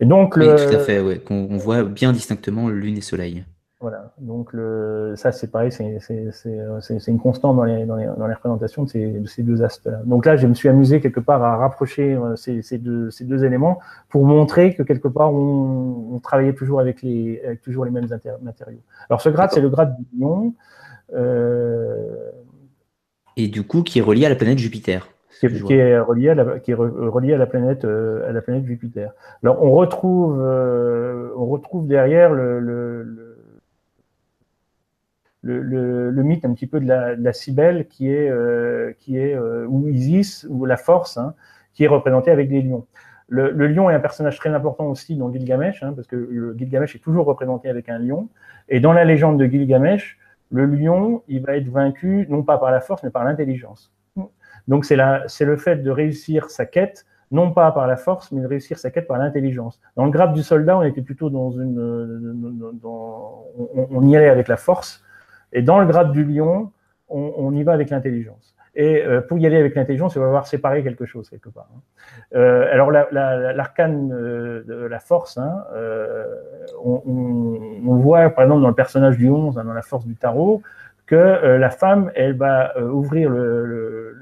Et donc, oui, tout à fait, ouais, qu'on voit bien distinctement Lune et Soleil. Voilà, donc le, ça c'est pareil, c'est une constante dans les, dans les, dans les représentations de ces, de ces deux aspects. -là. Donc là, je me suis amusé quelque part à rapprocher euh, ces, ces, deux, ces deux éléments pour montrer que quelque part on, on travaillait toujours avec, les, avec toujours les mêmes matériaux. Alors ce grade, c'est le grade du lion. Euh... Et du coup, qui est relié à la planète Jupiter. Qui est, qui est, relié à la, qui est relié à la planète euh, à la planète Jupiter. Alors on retrouve euh, on retrouve derrière le, le le, le, mythe un petit peu de la, de qui est, euh, qui est euh, ou Isis ou la force, hein, qui est représentée avec des lions. Le, lion est un personnage très important aussi dans Gilgamesh, hein, parce que le Gilgamesh est toujours représenté avec un lion. Et dans la légende de Gilgamesh, le lion, il va être vaincu non pas par la force, mais par l'intelligence. Donc c'est le fait de réussir sa quête, non pas par la force, mais de réussir sa quête par l'intelligence. Dans le grade du soldat, on était plutôt dans une, dans, on, on, y allait avec la force, et dans le grade du lion, on, y va avec l'intelligence. Et euh, pour y aller avec l'intelligence, il va falloir séparer quelque chose quelque part. Hein. Euh, alors l'arcane euh, de la force, hein, on, voit par exemple dans le personnage du 11, hein, dans la force du tarot, que la femme, elle va ouvrir le,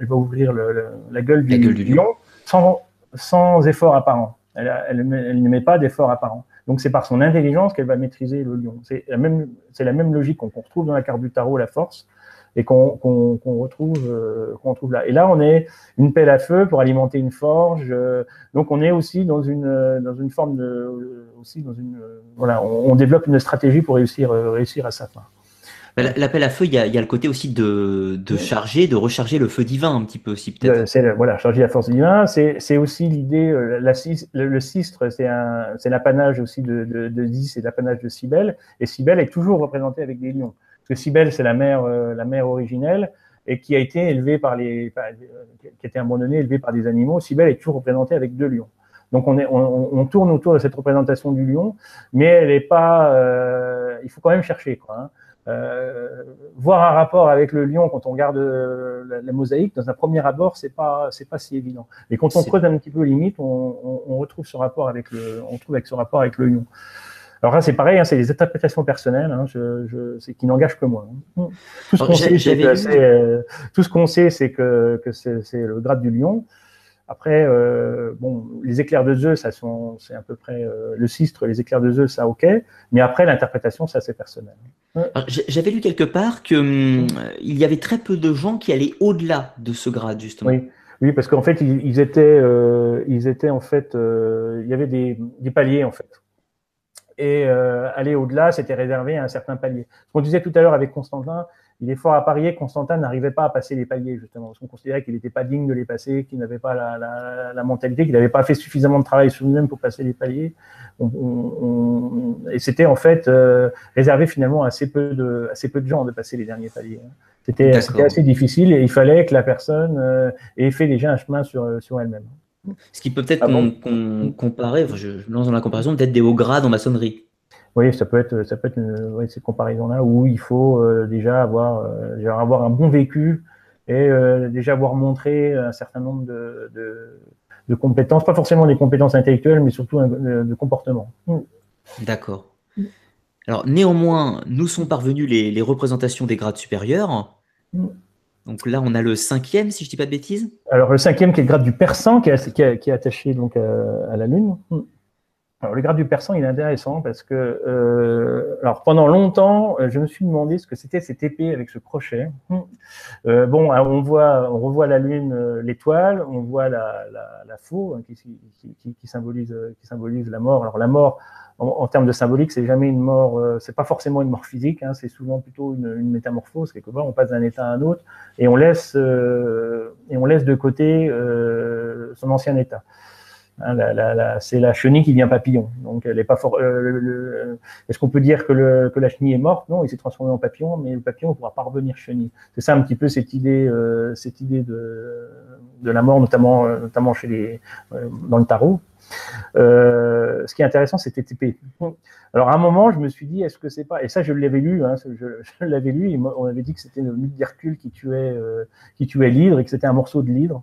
elle va ouvrir la gueule du, lion sans, sans effort apparent. Elle, elle, ne met pas d'effort apparent. Donc c'est par son intelligence qu'elle va maîtriser le lion. C'est la même, la même logique qu'on retrouve dans la carte du tarot, la force, et qu'on retrouve, euh, qu'on retrouve là. Et là, on est une pelle à feu pour alimenter une forge. Euh, donc on est aussi dans une dans une forme de aussi dans une voilà, on, on, développe une stratégie pour réussir réussir à sa fin. L'appel à feu, il y, a, le côté aussi de, charger, de recharger le feu divin un petit peu aussi peut-être. C'est voilà, charger la force divine. C'est aussi l'idée, euh, le, cistre, c'est l'apanage aussi de, de, de Dis et l'apanage de Cybèle. Et Cybèle est toujours représentée avec des lions. Parce que Cybèle, c'est la mère, euh, la mère originelle et qui a été élevée par les, qui a été donné élevée par des animaux. Cybèle est toujours représentée avec deux lions. Donc on, est, on, tourne autour de cette représentation du lion, mais elle n'est pas. Euh, il faut quand même chercher, quoi. Hein. Euh, voir un rapport avec le lion quand on regarde euh, la, mosaïque, dans un premier abord, c'est pas c'est pas si évident. Mais quand on creuse un petit peu limite, on, on, retrouve ce rapport avec le, on trouve avec ce rapport avec le lion. Alors là, c'est pareil, hein, c'est des interprétations personnelles, hein, je, je, c'est qui n'engage que moi. Hein. Tout ce qu'on sait, c'est que, euh, tout ce qu'on sait, c'est que, que c'est, le grade du lion. Après, euh, bon, les éclairs de Zeus, ça sont, c'est à peu près euh, le cistre, les éclairs de Zeus, ça ok. Mais après, l'interprétation, ça c'est personnel. J'avais lu quelque part que hum, il y avait très peu de gens qui allaient au-delà de ce grade justement. Oui, oui, parce qu'en fait, ils, étaient, euh, ils étaient en fait, il y avait des, des, paliers en fait. Et aller au-delà, c'était réservé à un certain palier. Ce qu'on disait tout à l'heure avec Constantin, il est fort à parier que Constantin n'arrivait pas à passer les paliers, justement, parce qu'on considérait qu'il n'était pas digne de les passer, qu'il n'avait pas la, la, la mentalité, qu'il n'avait pas fait suffisamment de travail sur lui-même pour passer les paliers. On, on, et c'était en fait euh, réservé finalement à assez, peu de, assez peu de gens de passer les derniers paliers. Hein. C'était assez difficile et il fallait que la personne euh, ait fait déjà un chemin sur, sur elle-même. Ce qui peut peut-être ah comparer, je, je lance dans la comparaison, peut-être des hauts grades en maçonnerie. Oui, ça peut être, ça peut être une, cette comparaison-là où il faut euh, déjà avoir, euh, déjà avoir un bon vécu et euh, déjà avoir montré un certain nombre de, de, de, compétences, pas forcément des compétences intellectuelles, mais surtout de, de comportement. D'accord. Alors néanmoins, nous sont parvenus les, les représentations des grades supérieurs. Mm. Donc là, on a le cinquième, si je dis pas de bêtises. Alors le cinquième, qui est le grade du persan, qui est, qui est, attaché donc à, à la lune. Mm. Alors, le grade du persan, il est intéressant parce que, euh, alors pendant longtemps, euh, je me suis demandé ce que c'était cette épée avec ce crochet. Euh, bon, on voit, on revoit la lune, euh, l'étoile, on voit la, la, la faux hein, qui, qui, qui, symbolise, qui symbolise la mort. Alors la mort, en, termes de symbolique, c'est jamais une mort, c'est pas forcément une mort physique, hein, c'est souvent plutôt une, une, métamorphose. Quelque part, on passe d'un état à un autre et on laisse et on laisse de côté son ancien état. Hein, c'est la chenille qui devient papillon. Donc, elle est pas. Euh, est-ce qu'on peut dire que, la chenille est morte? Non, il s'est transformé en papillon, mais le papillon ne pourra pas revenir chenille. C'est ça un petit peu cette idée, euh, cette idée de, la mort, notamment, euh, notamment chez les, euh, dans le tarot. Ce qui est intéressant, c'était TP. Alors à un moment, je me suis dit, est-ce que c'est pas Et ça, je l'avais lu. Hein, je l'avais lu. on avait dit que c'était le mythe d'Hercule qui tuait, qui tuait l'hydre et que c'était un morceau de l'hydre.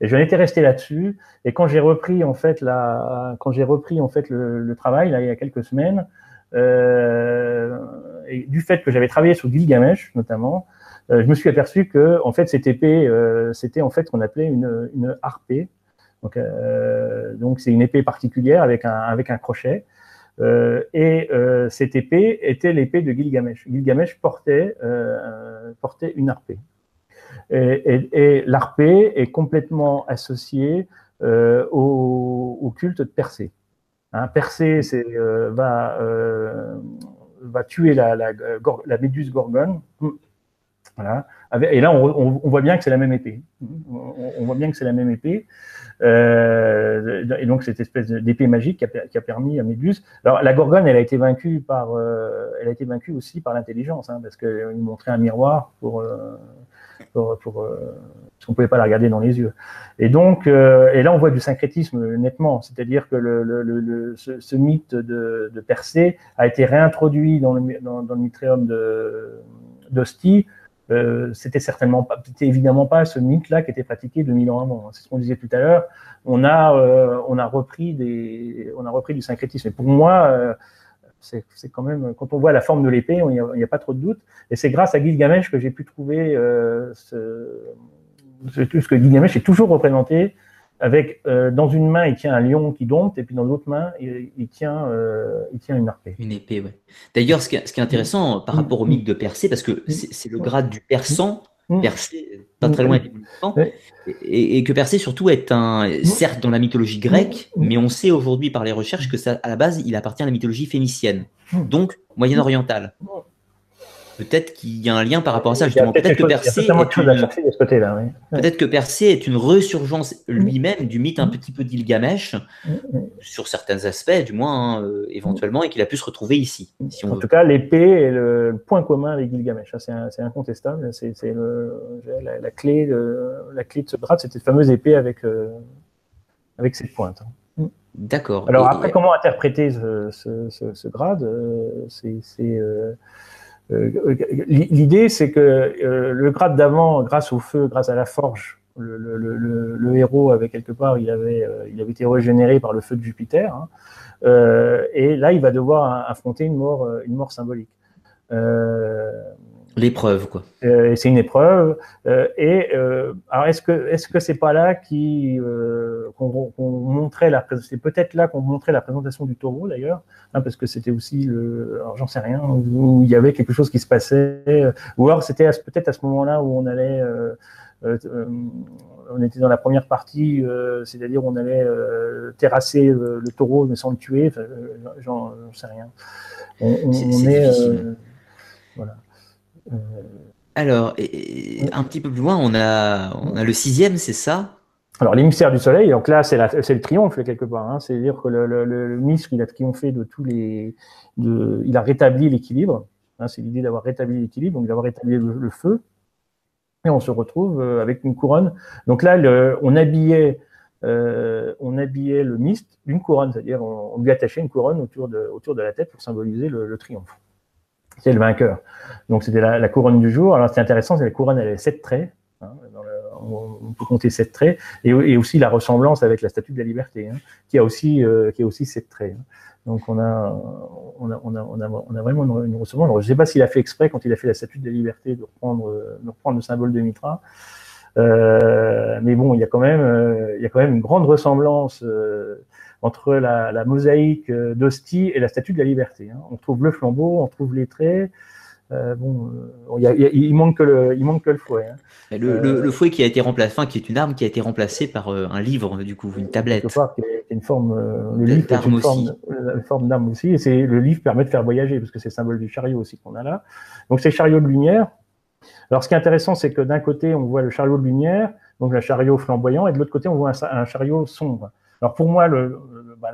Et j'en étais resté là-dessus. Et quand j'ai repris en fait la, quand j'ai repris en fait le, travail là il y a quelques semaines, euh, et du fait que j'avais travaillé sur Gilgamesh notamment, euh, je me suis aperçu que en fait cette épée, euh, c'était en fait ce qu'on appelait une, une harpée. Donc donc c'est une épée particulière avec un avec un crochet. Et cette épée était l'épée de Gilgamesh. Gilgamesh portait portait une harpée. Et, et, l'arpée est complètement associée euh, au, culte de Persée. Hein, Persée c'est, euh, va, euh, va tuer la, la, la méduse gorgone. Voilà. Et là, on, on, voit bien que c'est la même épée. On, voit bien que c'est la même épée. Euh, et donc, cette espèce d'épée magique qui a, qui a, permis à Méduse. Alors, la Gorgone, elle a été vaincue par, euh, elle a été vaincue aussi par l'intelligence, hein, parce qu'il montrait un miroir pour, euh, euh, parce qu'on pouvait pas la regarder dans les yeux. Et donc, euh, et là, on voit du syncrétisme nettement, c'est-à-dire que le, le, ce, mythe de, de, a été réintroduit dans le, dans, dans le mitréum d'Ostie. Euh, c'était certainement pas, c'était évidemment pas ce mythe-là qui était pratiqué 2000 ans avant. C'est ce qu'on disait tout à l'heure. On a, euh, on a repris des, on a repris du syncrétisme. Et pour moi, c'est quand même, quand on voit la forme de l'épée, il n'y a, pas trop de doute. Et c'est grâce à Gilgamesh que j'ai pu trouver euh, ce, ce, que Gilgamesh est toujours représenté avec euh, dans une main il tient un lion qui dompte et puis dans l'autre main il, tient euh, il tient une épée. Une épée, ouais. D'ailleurs, ce, qui est intéressant par rapport au mythe de Persée, parce que c'est le grade du persan, Persée, pas très loin et, et, que Persée surtout est un, certes dans la mythologie grecque, mais on sait aujourd'hui par les recherches que ça, à la base, il appartient à la mythologie phénicienne, donc moyenne-orientale. Peut-être qu'il y a un lien par rapport à ça, justement. Peut-être que Persée. Peut-être que Persée est une resurgence lui-même du mythe un petit peu d'Ilgamesh, sur certains aspects, du moins, hein, euh, éventuellement, et qu'il a pu se retrouver ici. en tout cas, l'épée est le point commun avec Gilgamesh. C'est incontestable. C'est la, clé de, la clé de ce grade, c'était cette fameuse épée avec, euh, avec cette pointe. D'accord. Alors, après, comment interpréter ce, grade euh, C'est euh, l'idée, c'est que euh, le grade d'avant, grâce au feu, grâce à la forge, le, héros avait quelque part, il avait, euh, il avait été régénéré par le feu de Jupiter, hein. et là, il va devoir affronter une mort, une mort symbolique. L'épreuve, quoi. Euh, c'est une épreuve. Euh, et euh, alors, est-ce que est-ce que c'est pas là qui qu'on montrait la c'est peut-être là qu'on montrait la présentation du taureau d'ailleurs, hein, parce que c'était aussi le, alors j'en sais rien, où il y avait quelque chose qui se passait, ou alors c'était peut-être à ce moment-là où on allait on était dans la première partie, c'est-à-dire on allait terrasser le taureau mais sans le tuer. J'en sais rien. On, on est, voilà. Alors, un petit peu plus loin, on a, on a le sixième, c'est ça? Alors, l'émissaire du soleil, donc là, c'est le triomphe, quelque part. Hein. C'est-à-dire que le, le, il a triomphé de tous les. De, il a rétabli l'équilibre. Hein. c'est l'idée d'avoir rétabli l'équilibre, donc d'avoir rétabli le, feu. Et on se retrouve euh, avec une couronne. Donc là, on, habillait, euh, on habillait le mist d'une couronne, c'est-à-dire on, lui attachait une couronne autour de, autour de la tête pour symboliser le triomphe c'est le vainqueur. Donc c'était la, couronne du jour. Alors c'est intéressant, c'est la couronne, elle avait sept traits. Hein, on, peut compter sept traits, et, aussi la ressemblance avec la statue de la liberté, hein, qui a aussi euh, qui a aussi sept traits. Hein. Donc on a on a, on a, on a, vraiment une, ressemblance. je ne sais pas s'il a fait exprès quand il a fait la statue de la liberté de reprendre de reprendre le symbole de Mitra. Euh, mais bon, il y a quand même euh, il y a quand même une grande ressemblance entre la, mosaïque euh, d'Hostie et la statue de la liberté. Hein. On trouve le flambeau, on trouve les traits. Euh, bon, il, manque que le, il manque que le fouet. Hein. Le, fouet qui a été remplacé, enfin, qui est une arme qui a été remplacée par euh, un livre, du coup, une tablette. C'est une forme, le livre est une forme, forme d'arme aussi, et c'est le livre permet de faire voyager parce que c'est le symbole du chariot aussi qu'on a là. Donc c'est chariot de lumière. Alors ce qui est intéressant, c'est que d'un côté on voit le chariot de lumière, donc le chariot flamboyant, et de l'autre côté on voit un chariot sombre. Alors pour moi, le, bah,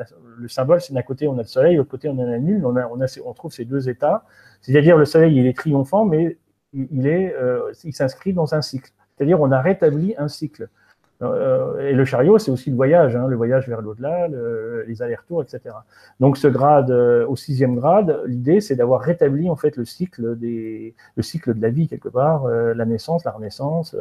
symbole, c'est d'un côté on a le soleil, de l'autre côté on a la lune, on, on, trouve ces deux états. C'est-à-dire le soleil, il est triomphant, mais il, euh, s'inscrit dans un cycle. C'est-à-dire on a rétabli un cycle. Euh, et le chariot, c'est aussi le voyage, hein, le voyage vers l'au-delà, les allers-retours, etc. Donc ce grade, euh, au sixième grade, l'idée, c'est d'avoir rétabli en fait le cycle des, le cycle de la vie quelque part, la naissance, la renaissance,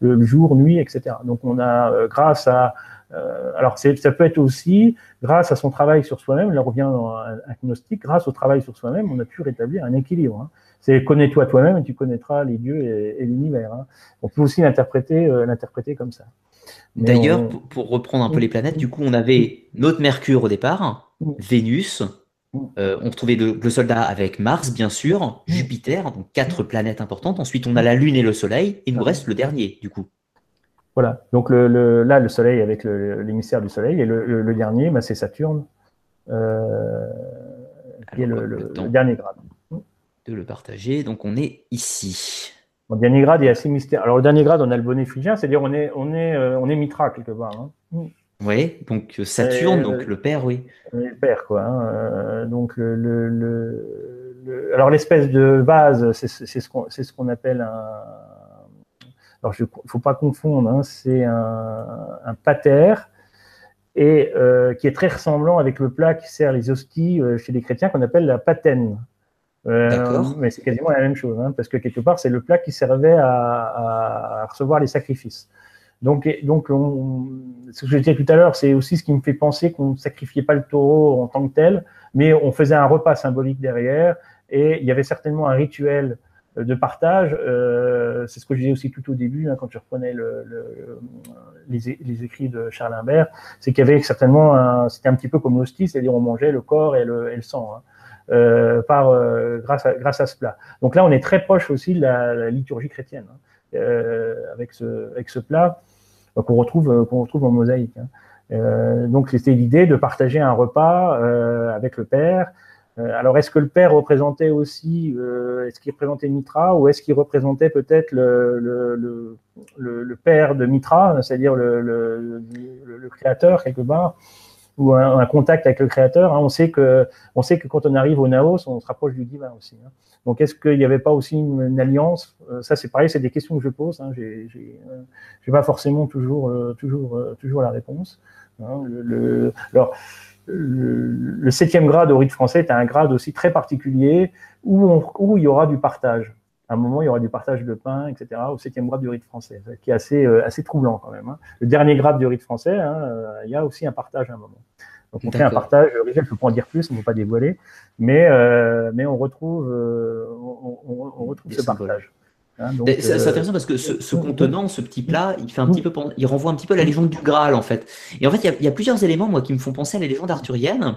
le jour, nuit, etc. Donc on a, grâce à euh, alors, ça peut être aussi, grâce à son travail sur soi-même, là on revient dans un, gnostique, grâce au travail sur soi-même, on a pu rétablir un équilibre. Hein. C'est connais-toi toi-même et tu connaîtras les dieux et, l'univers. Hein. On peut aussi l'interpréter, euh, l'interpréter comme ça. D'ailleurs, pour, reprendre un peu les planètes, du coup, on avait notre Mercure au départ, Vénus, euh, on retrouvait le, le, soldat avec Mars, bien sûr, Jupiter, donc quatre planètes importantes. Ensuite, on a la Lune et le Soleil, et il nous reste le dernier, du coup. Voilà. Donc le, là, le Soleil avec l'émissaire du Soleil, et le, dernier, bah, c'est Saturne, euh, qui est le, dernier grade. De le partager. Donc on est ici. Le dernier grade est assez mystérieux. Alors le dernier grade, on a le bonnet phrygien, c'est-à-dire on est, on est, euh, on est Mitra quelque part. Hein. Oui, donc euh, Saturne, donc le père, oui. Le père, quoi. Hein. donc le, alors l'espèce de base, c'est ce qu'on appelle un alors, il ne faut pas confondre, hein, c'est un, un, pater et euh, qui est très ressemblant avec le plat qui sert les hosties euh, chez les chrétiens qu'on appelle la patène. Euh, mais c'est quasiment la même chose, hein, parce que quelque part, c'est le plat qui servait à, à, recevoir les sacrifices. Donc, donc ce que je disais tout à l'heure, c'est aussi ce qui me fait penser qu'on ne sacrifiait pas le taureau en tant que tel, mais on faisait un repas symbolique derrière, et il y avait certainement un rituel de partage, c'est ce que je disais aussi tout au début, hein, quand je reprenais les, écrits de Charles Imbert, c'est qu'il y avait certainement, c'était un petit peu comme l'hostie, c'est-à-dire on mangeait le corps et le, sang. Hein. Euh, par, euh, grâce, à, grâce à ce plat. Donc là, on est très proche aussi de la, liturgie chrétienne hein, euh, avec, ce, avec ce plat qu'on retrouve, qu'on retrouve en mosaïque. Hein. donc c'était l'idée de partager un repas avec le Père. Alors est-ce que le Père représentait aussi, est-ce qu'il représentait Mitra ou est-ce qu'il représentait peut-être le, le, le, Père de Mitra, c'est-à-dire le, créateur quelque part ou un, contact avec le créateur. Hein? On, sait que, on sait que quand on arrive au Naos, on se rapproche du divin aussi. Hein. Donc, est-ce qu'il n'y avait pas aussi une, alliance? Euh, Ça, c'est pareil, c'est des questions que je pose. Hein. Je n'ai pas forcément toujours, euh, toujours, euh, toujours la réponse. Alors, le, septième grade au rite français est un grade aussi très particulier où, où il y aura du partage à un moment, il y aura du partage de pain, etc., au septième grade du rite français, qui est assez, euh, assez troublant quand même. Hein. Le dernier grade du rite français, hein, euh, il y a aussi un partage à un moment. Donc on fait un partage, je ne peux pas en dire plus, on ne peut pas dévoiler, mais, euh, mais on retrouve, on, retrouve ce partage. Hein, c'est intéressant parce que ce, contenant, ce petit plat, il fait un petit peu, il renvoie un petit peu à la légende du Graal en fait. Et en fait, il y a, plusieurs éléments moi qui me font penser à la légende arthurienne.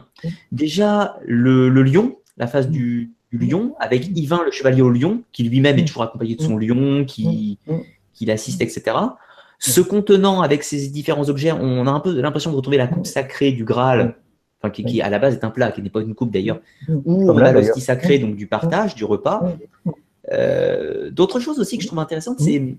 Déjà, le lion, la face du, lion, avec Yvain le chevalier au lion, qui lui-même est toujours accompagné de son lion, qui, qui l'assiste, etc. Ce contenant avec ses différents objets, on a un peu l'impression de retrouver la coupe sacrée du Graal, enfin, qui, à la base est un plat, qui n'est pas une coupe d'ailleurs, où on a l'hostie sacrée, donc du partage, du repas. Euh, d'autres choses aussi que je trouve intéressantes, c'est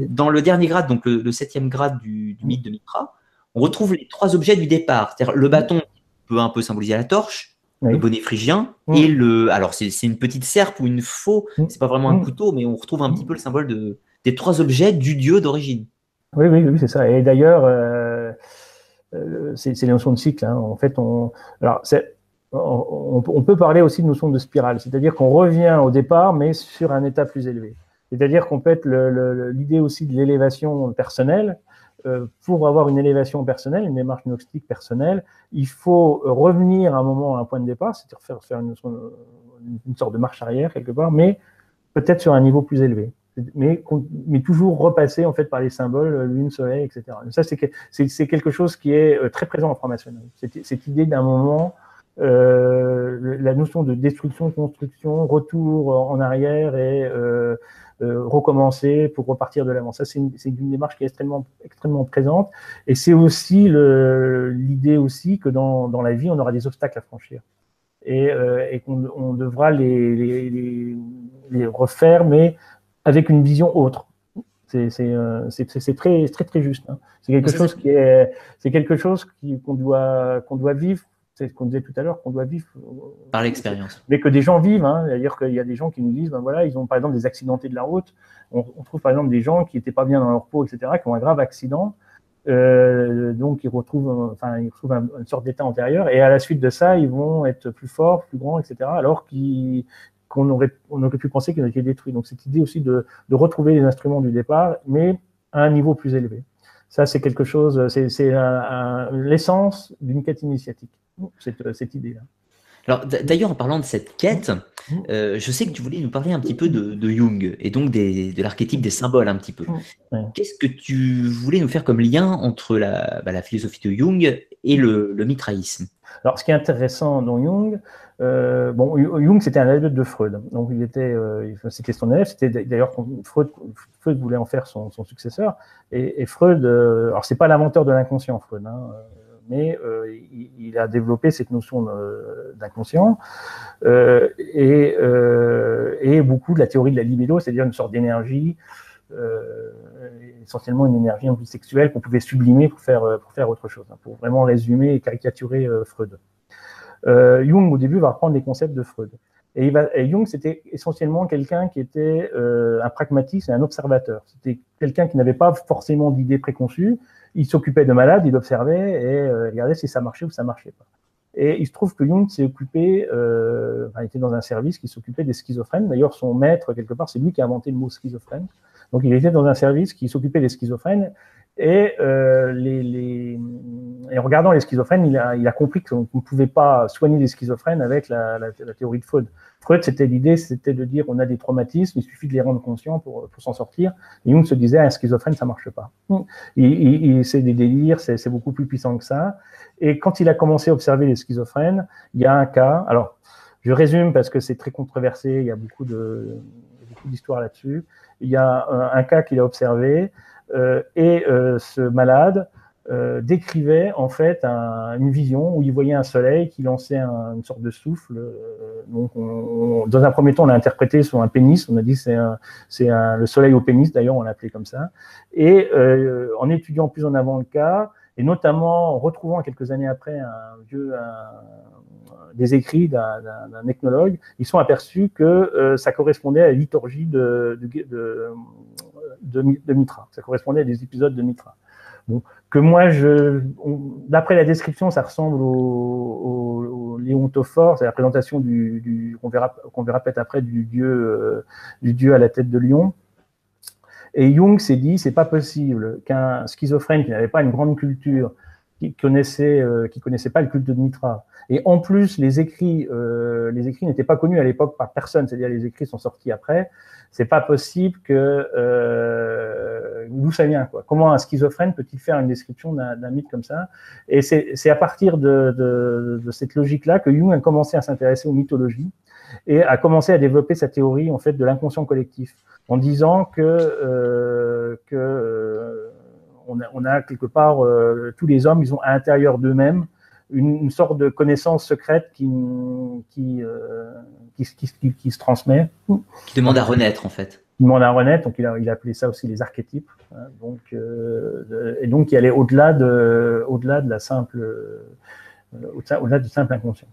dans le dernier grade, donc le, septième grade du, du, mythe de Mitra, on retrouve les trois objets du départ, c'est-à-dire le bâton qui peut un peu symboliser la torche, le bonnet phrygien et le. Alors, c'est une petite serpe ou une faux, c'est pas vraiment un couteau, mais on retrouve un petit peu le symbole de, des trois objets du dieu d'origine. Oui, oui, oui, c'est ça. Et d'ailleurs, euh, euh, c'est les notions de cycle. Hein. En fait, on. Alors, on, peut parler aussi de notion de spirale, c'est-à-dire qu'on revient au départ, mais sur un état plus élevé. C'est-à-dire qu'on peut être l'idée aussi de l'élévation personnelle, euh, pour avoir une élévation personnelle, une démarche gnostique personnelle, il faut revenir à un moment à un point de départ, c'est-à-dire faire, une, sorte de marche arrière quelque part, mais peut-être sur un niveau plus élevé. Mais, toujours repasser en fait par les symboles lune, soleil, etc. ça, c'est quelque chose qui est euh, très présent en franc-maçonnerie. Cette idée d'un moment, la notion de destruction, construction, retour en arrière et euh, euh, recommencer pour repartir de l'avant. Ça, c'est une, une, démarche qui est extrêmement, extrêmement présente. Et c'est aussi l'idée aussi que dans, dans, la vie, on aura des obstacles à franchir. Et, euh, et qu'on on devra les, les, les, refaire, mais avec une vision autre. C'est euh, très, très, très juste. Hein. C'est quelque, chose qui est, c'est quelque chose qu'on doit, qu'on doit vivre c'est ce qu'on disait tout à l'heure, qu'on doit vivre. Euh, par l'expérience. Mais que des gens vivent. Hein. C'est-à-dire qu'il y a des gens qui nous disent, ben voilà, ils ont par exemple des accidentés de la route. On, trouve par exemple des gens qui n'étaient pas bien dans leur peau, etc., qui ont un grave accident. Euh, donc ils retrouvent, enfin, ils retrouvent une sorte d'état antérieur. Et à la suite de ça, ils vont être plus forts, plus grands, etc., alors qu'on aurait, on aurait pu penser qu'ils ont été détruits. Donc cette idée aussi de, de retrouver les instruments du départ, mais à un niveau plus élevé. Ça, c'est quelque chose, c'est l'essence d'une quête initiatique cette, euh, cette idée-là. Alors d'ailleurs, en parlant de cette quête, mmh. euh, je sais que tu voulais nous parler un petit peu de, Jung et donc de l'archétype des symboles un petit peu. Mmh. Qu'est-ce que tu voulais nous faire comme lien entre la, bah, philosophie de Jung et le, mitraïsme? Alors ce qui est intéressant dans Jung, euh, bon, Jung c'était un élève de Freud, donc il était, c'était son élève. C'était d'ailleurs Freud, Freud voulait en faire son, successeur. Et, Freud, alors c'est pas l'inventeur de l'inconscient, Freud. Hein, mais euh, il, a développé cette notion d'inconscient euh, et, euh, et, beaucoup de la théorie de la libido, c'est-à-dire une sorte d'énergie, essentiellement une énergie sexuelle qu'on pouvait sublimer pour faire, pour faire autre chose, hein, pour vraiment résumer et caricaturer Freud. Jung, au début, va reprendre les concepts de Freud. Et Jung, c'était essentiellement quelqu'un qui était un pragmatiste et un observateur. C'était quelqu'un qui n'avait pas forcément d'idées préconçues, il s'occupait de malades, il observait et euh, regardait si ça marchait ou ça marchait pas. Et il se trouve que Jung s'est occupé, euh, était dans un service qui s'occupait des schizophrènes. D'ailleurs, son maître, quelque part, c'est lui qui a inventé le mot schizophrène. Donc, il était dans un service qui s'occupait des schizophrènes. Et, les, en regardant les schizophrènes, il a, compris qu'on ne pouvait pas soigner les schizophrènes avec la, théorie de Freud. Freud, c'était l'idée, c'était de dire on a des traumatismes, il suffit de les rendre conscients pour, pour s'en sortir. Et Jung se disait un schizophrène, ça marche pas. c'est des délires, c'est beaucoup plus puissant que ça. Et quand il a commencé à observer les schizophrènes, il y a un cas. Alors, je résume parce que c'est très controversé, il y a beaucoup de beaucoup d'histoires là-dessus. Il y a un, cas qu'il a observé euh, et euh, ce malade euh, décrivait en fait une vision où il voyait un soleil qui lançait une sorte de souffle. donc, dans un premier temps, on l'a interprété sur un pénis. On a dit c'est c'est le soleil au pénis. D'ailleurs, on l'a appelé comme ça. Et en étudiant plus en avant le cas, et notamment en retrouvant quelques années après un vieux, des écrits d'un ethnologue, ils sont aperçus que euh, ça correspondait à la liturgie de, Mitra. Ça correspondait à des épisodes de Mitra. Donc, que moi, je, d'après la description, ça ressemble au, au, Léontophore, c'est la présentation du, qu'on verra, qu'on verra peut-être après du dieu, euh, du dieu à la tête de lion. Et Jung s'est dit, c'est pas possible qu'un schizophrène qui n'avait pas une grande culture, qui connaissait, euh, qui connaissait pas le culte de Mitra, et en plus les écrits, euh, les écrits n'étaient pas connus à l'époque par personne, c'est-à-dire les écrits sont sortis après. C'est pas possible que euh, d'où ça vient quoi. Comment un schizophrène peut-il faire une description d'un mythe comme ça? Et c'est à partir de, de, de cette logique-là que Jung a commencé à s'intéresser aux mythologies et a commencé à développer sa théorie en fait de l'inconscient collectif en disant que, euh, que euh, on, a, on, a, quelque part euh, tous les hommes, ils ont à l'intérieur d'eux-mêmes une, sorte de connaissance secrète qui, qui, qui, qui, se transmet. Qui demande à renaître en fait. Qui demande à renaître, donc il a, il a appelé ça aussi les archétypes. Hein, donc, et donc qui allait au-delà de, au-delà de la simple, au-delà du simple inconscient.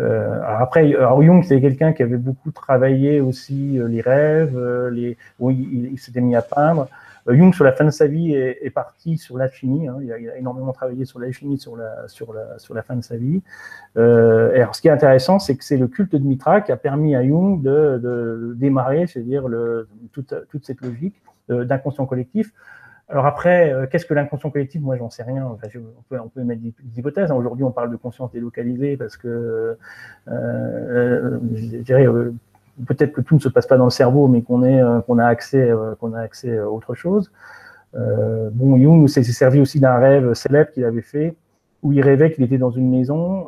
Euh, après, Jung, c'est quelqu'un qui avait beaucoup travaillé aussi euh, les rêves, euh, les, où il, s'était mis à peindre. Jung, sur la fin de sa vie, est, parti sur l'alchimie. Hein. Il, a, énormément travaillé sur l'alchimie sur la, sur, la, sur la fin de sa vie. Euh, alors, ce qui est intéressant, c'est que c'est le culte de Mitra qui a permis à Jung de, démarrer, c'est-à-dire toute, toute cette logique d'inconscient collectif. Alors après, euh, qu'est-ce que l'inconscient collectif? Moi, j'en sais rien. on, peut, on peut mettre des, hypothèses. Aujourd'hui, on parle de conscience délocalisée parce que, euh, euh je euh, peut-être que tout ne se passe pas dans le cerveau, mais qu'on qu'on a accès, a accès à autre chose. bon, Jung s'est servi aussi d'un rêve célèbre qu'il avait fait, où il rêvait qu'il était dans une maison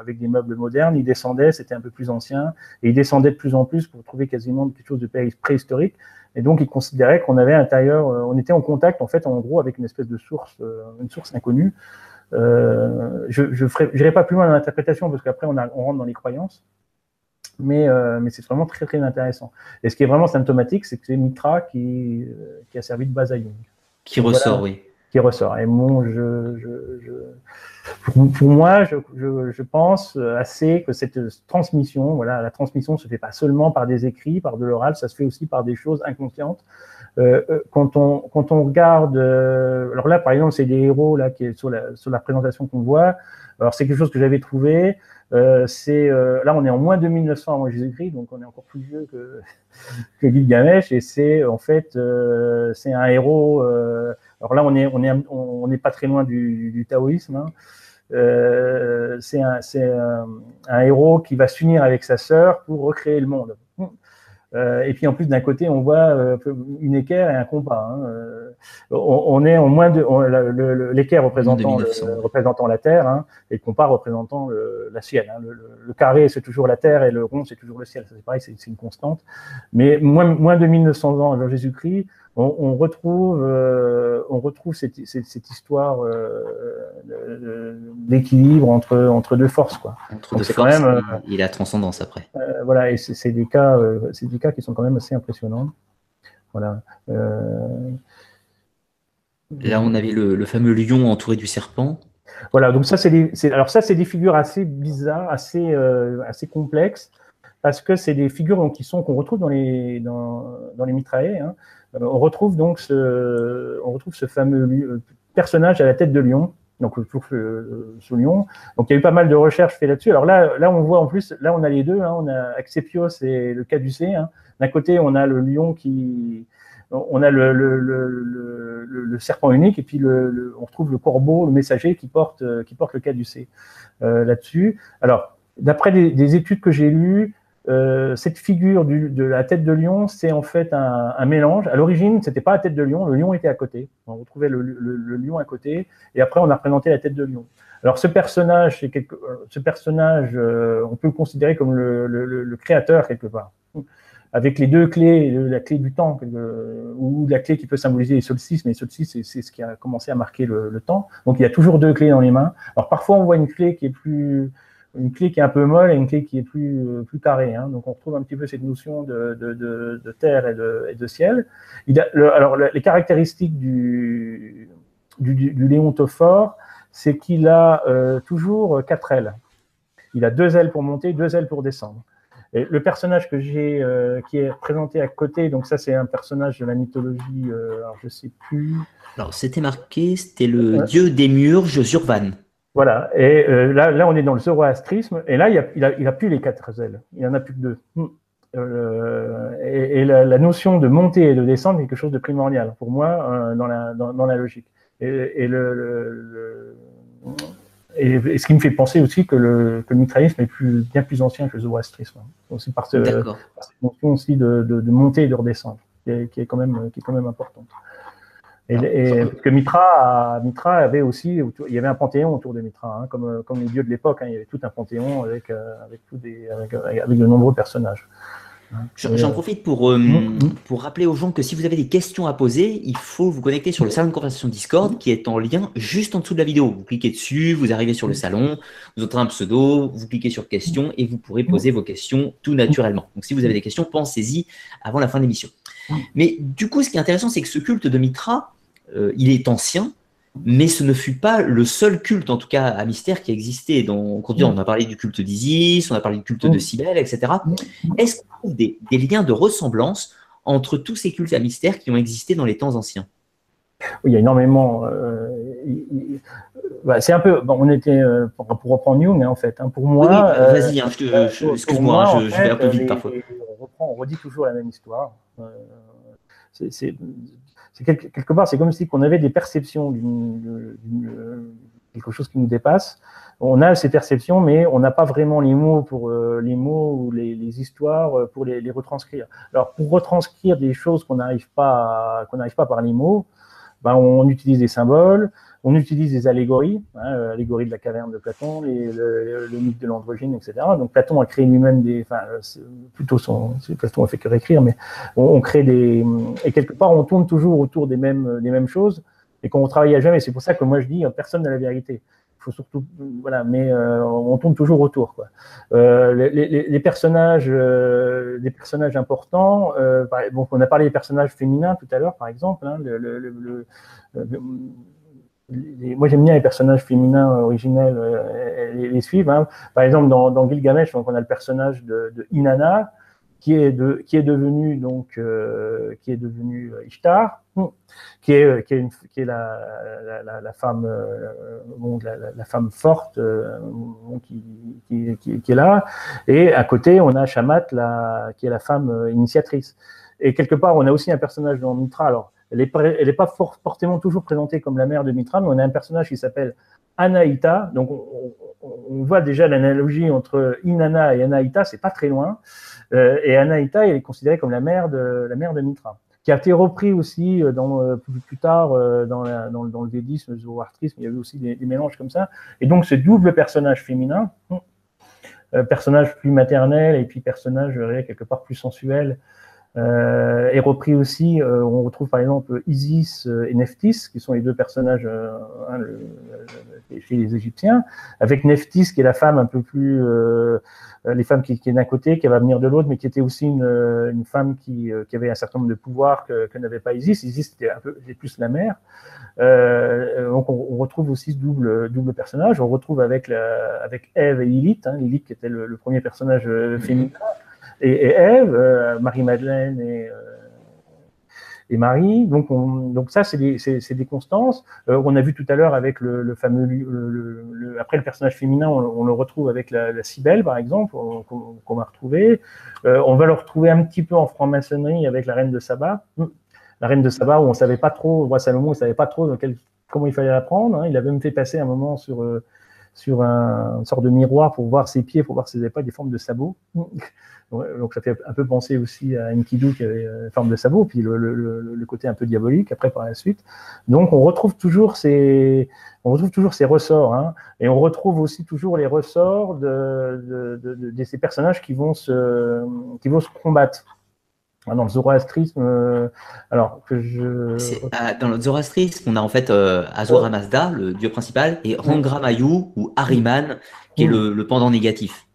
avec des meubles modernes. Il descendait, c'était un peu plus ancien, et il descendait de plus en plus pour trouver quasiment quelque chose de préhistorique. Et donc, il considérait qu'on avait à l'intérieur, euh, on était en contact, en fait, en gros, avec une espèce de source, euh, une source inconnue. Euh, je n'irai pas plus loin dans l'interprétation parce qu'après, on, on, rentre dans les croyances. Mais, euh, mais c'est vraiment très, très intéressant. Et ce qui est vraiment symptomatique, c'est que c'est Mitra qui, qui a servi de base à Jung. Qui ressort, oui. Qui ressort. Et bon, je, je, je pour, moi, je, je, pense assez que cette transmission, voilà, la transmission se fait pas seulement par des écrits, par de l'oral, ça se fait aussi par des choses inconscientes. Euh, euh quand on quand on regarde, euh, alors là par exemple c'est des héros là qui est sur la sur la présentation qu'on voit. Alors c'est quelque chose que j'avais trouvé. Euh, euh, là on est en moins de 1900 avant Jésus-Christ, donc on est encore plus vieux que que Gilgamesh et c'est en fait c'est un héros. alors là on on est on n'est pas très loin du, taoïsme. Hein. Euh, c'est un, un, un, héros qui va s'unir avec sa sœur pour recréer le monde. Euh, et puis en plus d'un côté, on voit euh, une équerre et un compas. Hein. Euh, on, on, est en moins de l'équerre représentant, représentant la terre hein, et le compas représentant le, la ciel. Hein. Le, le, carré c'est toujours la terre et le rond c'est toujours le ciel. C'est pareil, c'est une constante. Mais moins, moins de 1900 ans avant Jésus-Christ, on, on, retrouve, euh, on retrouve cette, cette, cette histoire euh, d'équilibre entre, entre deux forces. Quoi. Entre deux forces, quand même, il a transcendance après. Euh, voilà, et c'est des cas, des cas qui sont quand même assez impressionnants. Voilà. Là, on avait le, le, fameux lion entouré du serpent. Voilà, donc ça, c'est des, alors ça, c'est des figures assez bizarres, assez, assez complexes, parce que c'est des figures qui sont qu'on retrouve dans les dans, dans les mitraillés. Hein. Euh, on retrouve donc ce, on retrouve ce fameux euh, personnage à la tête de lion, donc toujours ce, lion. Donc il y a eu pas mal de recherches faites là-dessus. Alors là, là on voit en plus, là on a les deux, hein, on a Accepios et le Caducée. Hein. D'un côté, on a le lion qui on a le, le, le, le, serpent unique et puis on retrouve le corbeau, le messager qui porte, qui porte le caducé euh, là-dessus. Alors, d'après des, études que j'ai lues, euh, cette figure de la tête de lion, c'est en fait un, mélange. À l'origine, c'était pas la tête de lion, le lion était à côté. On retrouvait le, lion à côté, et après on a représenté la tête de lion. Alors ce personnage, ce personnage, euh, on peut le considérer comme le, créateur quelque part avec les deux clés, la clé du temps, ou la clé qui peut symboliser les solstices, mais les solstices, c'est ce qui a commencé à marquer le, temps. Donc il y a toujours deux clés dans les mains. Alors parfois on voit une clé qui est plus une clé qui est un peu molle et une clé qui est plus, plus carrée. Hein. Donc on retrouve un petit peu cette notion de, de, de, de terre et de, et de ciel. Il a, alors les caractéristiques du, du, du, léontophore, c'est qu'il a euh, toujours quatre ailes. Il a deux ailes pour monter, deux ailes pour descendre le personnage que j'ai, euh, qui est présenté à côté, donc ça c'est un personnage de la mythologie, euh, alors je sais plus. Alors c'était marqué, c'était le dieu des murges, Zurvan. Voilà, et euh, là, là on est dans le zoroastrisme, et là il a, il a, il a plus les quatre ailes, il en a plus que deux. Hmm. et, la, notion de monter et de descendre est quelque chose de primordial pour moi dans, la, dans, dans, la logique. Et, et le, le et, ce qui me fait penser aussi que le, que le mitraïsme est plus, bien plus ancien que le zoroastrisme. Aussi par, ce, par cette notion aussi de, de, de, monter et de redescendre, qui est, qui est, quand, même, qui est quand même importante. Et, ah, et parce que Mitra, Mitra avait aussi, il y avait un panthéon autour de Mitra, hein, comme, comme les dieux de l'époque. Hein, il y avait tout un panthéon avec, euh, avec, tous des, avec, avec de nombreux personnages. J'en profite pour, euh, mm, mm. pour rappeler aux gens que si vous avez des questions à poser, il faut vous connecter sur le salon de conversation Discord qui est en lien juste en dessous de la vidéo. Vous cliquez dessus, vous arrivez sur le salon, vous entrez un pseudo, vous cliquez sur questions et vous pourrez poser vos questions tout naturellement. Donc si vous avez des questions, pensez-y avant la fin de l'émission. Mais du coup, ce qui est intéressant, c'est que ce culte de Mitra, euh, il est ancien, mais ce ne fut pas le seul culte, en tout cas à mystère, qui existait. Dans, on a parlé du culte d'Isis, on a parlé du culte de Cybèle, etc. Est-ce qu'on trouve des, liens de ressemblance entre tous ces cultes à mystère qui ont existé dans les temps anciens? Oui, il y a énormément. Euh, bah, c'est un peu. on était euh, pour, reprendre Jung, hein, en fait. Hein, pour moi. Vas-y, hein, excuse-moi, je, je, vais un peu vite parfois. On, reprend, on redit toujours la même histoire. c'est c'est quelque, part, c'est comme si on avait des perceptions d'une quelque chose qui nous dépasse. On a ces perceptions, mais on n'a pas vraiment les mots pour euh, les mots ou les, histoires euh, pour les, les, retranscrire. Alors, pour retranscrire des choses qu'on n'arrive pas qu'on n'arrive pas par les mots, ben, on utilise des symboles. On utilise des allégories, hein, euh, allégorie de la caverne de Platon, les, le, le, mythe de l'androgyne, etc. Donc Platon a créé lui-même des, enfin plutôt son, Platon a fait que réécrire, mais on, on, crée des et quelque part on tourne toujours autour des mêmes des mêmes choses et qu'on travaille à jamais. C'est pour ça que moi je dis personne n'a la vérité. Il faut surtout voilà, mais euh, on tourne toujours autour. Quoi. Euh, les, les, les, personnages, euh, des personnages importants. Euh, bon, on a parlé des personnages féminins tout à l'heure, par exemple. Hein, le, le, le, moi j'aime bien les personnages féminins originels euh, les, les suivre. Hein. Par exemple, dans, dans Gilgamesh, donc on a le personnage de, Inanna qui est de, qui est devenu donc euh, qui est devenu euh, Ishtar, hmm, qui est qui est, la, la, femme euh, bon, la, femme forte euh, qui, qui, est là, et à côté on a Shamat qui est la femme initiatrice. Et quelque part on a aussi un personnage dans Mitra. Elle n'est pas fortement toujours présentée comme la mère de Mitra, mais on a un personnage qui s'appelle Anaïta. Donc, on, voit déjà l'analogie entre Inanna et Anaïta, c'est pas très loin. Euh, et Anaïta, elle est considérée comme la mère de la mère de Mitra, qui a été repris aussi euh, dans, euh, plus, tard dans, le védisme, le zoroastrisme. Il y avait aussi des, des, mélanges comme ça. Et donc, ce double personnage féminin, personnage plus maternel et puis personnage quelque part plus sensuel, est repris aussi, euh, on retrouve par exemple Isis euh, et Nephthys, qui sont les deux personnages hein, chez les Égyptiens, avec Nephthys qui est la femme un peu plus, les femmes qui, qui est d'un côté, qui va venir de l'autre, mais qui était aussi une, femme qui, avait un certain nombre de pouvoirs que, n'avait pas Isis. Isis était un peu plus la mère. donc on, retrouve aussi ce double, double personnage. On retrouve avec, la, avec Ève et Lilith, hein, Lilith qui était le, premier personnage féminin et Ève, euh, Marie-Madeleine et, euh, Marie. Donc, on, ça, c'est des, constances. Euh, on a vu tout à l'heure avec le, fameux, après le personnage féminin, on, on, le retrouve avec la, la par exemple, qu'on, va retrouver. on va le retrouver un petit peu en franc-maçonnerie avec la reine de Saba. la reine de Saba, où on savait pas trop, roi Salomon, ne savait pas trop comment il fallait la prendre. Hein. Il avait même fait passer un moment sur, sur un, une sorte de miroir pour voir ses pieds, pour voir si n'avaient pas des formes de sabots. Donc ça fait un peu penser aussi à Enkidu qui avait une forme de sabot, puis le, côté un peu diabolique après par la suite. Donc on retrouve toujours ces, on retrouve toujours ces ressorts, hein, et on retrouve aussi toujours les ressorts de, de, ces personnages qui vont se, qui vont se combattre. Dans le zoroastrisme, euh, alors que je. Ah, dans le zoroastrisme, on a en fait euh, Azura Mazda, le dieu principal, et Rangramayu ou Ahriman, qui est le pendant négatif.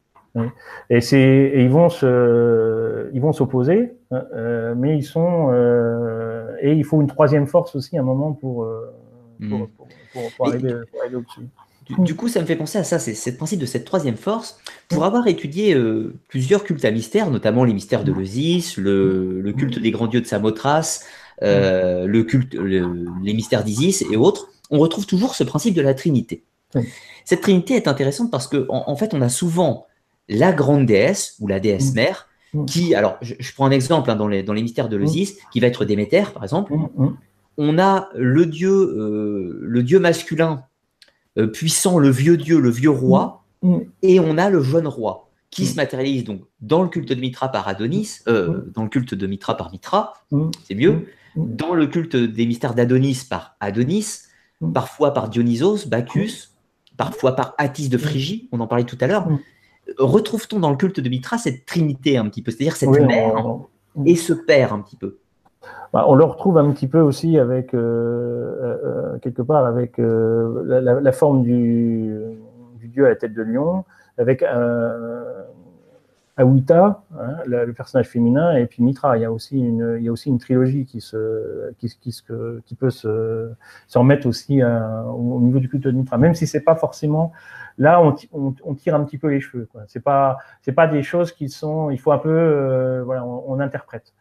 Et, c'est, ils vont se, ils vont s'opposer, euh, mais ils sont, euh, et il faut une troisième force aussi à un moment pour, euh, hmm. pour, arriver, au-dessus. Du, coup, ça me fait penser à ça, c'est le principe de cette troisième force. Pour avoir étudié plusieurs cultes à mystère, notamment les mystères de l'Osis, le, le, culte des grands dieux de Samothrace, le culte, les mystères d'Isis et autres, on retrouve toujours ce principe de la Trinité. Cette Trinité est intéressante parce qu'en en, fait, on a souvent la grande déesse ou la déesse mère, qui, alors je, prends un exemple hein, dans, les, dans les mystères de mm. qui va être Déméter, par exemple. On a le dieu, euh, le dieu masculin euh, puissant, le vieux dieu, le vieux roi, et on a le jeune roi qui se matérialise donc dans le culte de Mitra par Adonis, euh, dans le culte de Mitra par Mitra, c'est mieux, dans le culte des mystères d'Adonis par Adonis, parfois par Dionysos, Bacchus, parfois par Attis de Phrygie, on en parlait tout à l'heure. Retrouve-t-on dans le culte de Mitra cette trinité un petit peu, c'est-à-dire cette mère et ce père un petit peu? Bah, on le retrouve un petit peu aussi avec euh, euh, euh, quelque part avec la, forme du, dieu à la tête de lion, avec Awita, hein, le, personnage féminin, et puis Mitra. Il y a aussi une, il y a aussi une trilogie qui, se, qui, qui, qui peut se, se remettre aussi au niveau du culte de Mitra, même si c'est pas forcément Là, on, tire un petit peu les cheveux. C'est pas, c'est pas des choses qui sont. Il faut un peu, voilà, on, interprète.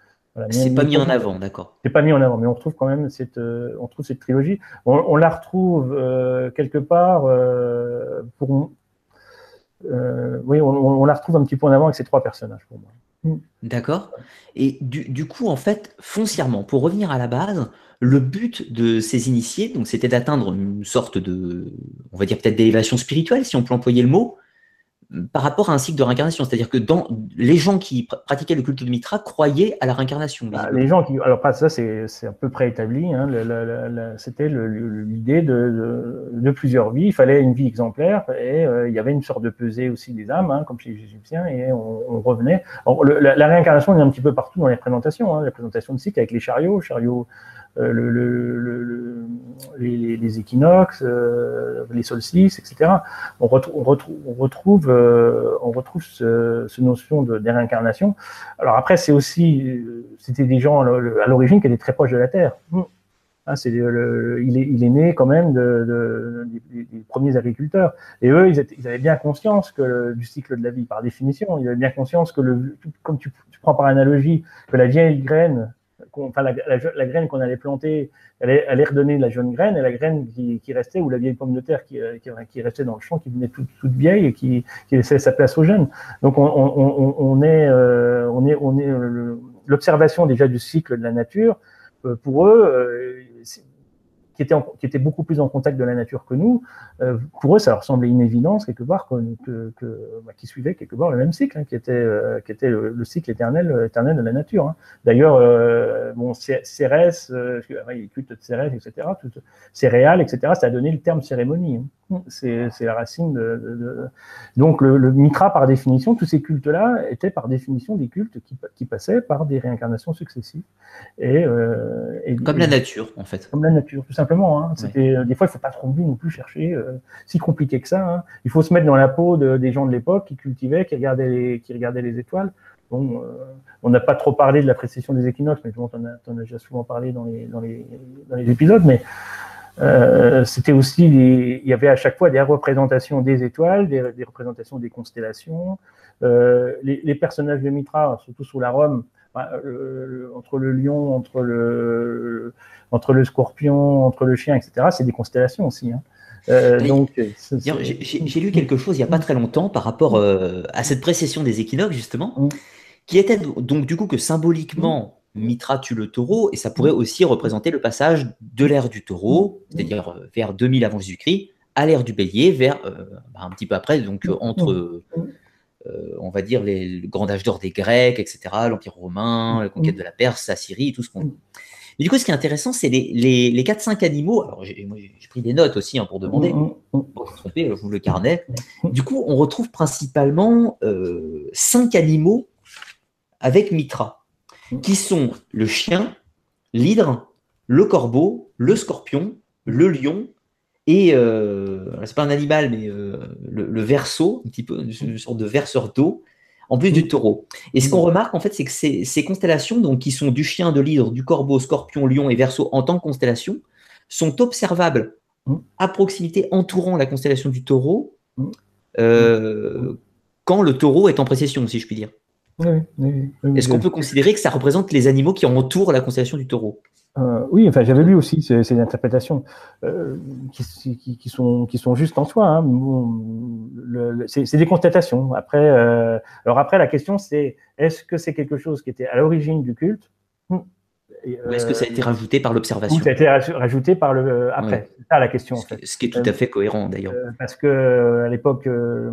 C'est pas mis en avant, d'accord. C'est pas mis en avant, mais on retrouve quand même cette, euh, on trouve cette trilogie. On, la retrouve euh, quelque part pour. oui, on, la retrouve un petit peu en avant avec ces trois personnages pour moi. Mm. D'accord. Et du, coup, en fait, foncièrement, pour revenir à la base, le but de ces initiés, donc, c'était d'atteindre une sorte de, on va dire peut-être d'élévation spirituelle, si on peut employer le mot, par rapport à un cycle de réincarnation. C'est-à-dire que dans, les gens qui pratiquaient le culte de Mitra croyaient à la réincarnation. Bah, les gens qui, alors ça c'est un peu préétabli. Hein, C'était l'idée de, de, plusieurs vies. Il fallait une vie exemplaire et euh, il y avait une sorte de pesée aussi des âmes, hein, comme chez les Égyptiens, et on, revenait. la, réincarnation est un petit peu partout dans les présentations. Hein, la présentation de cycle avec les chariots, chariots euh, le, les, équinoxes, euh, les solstices, etc. On, on on retrouve, euh, on retrouve ce, notion de, réincarnation. Alors après, c'est aussi, c'était des gens à l'origine qui étaient très proches de la Terre. Hein, c'est il, est, né quand même de, des, premiers agriculteurs. Et eux, ils, avaient bien conscience que du cycle de la vie, par définition. Ils avaient bien conscience que, comme tu prends par analogie, que la vieille graine enfin, la, graine qu'on allait planter, elle allait, redonner de la jeune graine, et la graine qui, restait, ou la vieille pomme de terre qui, euh, qui, restait dans le champ, qui venait toute, vieille et qui, laissait sa place aux jeunes. Donc, on, est, euh, on est, on est l'observation déjà du cycle de la nature. Euh, pour eux, qui étaient, qui étaient beaucoup plus en contact de la nature que nous, euh, pour eux, ça leur semblait une évidence quelque part que, que, bah, qui suivait quelque part le même cycle, hein, qui était, euh, qui était le, cycle éternel, éternel de la nature. Hein. D'ailleurs, euh, bon, Cérès, euh, il culte de Cérès, etc., tout, céréales, etc., ça a donné le terme cérémonie. Hein. C'est la racine de, de, donc le, le, mitra par définition, tous ces cultes-là étaient par définition des cultes qui, qui, passaient par des réincarnations successives. Et, euh, et comme la nature, en fait. Comme la nature, tout simplement simplement. Hein. C'était euh, des fois, il faut pas trop non plus chercher euh, si compliqué que ça. Hein. Il faut se mettre dans la peau des gens de l'époque qui cultivaient, qui regardaient les, qui regardaient les étoiles. Bon, euh, on n'a pas trop parlé de la précession des équinoxes, mais on en a, déjà souvent parlé dans les, dans les, dans les épisodes. Mais c'était aussi, il y avait à chaque fois des représentations des étoiles, des, représentations des constellations. Les, les, personnages de Mitra, surtout sous la Rome, bah, entre le lion, entre le, entre le scorpion, entre le chien, etc., c'est des constellations aussi. Hein. Euh, donc, j'ai lu quelque chose il n'y a pas très longtemps par rapport euh, à cette précession des équinoxes, justement, mm. qui était donc du coup que symboliquement, Mitra tue le taureau, et ça pourrait aussi représenter le passage de l'ère du taureau, c'est-à-dire euh, vers 2000 avant Jésus-Christ, à l'ère du bélier, vers euh, bah, un petit peu après, donc entre, on va dire, les, le grand âge d'or des Grecs, etc., l'Empire romain, la conquête de la Perse, la Syrie, tout ce qu'on. Mais du coup, ce qui est intéressant, c'est les, les, les 4-5 animaux. Alors, j'ai pris des notes aussi hein, pour demander. Pour vous tromper, je vous le carnet. Du coup, on retrouve principalement euh, 5 animaux avec Mitra, qui sont le chien, l'hydre, le corbeau, le scorpion, le lion et euh, c'est pas un animal, mais euh, le, le, verso, un petit peu une sorte de verseur d'eau, en plus du taureau. Et ce qu'on remarque, en fait, c'est que ces, ces, constellations, donc qui sont du chien, de l'hydre, du corbeau, scorpion, lion et verso en tant que constellation, sont observables à proximité entourant la constellation du taureau euh, quand le taureau est en précession, si je puis dire. Oui, oui, oui, Est-ce qu'on peut considérer que ça représente les animaux qui entourent la constellation du taureau? Euh, oui, enfin, j'avais lu aussi ces, interprétations euh, qui, sont, justes en soi. Hein. C'est des constatations. Après, euh, alors après, la question c'est est-ce que c'est quelque chose qui était à l'origine du culte ou est-ce que ça a été rajouté par l'observation Ça a été rajouté par le après. Ouais. C'est ça la question. En fait. Ce qui est tout à fait cohérent d'ailleurs. Euh, parce que à l'époque, euh,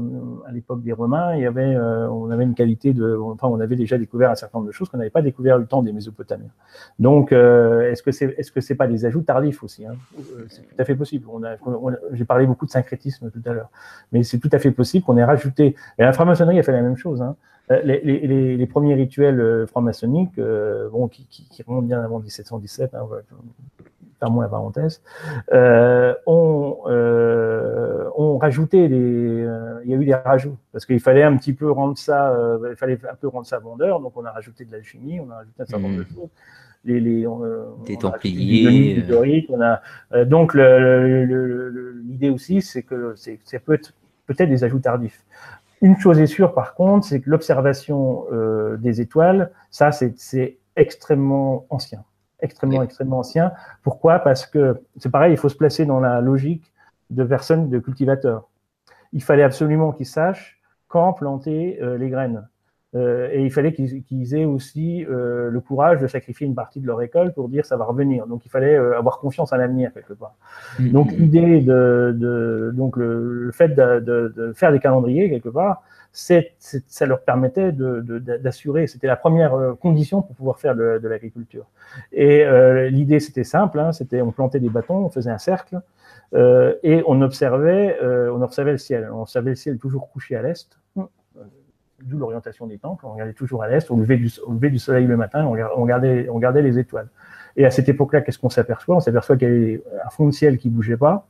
à l'époque des Romains, il y avait, euh, on avait une qualité de, enfin, on avait déjà découvert un certain nombre de choses qu'on n'avait pas découvert le temps des Mésopotamiens. Donc, est-ce que c'est, est-ce que c'est pas des ajouts tardifs aussi hein? C'est tout à fait possible. On a, on, j'ai parlé beaucoup de syncrétisme tout à l'heure, mais c'est tout à fait possible qu'on ait rajouté. Et la franc-maçonnerie a fait la même chose. Hein. Les, les, les, premiers rituels franc-maçonniques, euh, bon, qui, qui, qui, remontent bien avant 1717, hein, fermons la parenthèse, euh, ont, euh, ont rajouté des, il y a eu des rajouts parce qu'il fallait un petit peu rendre ça, il fallait un peu rendre ça vendeur, donc on a rajouté de l'alchimie, on a rajouté un certain nombre de choses. Les, les, on, des on templiers, dorique, on a donc l'idée aussi, c'est que ça peut être peut-être des ajouts tardifs. Une chose est sûre, par contre, c'est que l'observation euh, des étoiles, ça, c'est extrêmement ancien. Extrêmement, oui. extrêmement ancien. Pourquoi? Parce que c'est pareil, il faut se placer dans la logique de personnes, de cultivateurs. Il fallait absolument qu'ils sachent quand planter euh, les graines. Euh, et il fallait qu'ils qu aient aussi euh, le courage de sacrifier une partie de leur école pour dire ça va revenir. Donc il fallait euh, avoir confiance en l'avenir quelque part. Mmh. Donc l'idée de, de, donc le, le fait de, de, de, faire des calendriers quelque part, ça leur permettait d'assurer. C'était la première condition pour pouvoir faire de, l'agriculture. Et l'idée c'était simple, hein, c'était on plantait des bâtons, on faisait un cercle. et on observait, on observait le ciel. On observait le ciel toujours couché à l'est, d'où l'orientation des temples. On regardait toujours à l'est, au lever du, soleil le matin, on regardait, on les étoiles. Et à cette époque-là, qu'est-ce qu'on s'aperçoit? On s'aperçoit qu'il y avait un fond de ciel qui bougeait pas,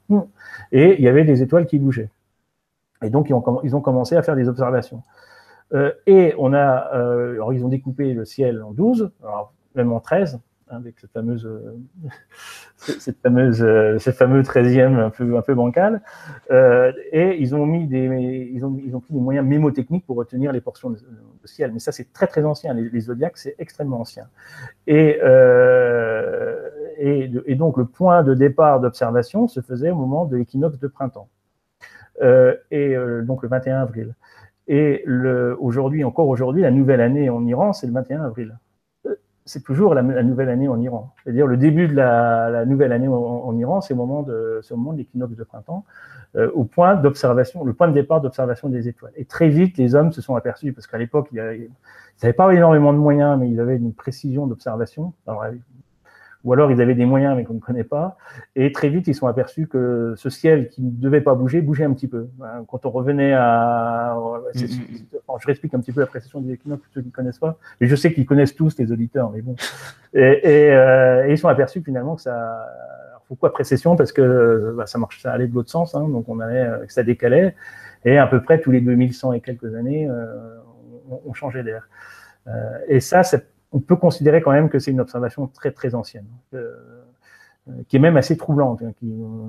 et il y avait des étoiles qui bougeaient. Et donc ils ont, commencé à faire des observations. Euh, et euh, ils ont découpé le ciel en 12, alors même en 13, avec cette fameuse, euh, cette fameuse, cette fameuse 13e un peu, un peu bancale. Euh, et ils ont mis des, ils ont, ils ont pris des moyens mémotechniques pour retenir les portions de, ciel. Mais ça, c'est très, très ancien. Les, les zodiacs, c'est extrêmement ancien. Et, euh, et, donc, le point de départ d'observation se faisait au moment de l'équinoxe de printemps. Et donc, le 21 avril. Et aujourd'hui, encore aujourd'hui, la nouvelle année en Iran, c'est le 21 avril c'est toujours la, nouvelle année en Iran. C'est-à-dire le début de la, nouvelle année en, Iran, c'est au moment de, au moment l'équinoxe de printemps, euh, au point d'observation, le point de départ d'observation des étoiles. Et très vite, les hommes se sont aperçus, parce qu'à l'époque, ils n'avaient pas énormément de moyens, mais ils avaient une précision d'observation. Ou alors ils avaient des moyens mais qu'on ne connaît pas. Et très vite, ils sont aperçus que ce ciel qui ne devait pas bouger, bougeait un petit peu. Quand on revenait à... Mm -hmm. enfin, je réexplique un petit peu la précession des équinoxes pour ceux qui ne connaissent pas. Et je sais qu'ils connaissent tous, les auditeurs, mais bon. Et, et, euh, et ils sont aperçus finalement que ça... Alors, pourquoi précession? Parce que bah, ça marche, ça allait de l'autre sens, hein, donc on avait, que ça décalait. Et à peu près tous les 2100 et quelques années, euh, on, on changeait d'air. Euh, et ça, c'est on peut considérer quand même que c'est une observation très très ancienne, euh, qui est même assez troublante. Hein, euh,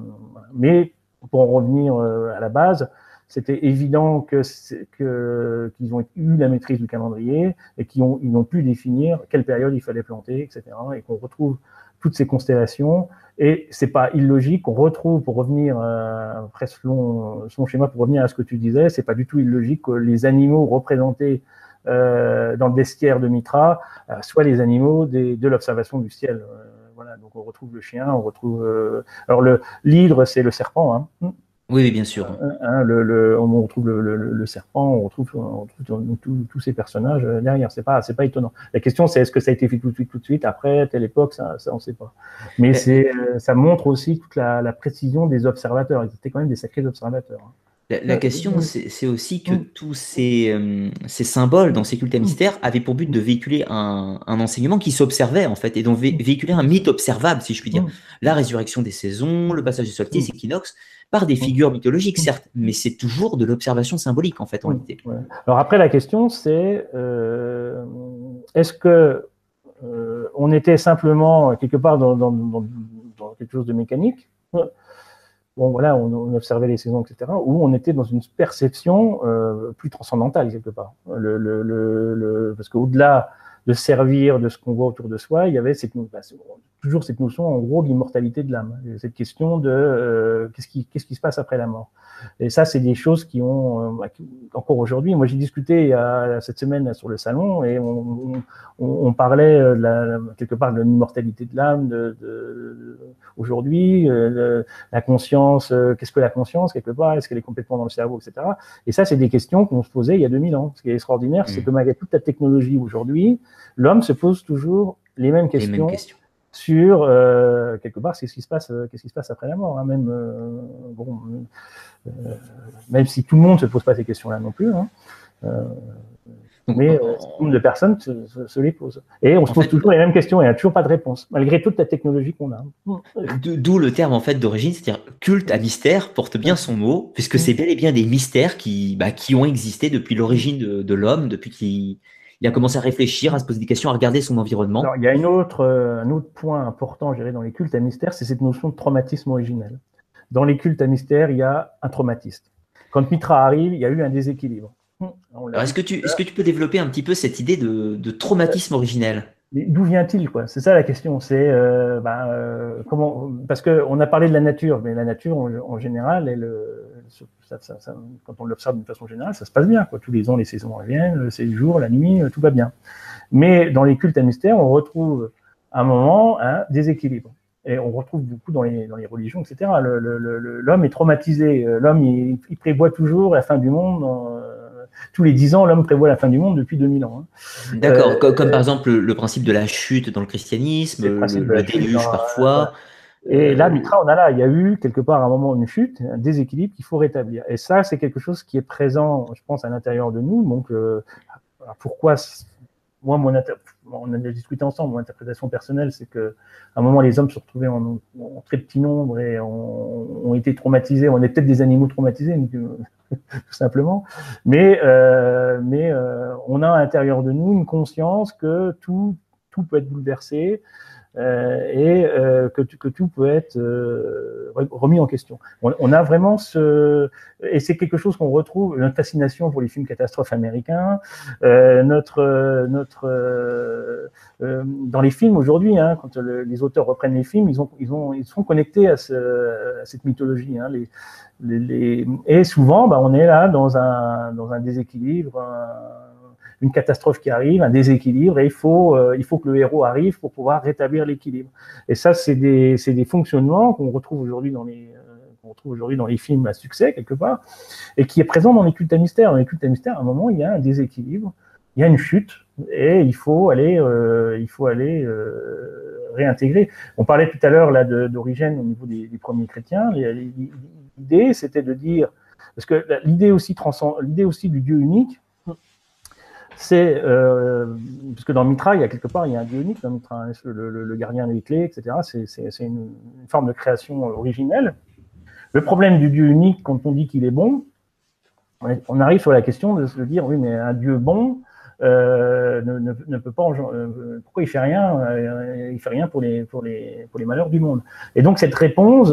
mais pour en revenir euh, à la base, c'était évident que qu'ils ont eu la maîtrise du calendrier et qu'ils ont, pu définir quelle période il fallait planter, etc. Et qu'on retrouve toutes ces constellations. Et c'est pas illogique qu'on retrouve, pour revenir euh, son schéma, pour revenir à ce que tu disais, c'est pas du tout illogique que les animaux représentés dans le bestiaire de Mitra, soit les animaux de l'observation du ciel. voilà, donc on retrouve le chien, on retrouve. alors le l'hydre, c'est le serpent. Hein. Oui, bien sûr. Hein, le, on retrouve le, serpent, on retrouve, tous ces personnages derrière. C'est pas, c'est pas étonnant. La question, c'est est-ce que ça a été fait tout de suite, tout de suite après à telle époque, ça, ça on sait pas. Mais c'est, ça montre aussi toute la, précision des observateurs. Ils étaient quand même des sacrés observateurs. Hein. La, question, c'est aussi que mm. tous ces, euh, ces, symboles dans ces cultes à mm. mystère avaient pour but de véhiculer un, un enseignement qui s'observait, en fait, et donc mm. véhiculer un mythe observable, si je puis dire. La résurrection des saisons, le passage du solstice, équinoxe, par des figures mythologiques, certes, mais c'est toujours de l'observation symbolique, en fait, en réalité. Alors après, la question, c'est euh, est-ce que euh, on était simplement quelque part dans, dans, dans, dans quelque chose de mécanique? Bon voilà, on, observait les saisons, etc., où on était dans une perception euh, plus transcendantale quelque part. Le, le, le, parce qu'au-delà de servir de ce qu'on voit autour de soi, il y avait cette, bah, toujours cette notion, en gros, d'immortalité de l'âme. Cette question de euh, qu'est-ce qui, qu'est-ce qui se passe après la mort? Et ça, c'est des choses qui ont, euh, bah, encore aujourd'hui, moi j'ai discuté a, cette semaine sur le salon et on, on, parlait euh, de la, quelque part de l'immortalité de l'âme de, de, aujourd'hui, euh, la conscience, qu'est-ce que la conscience quelque part, est-ce qu'elle est complètement dans le cerveau, etc. Et ça, c'est des questions qu'on se posait il y a 2000 ans. Ce qui est extraordinaire, c'est mmh. que malgré toute la technologie aujourd'hui, l'homme se pose toujours les mêmes questions. Les mêmes questions sur euh, quelque part ce qui se passe qu'est-ce qui se passe après la mort hein, même euh, bon euh, même si tout le monde se pose pas ces questions là non plus hein, mais un nombre de personnes se, les posent et on se pose toujours les mêmes questions et il n'y a toujours pas de réponse malgré toute la technologie qu'on a d'où le terme en fait d'origine c'est-à-dire culte à mystère porte bien son mot puisque c'est bel et bien des mystères qui bah, qui ont existé depuis l'origine de, de l'homme depuis qu'il il a commencé à réfléchir, à se poser des questions, à regarder son environnement. il y a une autre, euh, un autre point important, je dans les cultes à mystère, c'est cette notion de traumatisme originel. Dans les cultes à mystère, il y a un traumatisme. Quand Mitra arrive, il y a eu un déséquilibre. Est-ce que, tu, est-ce que tu peux développer un petit peu cette idée de, traumatisme originel? D'où vient-il quoi? C'est ça la question. C'est euh, ben, euh, comment Parce qu'on a parlé de la nature, mais la nature en, général, elle, quand on l'observe d'une façon générale, ça se passe bien. Quoi. Tous les ans, les saisons reviennent, c'est le jour, la nuit, tout va bien. Mais dans les cultes à mystère, on retrouve à un moment un déséquilibre. Et on retrouve beaucoup dans les, dans les religions, etc. L'homme est traumatisé. L'homme, il, prévoit toujours la fin du monde. Euh, tous les dix ans, l'homme prévoit la fin du monde depuis 2000 ans. Hein. D'accord, euh, comme, par exemple le, principe de la chute dans le christianisme, le, déluge parfois. Et là, Mitra, on a là, il y a eu quelque part à un moment une chute, un déséquilibre qu'il faut rétablir. Et ça, c'est quelque chose qui est présent, je pense, à l'intérieur de nous. Donc, euh, pourquoi moi, mon on a discuté ensemble, mon interprétation personnelle, c'est que à un moment, les hommes se retrouvaient en, très petit nombre et ont, été traumatisés. On est peut-être des animaux traumatisés, tout simplement. Mais, euh, euh, on a à l'intérieur de nous une conscience que tout, peut être bouleversé, euh, et euh, que, que, tout peut être euh, remis en question. On, a vraiment ce et c'est quelque chose qu'on retrouve notre fascination pour les films catastrophes américains, notre notre dans les films aujourd'hui, hein, quand les auteurs reprennent les films, ils ont ils ont ils sont connectés à, ce, à cette mythologie. Hein, les, les, et souvent, bah, on est là dans un dans un déséquilibre. Une catastrophe qui arrive, un déséquilibre, et il faut, euh, il faut que le héros arrive pour pouvoir rétablir l'équilibre. Et ça, c'est des, des fonctionnements qu'on retrouve aujourd'hui dans les, euh, qu'on retrouve aujourd'hui dans les films à succès quelque part, et qui est présent dans les cultes à mystère. Dans les cultes à mystère, à un moment, il y a un déséquilibre, il y a une chute, et il faut aller, euh, il faut aller réintégrer. On parlait tout à l'heure d'origine au niveau des, premiers chrétiens. L'idée, c'était de dire, parce que l'idée aussi l'idée aussi du Dieu unique, c'est euh, puisque dans Mitra, il y a quelque part, il y a un dieu unique dans Mitra, hein, le, gardien des clés, etc. C'est une, forme de création originelle. Le problème du dieu unique, quand on dit qu'il est bon, on arrive sur la question de se dire, oui, mais un dieu bon euh, ne, peut pas, euh, pourquoi il fait rien euh, Il fait rien pour les malheurs du monde. Et donc cette réponse,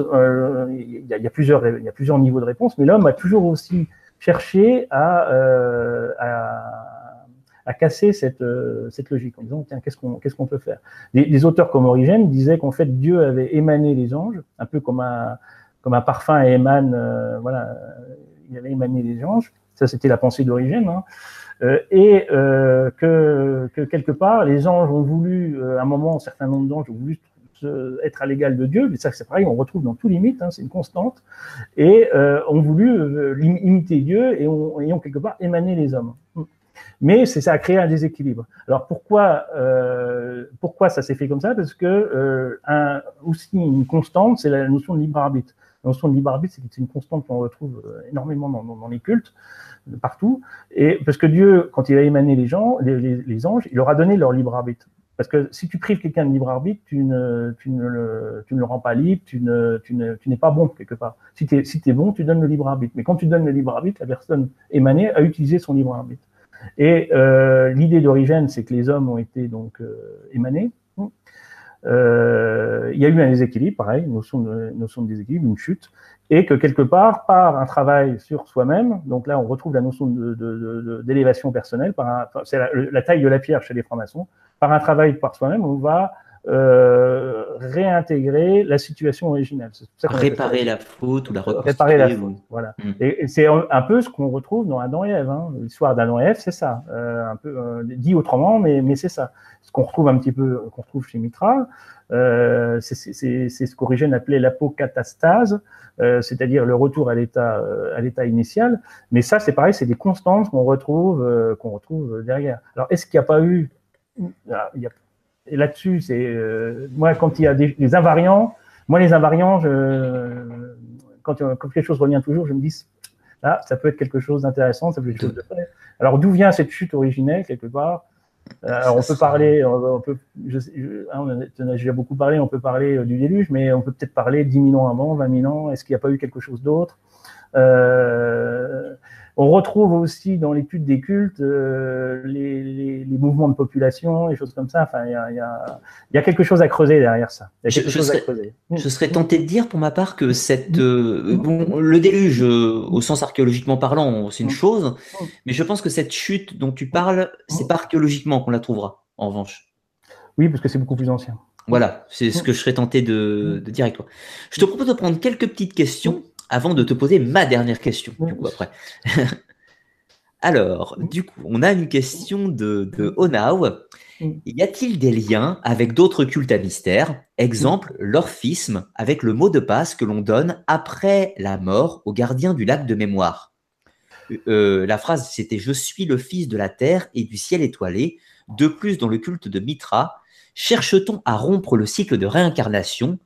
il y, a, plusieurs niveaux de réponse, mais l'homme a toujours aussi cherché à à casser cette, euh, cette logique en disant tiens qu'est-ce qu'on qu'est-ce qu'on peut faire? Des, auteurs comme Origène disaient qu'en fait Dieu avait émané les anges un peu comme un comme un parfum émane euh, voilà il avait émané les anges Ça, c'était la pensée d'origine. Hein. et que, que, quelque part, les anges ont voulu, à un moment, un certain nombre d'anges ont voulu être à l'égal de Dieu, mais ça c'est pareil, on retrouve dans tous les mythes, hein, c'est une constante, et ont voulu imiter Dieu et ont quelque part émané les hommes. Mais ça a créé un déséquilibre. Alors pourquoi euh, pourquoi ça s'est fait comme ça? Parce que euh, aussi une constante, c'est la notion de libre arbitre. La notion de libre arbitre, c'est une constante qu'on retrouve euh, énormément dans, les cultes, partout. Et parce que Dieu, quand il a émané les gens, les, anges, il leur a donné leur libre arbitre. Parce que si tu prives quelqu'un de libre arbitre, tu ne, tu, ne le, tu ne le rends pas libre, tu, ne, tu, ne, tu n'es pas bon quelque part. Si tu si es bon, tu donnes le libre arbitre. Mais quand tu donnes le libre arbitre, la personne émanée a utilisé son libre arbitre. Et euh, l'idée d'origine, c'est que les hommes ont été donc euh, émanés. Euh, il y a eu un déséquilibre, pareil, notion de, notion de déséquilibre, une chute, et que quelque part, par un travail sur soi-même, donc là on retrouve la notion d'élévation personnelle, c'est la, la, taille de la pierre chez les francs-maçons, par un travail par soi-même, on va euh, réintégrer la situation originale. réparer la faute ou la reconstruire. Réparer la faute, voilà. Mm. Et, c'est un peu ce qu'on retrouve dans Adam et Ève. Hein. L'histoire d'Adam et Ève, c'est ça. Euh, un peu euh, dit autrement, mais, mais c'est ça. Ce qu'on retrouve un petit peu, qu'on retrouve chez Mitra, c'est ce qu'Origène appelait l'apocatastase, c'est-à-dire le retour à l'état à l'état initial. Mais ça, c'est pareil, c'est des constantes qu'on retrouve qu'on retrouve derrière. Alors, est-ce qu'il n'y a pas eu il y a là-dessus, c'est euh, moi quand il y a des, invariants, moi les invariants, je, quand, quelque chose revient toujours, je me dis là, ça peut être quelque chose d'intéressant, ça peut être quelque chose de. Alors d'où vient cette chute originelle quelque part? Euh, alors on peut parler, on peut, je, hein, on a déjà beaucoup parlé, on peut parler euh, du déluge, mais on peut peut-être parler 10 000 ans avant, 20 000 ans. Est-ce qu'il n'y a pas eu quelque chose d'autre? Euh, on retrouve aussi dans l'étude des cultes euh, les, mouvements de population, les choses comme ça. Enfin, il y a, quelque chose à creuser derrière ça. je, serais, tenté de dire pour ma part que cette, euh, bon, le déluge, euh, au sens archéologiquement parlant, c'est une mm. chose, mais je pense que cette chute dont tu parles, c'est pas archéologiquement qu'on la trouvera, en revanche. Oui, parce que c'est beaucoup plus ancien. Voilà, c'est ce que je serais tenté de, de dire avec toi. Je te propose de prendre quelques petites questions avant de te poser ma dernière question, du coup, après. Alors, du coup, on a une question de, de Onau. Y a-t-il des liens avec d'autres cultes à mystère? Exemple, l'orphisme, avec le mot de passe que l'on donne après la mort au gardien du lac de mémoire. Euh, la phrase, c'était Je suis le fils de la terre et du ciel étoilé. De plus, dans le culte de Mitra, cherche-t-on à rompre le cycle de réincarnation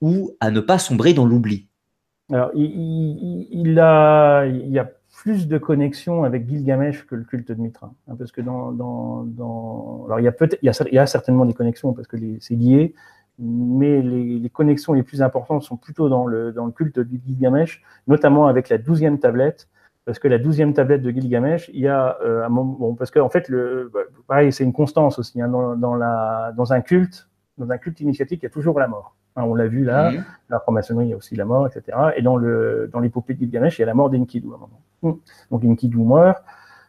ou à ne pas sombrer dans l'oubli? Alors, il, a, il y a plus de connexions avec Gilgamesh que le culte de Mitra. Hein, parce que dans, dans, alors il y a peut-être, il, y a, certainement des connexions parce que c'est lié, mais les, connexions les plus importantes sont plutôt dans le, culte de Gilgamesh, notamment avec la douzième tablette. Parce que la douzième tablette de Gilgamesh, il y a euh, moment, parce qu'en en fait, le, bah, pareil, c'est une constance aussi hein, dans un culte, dans un culte initiatique, il y a toujours la mort. Hein, on l'a vu là, mmh. la franc-maçonnerie, il y a aussi la mort, etc. Et dans le dans l'épopée de Gilgamesh, il y a la mort d'Enkidu à un moment. Mmh. Donc Enkidu meurt,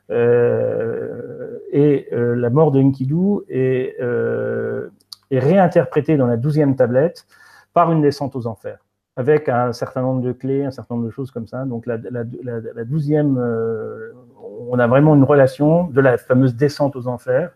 euh, et euh, la mort d'Enkidu est, euh, est réinterprétée dans la douzième tablette par une descente aux enfers, avec un certain nombre de clés, un certain nombre de choses comme ça. Donc la, douzième, on a vraiment une relation de la fameuse descente aux enfers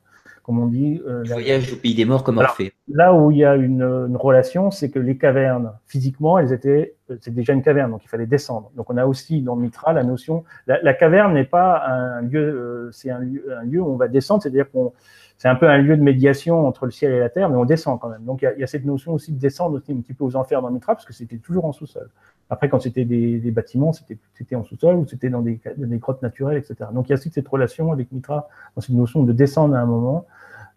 comme on dit. Euh, voyage au pays des morts comme Orphée. Là où il y a une, relation, c'est que les cavernes, physiquement, elles étaient, c'est déjà une caverne, donc il fallait descendre. Donc on a aussi dans Mitra la notion, la, caverne n'est pas un lieu, euh, c'est un lieu, un lieu où on va descendre, c'est-à-dire qu'on c'est un peu un lieu de médiation entre le ciel et la terre, mais on descend quand même. Donc il y, a, cette notion aussi de descendre aussi un petit peu aux enfers dans Mitra, parce que c'était toujours en sous-sol. Après, quand c'était des, bâtiments, c'était en sous-sol ou c'était dans des, des, grottes naturelles, etc. Donc il y a aussi cette relation avec Mitra, dans cette notion de descendre à un moment.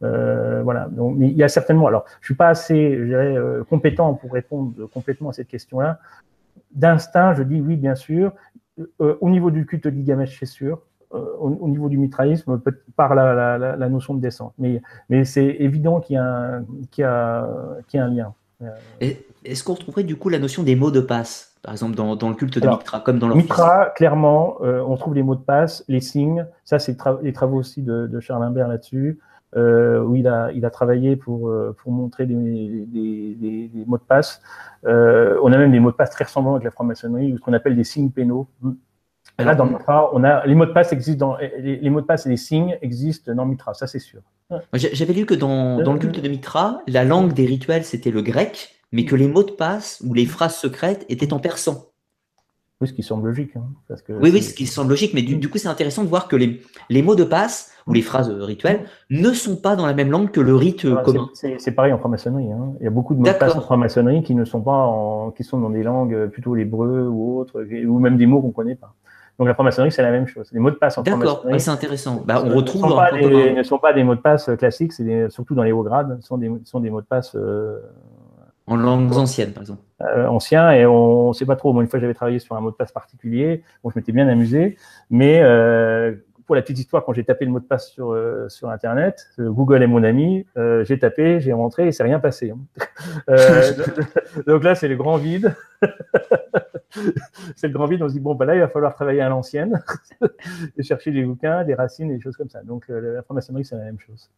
Euh, voilà. Donc, il y a certainement. Alors, je suis pas assez, je dirais, euh, compétent pour répondre complètement à cette question-là. D'instinct, je dis oui, bien sûr. Euh, au niveau du culte de Gilgamesh, c'est sûr. Au, niveau du mitraïsme, par la, la, la, notion de descente. Mais, mais c'est évident qu'il y, y a un lien. Est-ce qu'on retrouverait du coup la notion des mots de passe, par exemple dans, dans le culte de Mitra, comme dans leur Mitra, clairement, on trouve les mots de passe, les signes. Ça, c'est les travaux aussi de, de Charles Imbert là-dessus euh, où il a, il a travaillé pour, euh, pour montrer des, des, des, mots de passe. Euh, on a même des mots de passe très ressemblants avec la franc-maçonnerie, ou ce qu'on appelle des signes pénaux. Là, dans Mitra, on a les mots de passe existent dans les, mots de passe et les signes existent dans Mitra, ça c'est sûr. J'avais lu que dans, dans, le culte de Mitra, la langue des rituels c'était le grec, mais que les mots de passe ou les phrases secrètes étaient en persan. Oui, ce qui semble logique. Hein, parce que oui, oui, ce qui semble logique, mais du, coup, c'est intéressant de voir que les, les, mots de passe ou les phrases rituelles ne sont pas dans la même langue que le rite commun. C'est pareil en franc-maçonnerie. Hein. Il y a beaucoup de mots de passe en franc-maçonnerie qui ne sont pas en, qui sont dans des langues plutôt l'hébreu ou autres, ou même des mots qu'on ne connaît pas. Donc la franc-maçonnerie, c'est la même chose. Les mots de passe en franc-maçonnerie. D'accord, c'est intéressant. Bah, on retrouve. Ne sont, pas des, ne sont pas des mots de passe classiques, c'est surtout dans les hauts grades, ce sont des, sont des mots de passe. Euh, en langues anciennes, par exemple. Euh, anciens, et on ne sait pas trop. Moi, une fois, j'avais travaillé sur un mot de passe particulier. Bon, je m'étais bien amusé. Mais euh, pour la petite histoire, quand j'ai tapé le mot de passe sur, euh, sur Internet, euh, Google est mon ami, j'ai tapé, j'ai rentré et c'est rien passé. Hein. donc là, c'est le grand vide. c'est le grand vide. On se dit, bon, bah là, il va falloir travailler à l'ancienne et chercher des bouquins, des racines des choses comme ça. Donc, la franc-maçonnerie, c'est la même chose.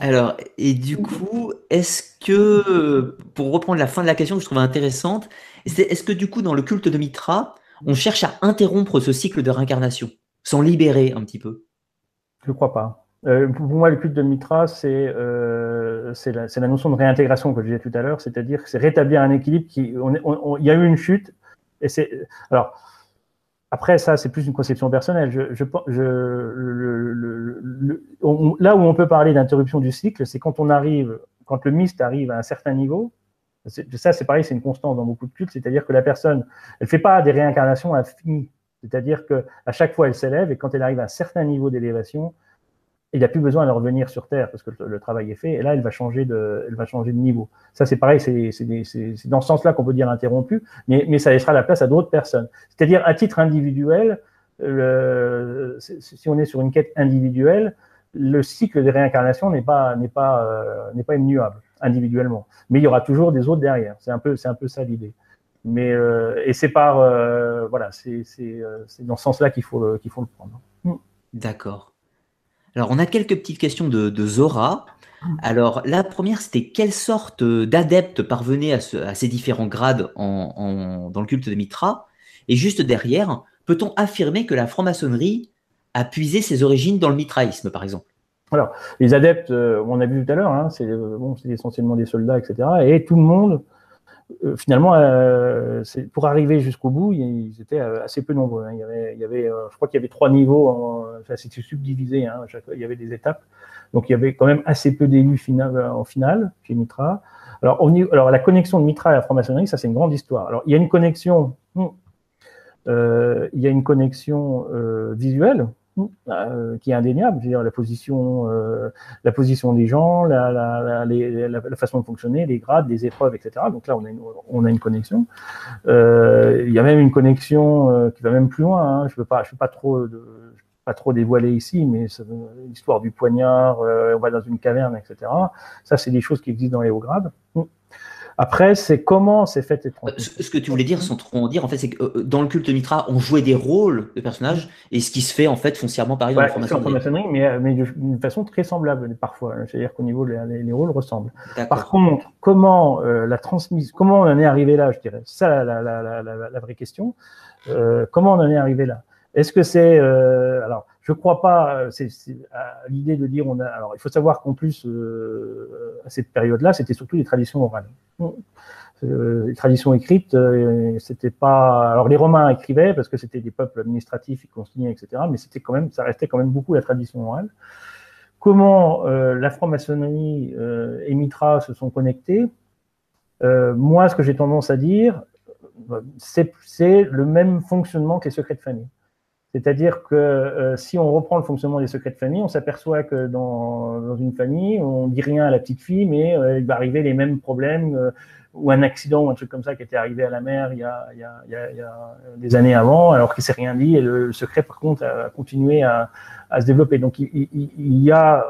Alors, et du coup, est-ce que, pour reprendre la fin de la question que je trouvais intéressante, est-ce que du coup, dans le culte de Mitra, on cherche à interrompre ce cycle de réincarnation, s'en libérer un petit peu? Je ne crois pas. Euh, pour moi, le culte de Mitra, c'est euh, la, la, notion de réintégration que je disais tout à l'heure, c'est-à-dire que c'est rétablir un équilibre qui. Il y a eu une chute, et c'est. Alors, après, ça, c'est plus une conception personnelle. Là où on peut parler d'interruption du cycle, c'est quand on arrive, quand le mist arrive à un certain niveau. Ça, c'est pareil, c'est une constante dans beaucoup de cultes, c'est-à-dire que la personne, elle fait pas des réincarnations infinies. C'est-à-dire que à chaque fois, elle s'élève et quand elle arrive à un certain niveau d'élévation, il n'a plus besoin de revenir sur Terre parce que le, travail est fait. Et là, elle va changer de, niveau. Ça, c'est pareil, c'est dans ce sens-là qu'on peut dire interrompu, mais, ça laissera la place à d'autres personnes. C'est-à-dire, à titre individuel, si on est sur une quête individuelle, le cycle des réincarnations euh, n'est pas immuable individuellement. Mais il y aura toujours des autres derrière. C'est un peu, ça l'idée. Mais euh, et euh, c'est, dans ce sens-là qu'il faut le prendre. D'accord. Alors, on a quelques petites questions de, Zora. Alors, la première, c'était quelle sorte d'adeptes parvenaient à, ces différents grades dans le culte de Mitra? Et juste derrière, peut-on affirmer que la franc-maçonnerie a puisé ses origines dans le mitraïsme, par exemple? Alors, les adeptes, euh, on a vu tout à l'heure, hein, c'est bon, essentiellement des soldats, etc. Et tout le monde euh, finalement, euh, pour arriver jusqu'au bout, ils étaient euh, assez peu nombreux. Hein. Il y avait, je crois qu'il y avait trois niveaux, en, enfin, c'était subdivisé, hein, il y avait des étapes. Donc il y avait quand même assez peu d'élus final, en finale chez Mitra. Alors, la connexion de Mitra et la franc-maçonnerie, ça c'est une grande histoire. Alors il y a une connexion, hmm, il y a une connexion visuelle euh, qui est indéniable, c'est-à-dire la position, euh, la position des gens, la, la, la, façon de fonctionner, les grades, les épreuves, etc. Donc là, on a une, on a une connexion. Euh, il y a même une connexion euh, qui va même plus loin. Hein. Je ne veux pas, je veux pas trop, de, pas trop dévoiler ici, mais l'histoire du poignard, on va dans une caverne, etc. Ça, c'est des choses qui existent dans les hauts grades. Après, c'est comment c'est fait euh, Ce que tu voulais dire, sans trop en dire, en fait, c'est que euh, dans le culte Mitra, on jouait des rôles de personnages, et ce qui se fait en fait foncièrement pareil dans la franc-maçonnerie. Mais, euh, mais d'une façon très semblable parfois. C'est-à-dire qu'au niveau les, les, rôles ressemblent. Par contre, comment la transmission, comment on en est arrivé là, je dirais, ça la, la, la, la vraie question. comment on en est arrivé là? Est-ce que c'est alors je crois pas. Euh, c'est l'idée de dire on a. Alors, il faut savoir qu'en plus, euh, à cette période-là, c'était surtout des traditions orales. Euh, les traditions écrites, c'était pas. Alors, les Romains écrivaient parce que c'était des peuples administratifs, ils consignaient, etc. Mais c'était quand même, ça restait quand même beaucoup la tradition orale. Comment la franc-maçonnerie et Mitra se sont connectés Moi, ce que j'ai tendance à dire, c'est le même fonctionnement que les secrets de famille. C'est-à-dire que euh, si on reprend le fonctionnement des secrets de famille, on s'aperçoit que dans, une famille, on dit rien à la petite fille, mais euh, il va arriver les mêmes problèmes euh, ou un accident ou un truc comme ça qui était arrivé à la mère il y a, des années avant, alors qu'il s'est rien dit. Et le, secret, par contre, a, continué à, se développer. Donc il y a,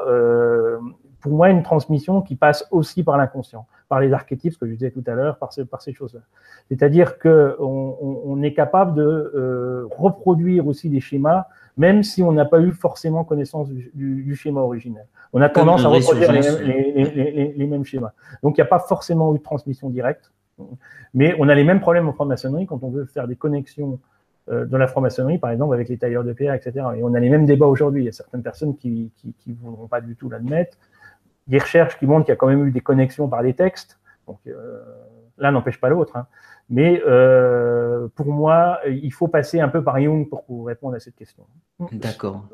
pour moi, une transmission qui passe aussi par l'inconscient par les archétypes, ce que je disais tout à l'heure, par, par ces choses-là. C'est-à-dire qu'on on, on, est capable de euh, reproduire aussi des schémas, même si on n'a pas eu forcément connaissance du, du, schéma originel. On a tendance à reproduire les, les, les, les, mêmes schémas. Donc il n'y a pas forcément eu de transmission directe. Mais on a les mêmes problèmes en franc-maçonnerie quand on veut faire des connexions euh, de la franc-maçonnerie, par exemple, avec les tailleurs de pierre, etc. Et on a les mêmes débats aujourd'hui. Il y a certaines personnes qui ne voudront pas du tout l'admettre. Des recherches qui montrent qu'il y a quand même eu des connexions par les textes. Euh, l'un n'empêche pas l'autre. Hein. Mais euh, pour moi, il faut passer un peu par Jung pour, répondre à cette question. D'accord.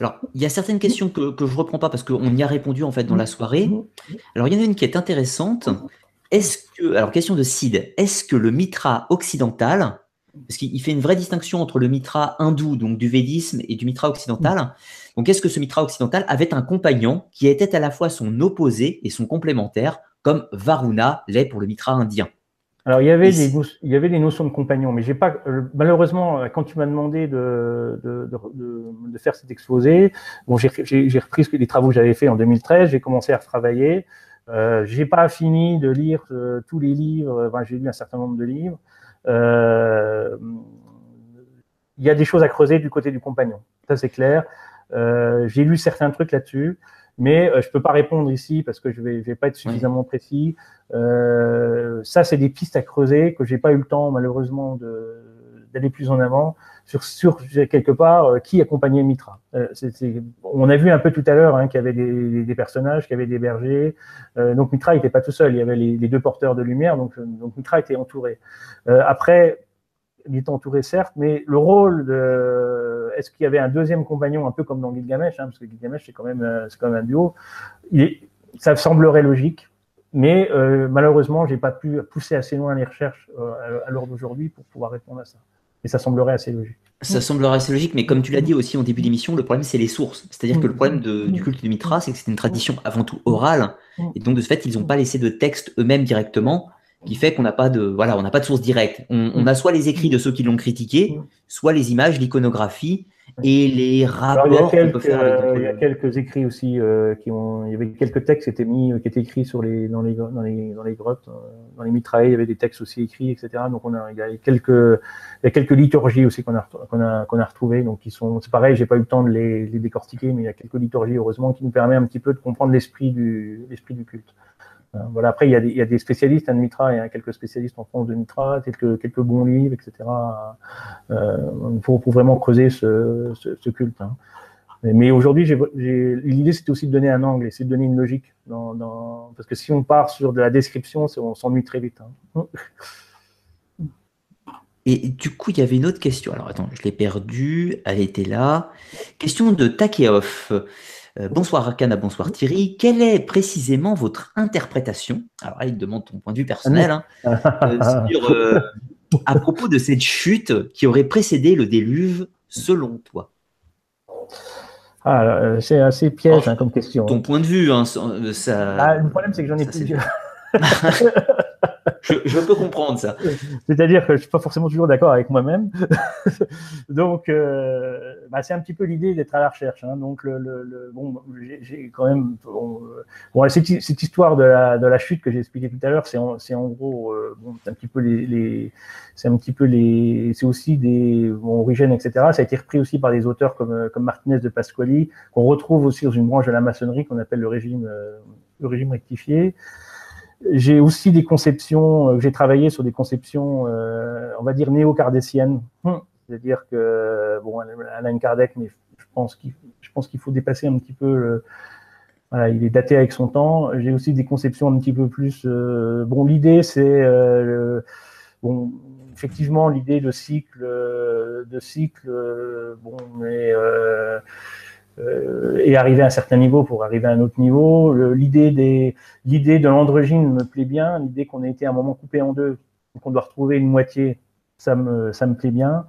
Alors, il y a certaines questions que, que je ne reprends pas parce qu'on y a répondu en fait dans la soirée. Alors, il y en a une qui est intéressante. Est-ce que, alors question de Sid, est-ce que le mitra occidental, parce qu'il fait une vraie distinction entre le mitra hindou, donc du védisme, et du mitra occidental. Donc, est-ce que ce mitra occidental avait un compagnon qui était à la fois son opposé et son complémentaire, comme Varuna l'est pour le mitra indien? Alors il y avait des il y avait des notions de compagnon, mais j'ai pas euh, malheureusement quand tu m'as demandé de, de, de, de, faire cet exposé, bon j'ai repris les travaux que j'avais fait en 2013, j'ai commencé à retravailler. Euh, j'ai pas fini de lire euh, tous les livres, enfin, j'ai lu un certain nombre de livres. Euh, il y a des choses à creuser du côté du compagnon, ça c'est clair. Euh, j'ai lu certains trucs là-dessus mais euh, je peux pas répondre ici parce que je vais, je vais pas être suffisamment précis. Euh, ça, c'est des pistes à creuser que j'ai pas eu le temps malheureusement d'aller plus en avant sur, quelque part euh, qui accompagnait Mitra. Euh, on a vu un peu tout à l'heure hein, qu'il y avait des, personnages, qu'il y avait des bergers. Euh, donc Mitra n'était pas tout seul, il y avait les, deux porteurs de lumière, donc, Mitra était entouré. après, il était entouré certes, mais le rôle de est-ce qu'il y avait un deuxième compagnon, un peu comme dans Gilgamesh, hein, parce que Gilgamesh c'est quand même quand même un duo. Ça semblerait logique, mais malheureusement j'ai pas pu pousser assez loin les recherches à l'heure d'aujourd'hui pour pouvoir répondre à ça. Et ça semblerait assez logique. Ça semblerait assez logique, mais comme tu l'as dit aussi en début d'émission, le problème c'est les sources. C'est-à-dire que le problème du culte de Mitra, c'est que c'est une tradition avant tout orale, et donc de ce fait, ils n'ont pas laissé de texte eux-mêmes directement qui fait qu'on n'a pas de voilà, on n'a pas de source directe. On, a soit les écrits de ceux qui l'ont critiqué, soit les images, l'iconographie et les rapports. il, y a quelques, il y a quelques écrits aussi euh, qui ont, il y avait quelques textes qui étaient mis, qui étaient écrits sur les dans les dans les dans les grottes, euh, dans les mitrailles, il y avait des textes aussi écrits, etc. Donc on a, il y a quelques, il y a quelques liturgies aussi qu'on a qu'on a qu'on a retrouvées, donc qui sont, c'est pareil, j'ai pas eu le temps de les, les décortiquer, mais il y a quelques liturgies heureusement qui nous permet un petit peu de comprendre l'esprit du l'esprit du culte. Hein, voilà. Après, il y, a des, spécialistes en Mitra, il y a quelques spécialistes en France de Mitra, quelques, bons livres, etc. Euh, pour, pour, vraiment creuser ce, culte. Hein. Mais aujourd'hui, l'idée, c'était aussi de donner un angle, c'est de donner une logique. Parce que si on part sur de la description, on s'ennuie très vite. Hein. Et du coup, il y avait une autre question. Alors attends, je l'ai perdue. Elle était là. Question de Takeoff. Euh, bonsoir Arcana, bonsoir Thierry. Quelle est précisément votre interprétation? Alors là, il demande ton point de vue personnel hein, euh, euh, à propos de cette chute qui aurait précédé le déluge, selon toi? Ah, c'est assez piège hein, comme question. Ton point de vue, hein, ça. Ah, le problème, c'est que j'en ai plusieurs. je, peux comprendre ça. C'est-à-dire que je suis pas forcément toujours d'accord avec moi-même. Donc, euh, bah, c'est un petit peu l'idée d'être à la recherche. Hein. Donc, bon, j'ai quand même. Bon, euh, cette, histoire de la, chute que j'ai expliqué tout à l'heure, c'est en, gros, euh, c'est un petit peu les, c'est aussi des origines, etc. Ça a été repris aussi par des auteurs comme, comme Martinez de Pasquali, qu'on retrouve aussi dans une branche de la maçonnerie qu'on appelle le régime rectifié. J'ai aussi des conceptions, euh, j'ai travaillé sur des conceptions, euh, on va dire néo-cardéciennes. Hum. C'est-à-dire que, bon, Alain Kardec, mais je pense qu'il, faut dépasser un petit peu il est daté avec son temps. J'ai aussi des conceptions un petit peu plus. Euh, bon, l'idée, c'est bon, effectivement, l'idée de cycle, de cycle, bon, mais et arriver à un certain niveau pour arriver à un autre niveau. L'idée de l'androgyne me plaît bien. L'idée qu'on ait été à un moment coupé en deux, qu'on doit retrouver une moitié, ça me, ça me plaît bien.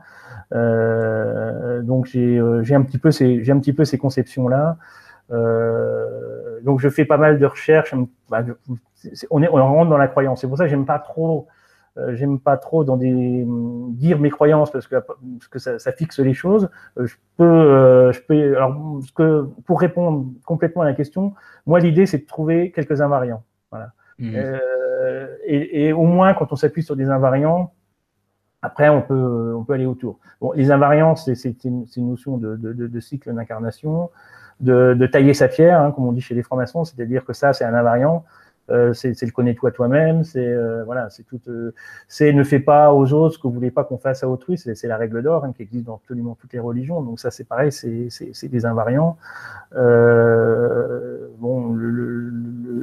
Euh, donc j'ai, euh, j'ai un petit peu ces, j'ai un petit peu ces conceptions là. Euh, donc je fais pas mal de recherches. Bah, on est, on rentre dans la croyance. C'est pour ça que j'aime pas trop euh, j'aime pas trop dans des dire mes croyances parce que, parce que ça, ça, fixe les choses. Euh, je peux, euh, je peux. Alors, que, pour répondre complètement à la question, moi l'idée c'est de trouver quelques invariants. Voilà. Mmh. Euh, et, et, au moins quand on s'appuie sur des invariants, après on peut, on peut aller autour. Bon, les invariants c'est une, une, notion de, de, de, de cycle d'incarnation, de, de, tailler sa pierre, hein, comme on dit chez les francs-maçons, c'est-à-dire que ça c'est un invariant Euh, c'est le connais-toi toi-même. C'est euh, voilà, c'est tout. Euh, c'est ne fais pas aux autres ce que vous voulez pas qu'on fasse à autrui. C'est la règle d'or hein, qui existe dans absolument toutes les religions. Donc ça, c'est pareil. C'est des invariants. bon,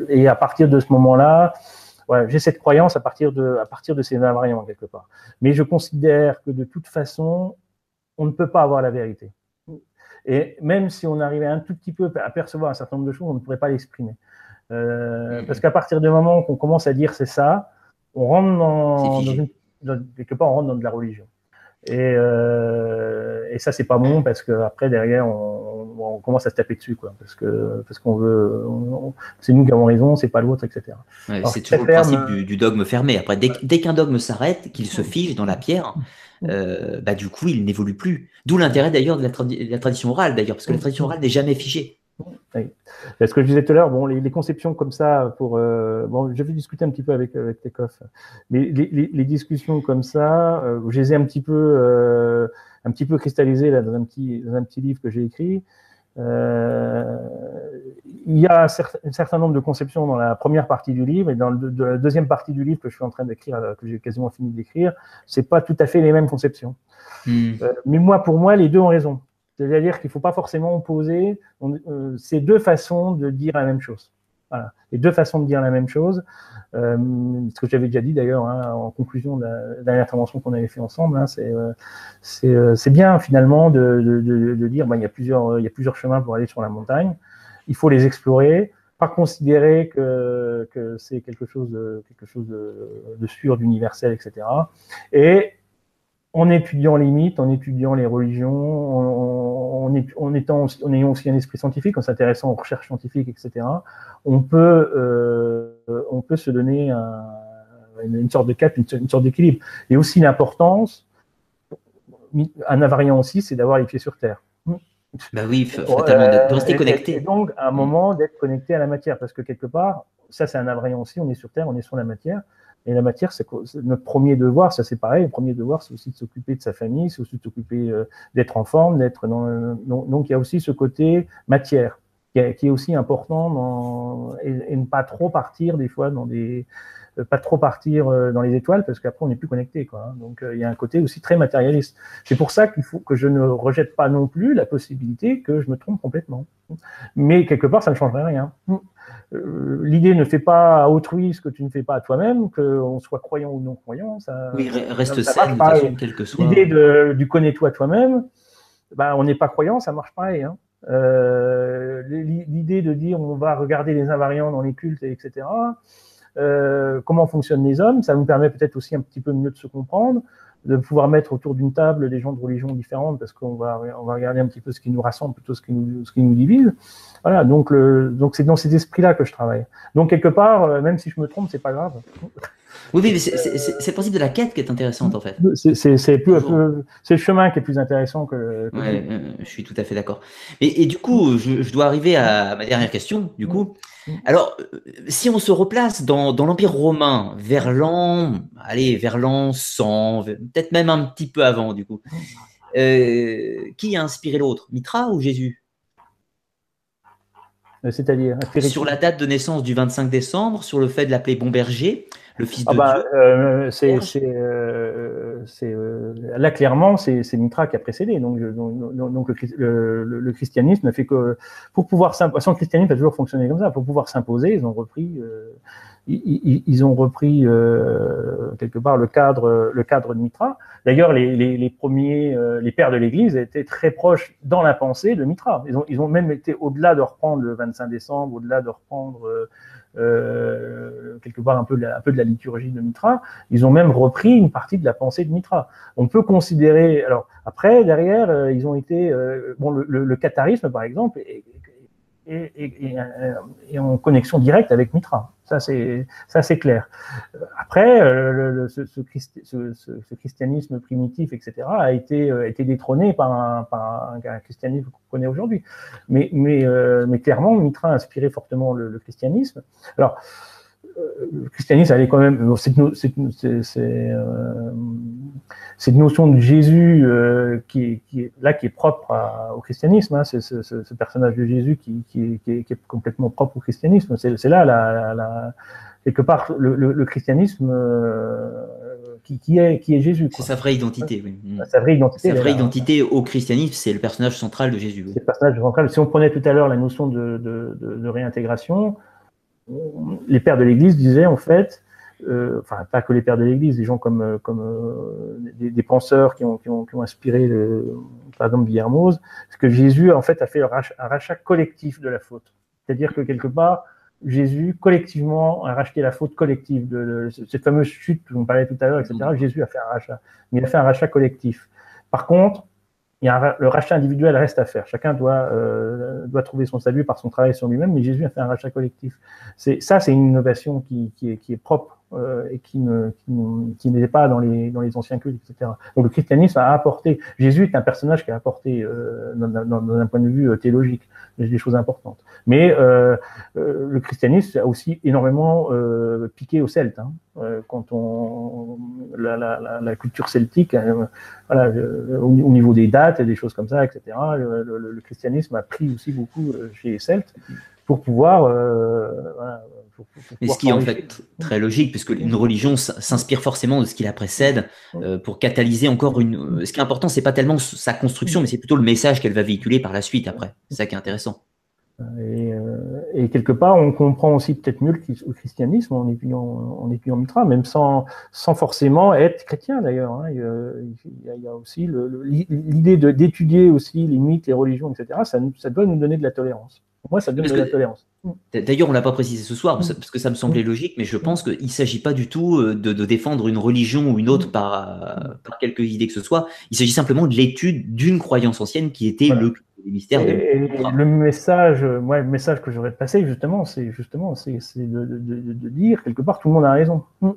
et à partir de ce moment-là. J'ai cette croyance à partir de à partir de ces invariants quelque part. Mais je considère que de toute façon, on ne peut pas avoir la vérité. Et même si on arrivait un tout petit peu à percevoir un certain nombre de choses, on ne pourrait pas l'exprimer. Euh, mm-hmm. Parce qu'à partir du moment qu'on commence à dire c'est ça, on rentre dans, quelque part on rentre dans de la religion. Et, euh, et ça c'est pas bon parce que après derrière on, on, commence à se taper dessus quoi, parce que parce qu'on veut, c'est nous qui avons raison, c'est pas l'autre, etc. c'est toujours le principe du, du, dogme fermé. Après dès, dès qu'un dogme s'arrête, qu'il se fige dans la pierre, euh, bah, du coup, il n'évolue plus. D'où l'intérêt d'ailleurs de la, tradition orale, d'ailleurs, parce que la tradition orale n'est jamais figée. Oui. Ce que je disais tout à l'heure, bon, les, conceptions comme ça, pour euh, bon, je vais discuter un petit peu avec avec Tekoff, mais les, discussions comme ça, euh, je les ai un petit peu un petit peu cristallisées là dans un petit dans un petit livre que j'ai écrit. Euh, il y a un certain nombre de conceptions dans la première partie du livre et dans la deuxième partie du livre que je suis en train d'écrire, euh, que j'ai quasiment fini d'écrire, c'est pas tout à fait les mêmes conceptions. Hmm. Euh, mais moi, pour moi, les deux ont raison. C'est-à-dire qu'il ne faut pas forcément opposer ces deux façons de dire la même chose. Voilà. Les deux façons de dire la même chose. Euh, ce que j'avais déjà dit d'ailleurs hein, en conclusion de la dernière intervention qu'on avait fait ensemble, hein, euh, euh, c'est bien finalement de, dire bah, il, y a plusieurs, chemins pour aller sur la montagne, il faut les explorer, pas considérer que, c'est quelque chose, de, quelque chose de sûr, d'universel, etc. Et en étudiant les mythes, en étudiant les religions, en, en, étant, en ayant aussi un esprit scientifique, en s'intéressant aux recherches scientifiques, etc., on peut, euh, on peut se donner un, une, sorte de cap, une, sorte d'équilibre. Et aussi l'importance, un invariant aussi, c'est d'avoir les pieds sur terre. Bah oui, fatalement, de rester connecté. Et, donc, à un moment, d'être connecté à la matière, parce que quelque part, ça c'est un invariant aussi, on est sur Terre, on est sur la matière, et la matière, c'est notre premier devoir, ça c'est pareil, le premier devoir, c'est aussi de s'occuper de sa famille, c'est aussi de s'occuper euh, d'être en forme, d'être dans, donc il y a aussi ce côté matière qui, est aussi important et, ne pas trop partir des fois dans des euh, pas trop partir euh, dans les étoiles parce qu'après on n'est plus connecté quoi. Hein. Donc il y a un côté aussi très matérialiste. C'est pour ça qu'il faut que je ne rejette pas non plus la possibilité que je me trompe complètement. Mais quelque part ça ne changerait rien. Euh, l'idée ne fait pas à autrui ce que tu ne fais pas à toi-même, qu'on soit croyant ou non croyant. Ça, oui, reste sain, de façon, quelle que soit. L'idée du connais-toi toi-même, bah, on n'est pas croyant, ça marche pareil. Hein. Euh, l'idée de dire on va regarder les invariants dans les cultes, etc. Euh, comment fonctionnent les hommes, ça nous permet peut-être aussi un petit peu mieux de se comprendre de pouvoir mettre autour d'une table des gens de religions différentes parce qu'on va, on va regarder un petit peu ce qui nous rassemble plutôt ce qui nous, ce qui nous divise. Voilà, donc le, donc c'est dans cet esprit-là que je travaille. Donc quelque part, euh, même si je me trompe, c'est pas grave. Oui, oui, c'est le principe de la quête qui est intéressante en fait. C'est c'est le chemin qui est plus intéressant que. que ouais, euh, je suis tout à fait d'accord. Et, et, du coup, je, je, dois arriver à ma dernière question. Du coup, alors, euh, si on se replace dans, dans l'Empire romain, vers l'an, allez, vers l'an 100, peut-être même un petit peu avant, du coup, euh, qui a inspiré l'autre, Mitra ou Jésus? C'est-à-dire Sur la date de naissance du 25 décembre, sur le fait de l'appeler bon berger, le fils ah de bah, Dieu. Euh, c'est, euh, euh, là clairement, c'est, Mitra qui a précédé. Donc, donc, le, christianisme ne fait que pour pouvoir s'imposer. Le christianisme a toujours fonctionné comme ça. Pour pouvoir s'imposer, ils ont repris, ils, ont repris quelque part le cadre, le cadre de Mitra. D'ailleurs, les, les, premiers, les pères de l'Église étaient très proches dans la pensée de Mitra. Ils ont, ils ont même été au-delà de reprendre le 25 décembre, au-delà de reprendre euh, quelque part un peu, de la, un peu de la liturgie de Mitra. Ils ont même repris une partie de la pensée de Mitra. On peut considérer. Alors après, derrière, euh, ils ont été. Euh, bon, le, le, le, catharisme, par exemple, est, et, et, et, en connexion directe avec Mitra. Ça, c'est clair. Après, euh, le, ce, ce, ce, ce, christianisme primitif, etc., a été, a été détrôné par un, par un, christianisme qu'on connaît aujourd'hui. Mais, mais, euh, mais clairement, Mitra a inspiré fortement le, christianisme. Alors, le christianisme allait quand même cette, cette notion de Jésus qui, qui, est là qui est propre au christianisme, hein, c'est ce, personnage de Jésus qui, qui, est, complètement propre au christianisme. C'est là la, la, quelque part le, le, christianisme qui, qui, est, qui est Jésus. C'est sa vraie identité, oui. Sa vraie identité. Sa vraie identité au christianisme, c'est le personnage central de Jésus. C'est le personnage central. Si on prenait tout à l'heure la notion de, de, de, réintégration, les pères de l'Église disaient en fait, euh, enfin pas que les pères de l'Église, des gens comme, euh, comme euh, des, des, penseurs qui ont, qui ont, qui ont inspiré, le, par exemple Guillermoz, que Jésus en fait a fait un rachat collectif de la faute. C'est-à-dire que quelque part, Jésus collectivement a racheté la faute collective de, cette fameuse chute dont on parlait tout à l'heure, etc. Mm. Jésus a fait un rachat, mais il a fait un rachat collectif. Par contre, il y a le rachat individuel reste à faire. Chacun doit, euh, doit trouver son salut par son travail sur lui-même, mais Jésus a fait un rachat collectif. C'est ça, c'est une innovation qui, qui, est, qui est propre euh, et qui ne qui, n'était pas dans les dans les anciens cultes, etc. Donc le christianisme a apporté. Jésus est un personnage qui a apporté, euh, dans, un point de vue euh, théologique, des choses importantes. Mais euh, euh, le christianisme a aussi énormément euh, piqué aux Celtes. Hein. quand on la, la, la culture celtique, voilà, au, niveau des dates et des choses comme ça, etc. Le, le, christianisme a pris aussi beaucoup chez les Celtes pour pouvoir voilà, mais ce qui est en fait très logique, puisque une religion s'inspire forcément de ce qui la précède euh, pour catalyser encore une. Ce qui est important, c'est pas tellement sa construction, mais c'est plutôt le message qu'elle va véhiculer par la suite après. C'est ça qui est intéressant. Et, euh, et, quelque part, on comprend aussi peut-être mieux le, christianisme en étudiant, en étudiant Mitra, même sans, sans forcément être chrétien d'ailleurs. Hein. Il, il, y a aussi l'idée d'étudier aussi les mythes, les religions, etc. Ça, ça doit nous donner de la tolérance. Pour moi, ça donne de la tolérance. D'ailleurs, on l'a pas précisé ce soir parce que ça me semblait logique, mais je pense qu'il ne s'agit pas du tout euh, de, défendre une religion ou une autre par, par quelques idées que ce soit. Il s'agit simplement de l'étude d'une croyance ancienne qui était le mystère. Et, le message, moi, le message que j'aurais passé justement, c'est justement, c'est de, de, dire quelque part tout le monde a raison.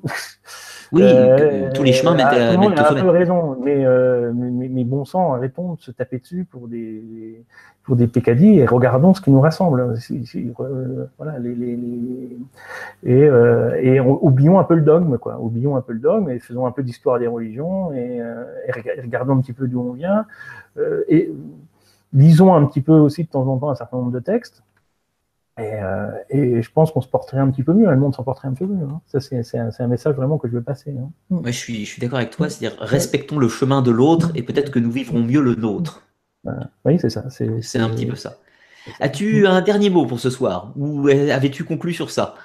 Oui, euh, tous les chemins mettent, tout le monde a un peu raison, mais, euh, mais, mais, bon sang, arrêtons de se taper dessus pour des pour des pécadilles et regardons ce qui nous rassemble. Euh, voilà, les, les, les et, euh, oublions un peu le dogme, quoi. Oublions un peu le dogme et faisons un peu d'histoire des religions et, euh, et, regardons un petit peu d'où on vient euh, et lisons un petit peu aussi de temps en temps un certain nombre de textes. Et, euh, et, je pense qu'on se porterait un petit peu mieux, le monde s'en porterait un peu mieux. Hein. Ça, c'est un, un, message vraiment que je veux passer. Hein. Ouais, je suis, je suis d'accord avec toi, c'est-à-dire respectons le chemin de l'autre et peut-être que nous vivrons mieux le nôtre. Oui, c'est ça. C'est un petit peu ça. As-tu un dernier mot pour ce soir? Ou avais-tu conclu sur ça?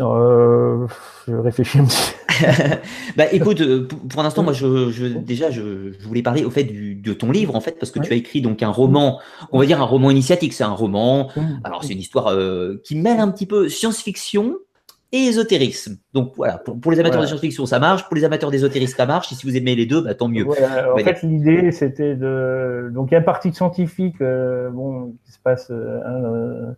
Euh, Je réfléchis un petit bah écoute, euh, pour, l'instant, moi, je, déjà, je, voulais parler au fait de ton livre, en fait, parce que tu as écrit donc un roman, on va dire un roman initiatique. C'est un roman. Alors, c'est une histoire euh, qui mêle un petit peu science-fiction, et ésotérisme. Donc voilà, pour, les amateurs de science-fiction, ça marche. Pour les amateurs d'ésotérisme, ça marche. Et si vous aimez les deux, bah, tant mieux. en fait, l'idée, c'était de. Donc, il y a une partie scientifique euh, bon, qui se passe. Euh,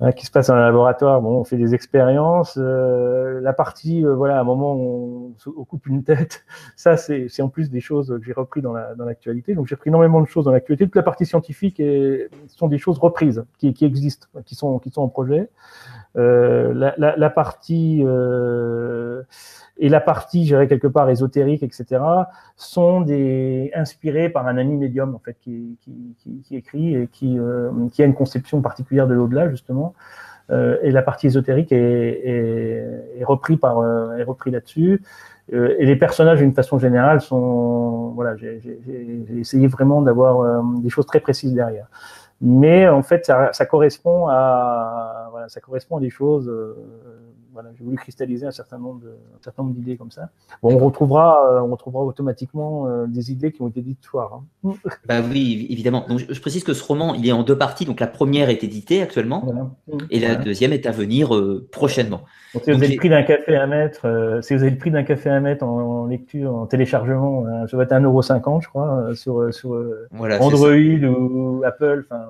hein, euh, qui se passe dans un laboratoire, bon, on fait des expériences. la partie, voilà, à un moment où on, occupe une tête, ça, c'est en plus des choses que j'ai repris dans l'actualité. La, dans Donc, j'ai pris énormément de choses dans l'actualité. Toute la partie scientifique et, sont des choses reprises, qui, qui existent, qui sont, qui sont en projet. Euh, la, la, la, partie euh, et la partie, je dirais quelque part ésotérique, etc., sont des inspirés par un ami médium en fait qui, qui, qui, écrit et qui, euh, qui a une conception particulière de l'au-delà justement. Euh, et la partie ésotérique est, est, est repris par est repris là-dessus. et les personnages, d'une façon générale, sont voilà, j'ai essayé vraiment d'avoir des choses très précises derrière mais en fait, ça, ça correspond à, voilà, ça correspond à des choses. Euh, voilà, j'ai voulu cristalliser un certain nombre d'idées comme ça. Bon, on retrouvera, euh, on retrouvera automatiquement euh, des idées qui ont été dites soir. Hein. Bah oui, évidemment. Donc, je, précise que ce roman, il est en deux parties. Donc, la première est éditée actuellement, et la deuxième est à venir prochainement. Donc, si vous avez le prix d'un café à mettre, si vous avez le prix d'un café à mettre en, lecture, en téléchargement, ça va être 1,50€, je crois, sur, sur Android ou Apple. Enfin,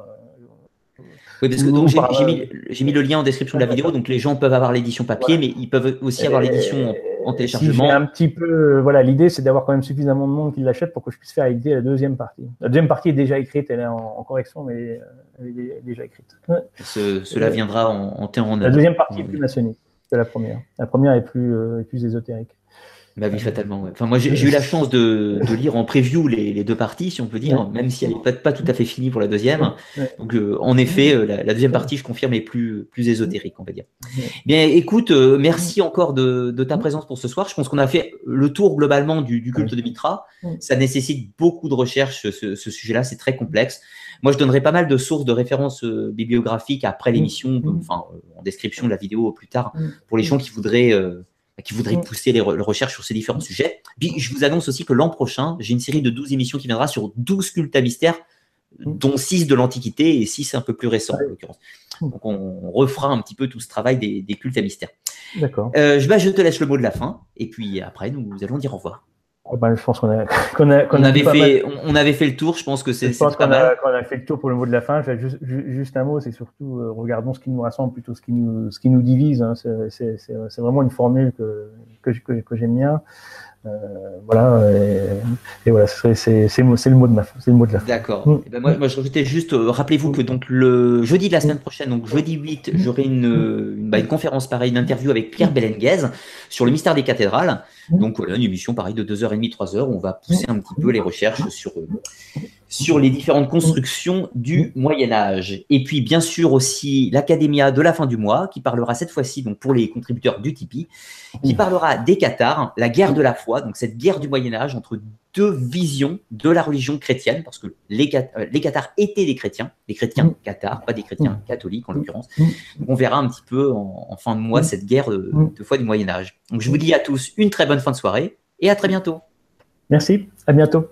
oui, parce que donc j'ai mis, mis, le lien en description de la vidéo, donc les gens peuvent avoir l'édition papier, mais ils peuvent aussi avoir l'édition en, téléchargement. Si un petit peu, voilà, l'idée c'est d'avoir quand même suffisamment de monde qui l'achète pour que je puisse faire éditer la deuxième partie. La deuxième partie est déjà écrite, elle est en, correction, mais elle est déjà écrite. cela viendra en, en temps en La deuxième partie est plus maçonnique. que la première. La première est plus, est plus ésotérique. Bah oui, fatalement. Enfin, moi, j'ai eu la chance de, de lire en preview les, les, deux parties, si on peut dire, même si elle n'est pas, pas, tout à fait finie pour la deuxième. Donc, euh, en effet, euh, la, deuxième partie, je confirme, est plus, plus ésotérique, on va dire. Bien, écoute, euh, merci encore de, de, ta présence pour ce soir. Je pense qu'on a fait le tour globalement du, du culte de Mitra. Ça nécessite beaucoup de recherche, ce, ce sujet-là, c'est très complexe. Moi, je donnerai pas mal de sources de références bibliographiques après l'émission, enfin, en description de la vidéo plus tard, pour les gens qui voudraient qui voudrait mm. pousser les, recherches sur ces différents sujets. Puis je vous annonce aussi que l'an prochain, j'ai une série de 12 émissions qui viendra sur 12 cultes à mystère, mm. dont 6 de l'Antiquité et 6 un peu plus récents en l'occurrence. Mm. Donc on refera un petit peu tout ce travail des, cultes à mystère. D'accord. Euh, bah, je te laisse le mot de la fin et puis après nous allons dire au revoir. Oh, bah, je pense qu'on a, on, avait fait, on, avait fait le tour. Je pense que c'est pas mal. A, on a fait le tour pour le mot de la fin. Juste, juste un mot, c'est surtout euh, regardons ce qui nous rassemble plutôt ce qui nous, ce qui nous divise. Hein. C'est vraiment une formule que, que, que j'aime bien. Euh, voilà, et, voilà, c'est le mot de ma c'est le mot de la fin. D'accord. Mm. Eh ben moi, moi, je rajoutais juste, euh, rappelez-vous que donc le jeudi de la semaine prochaine, donc jeudi 8, j'aurai une, une, bah, une, conférence pareille, une interview avec Pierre Belenguez sur le mystère des cathédrales. Donc voilà, une émission pareille de 2h30, 3h où on va pousser un petit peu les recherches sur, euh, sur les différentes constructions du Moyen Âge. Et puis bien sûr aussi l'Académia de la fin du mois qui parlera cette fois-ci donc pour les contributeurs du Tipeee, qui parlera des Cathares, la guerre de la foi, donc cette guerre du Moyen Âge entre deux visions de la religion chrétienne, parce que les, euh, les Cathares étaient des chrétiens, des chrétiens cathares, pas des chrétiens catholiques en l'occurrence. On verra un petit peu en, fin de mois cette guerre de, de foi du Moyen Âge. Donc je vous dis à tous une très bonne fin de soirée et à très bientôt. Merci, à bientôt.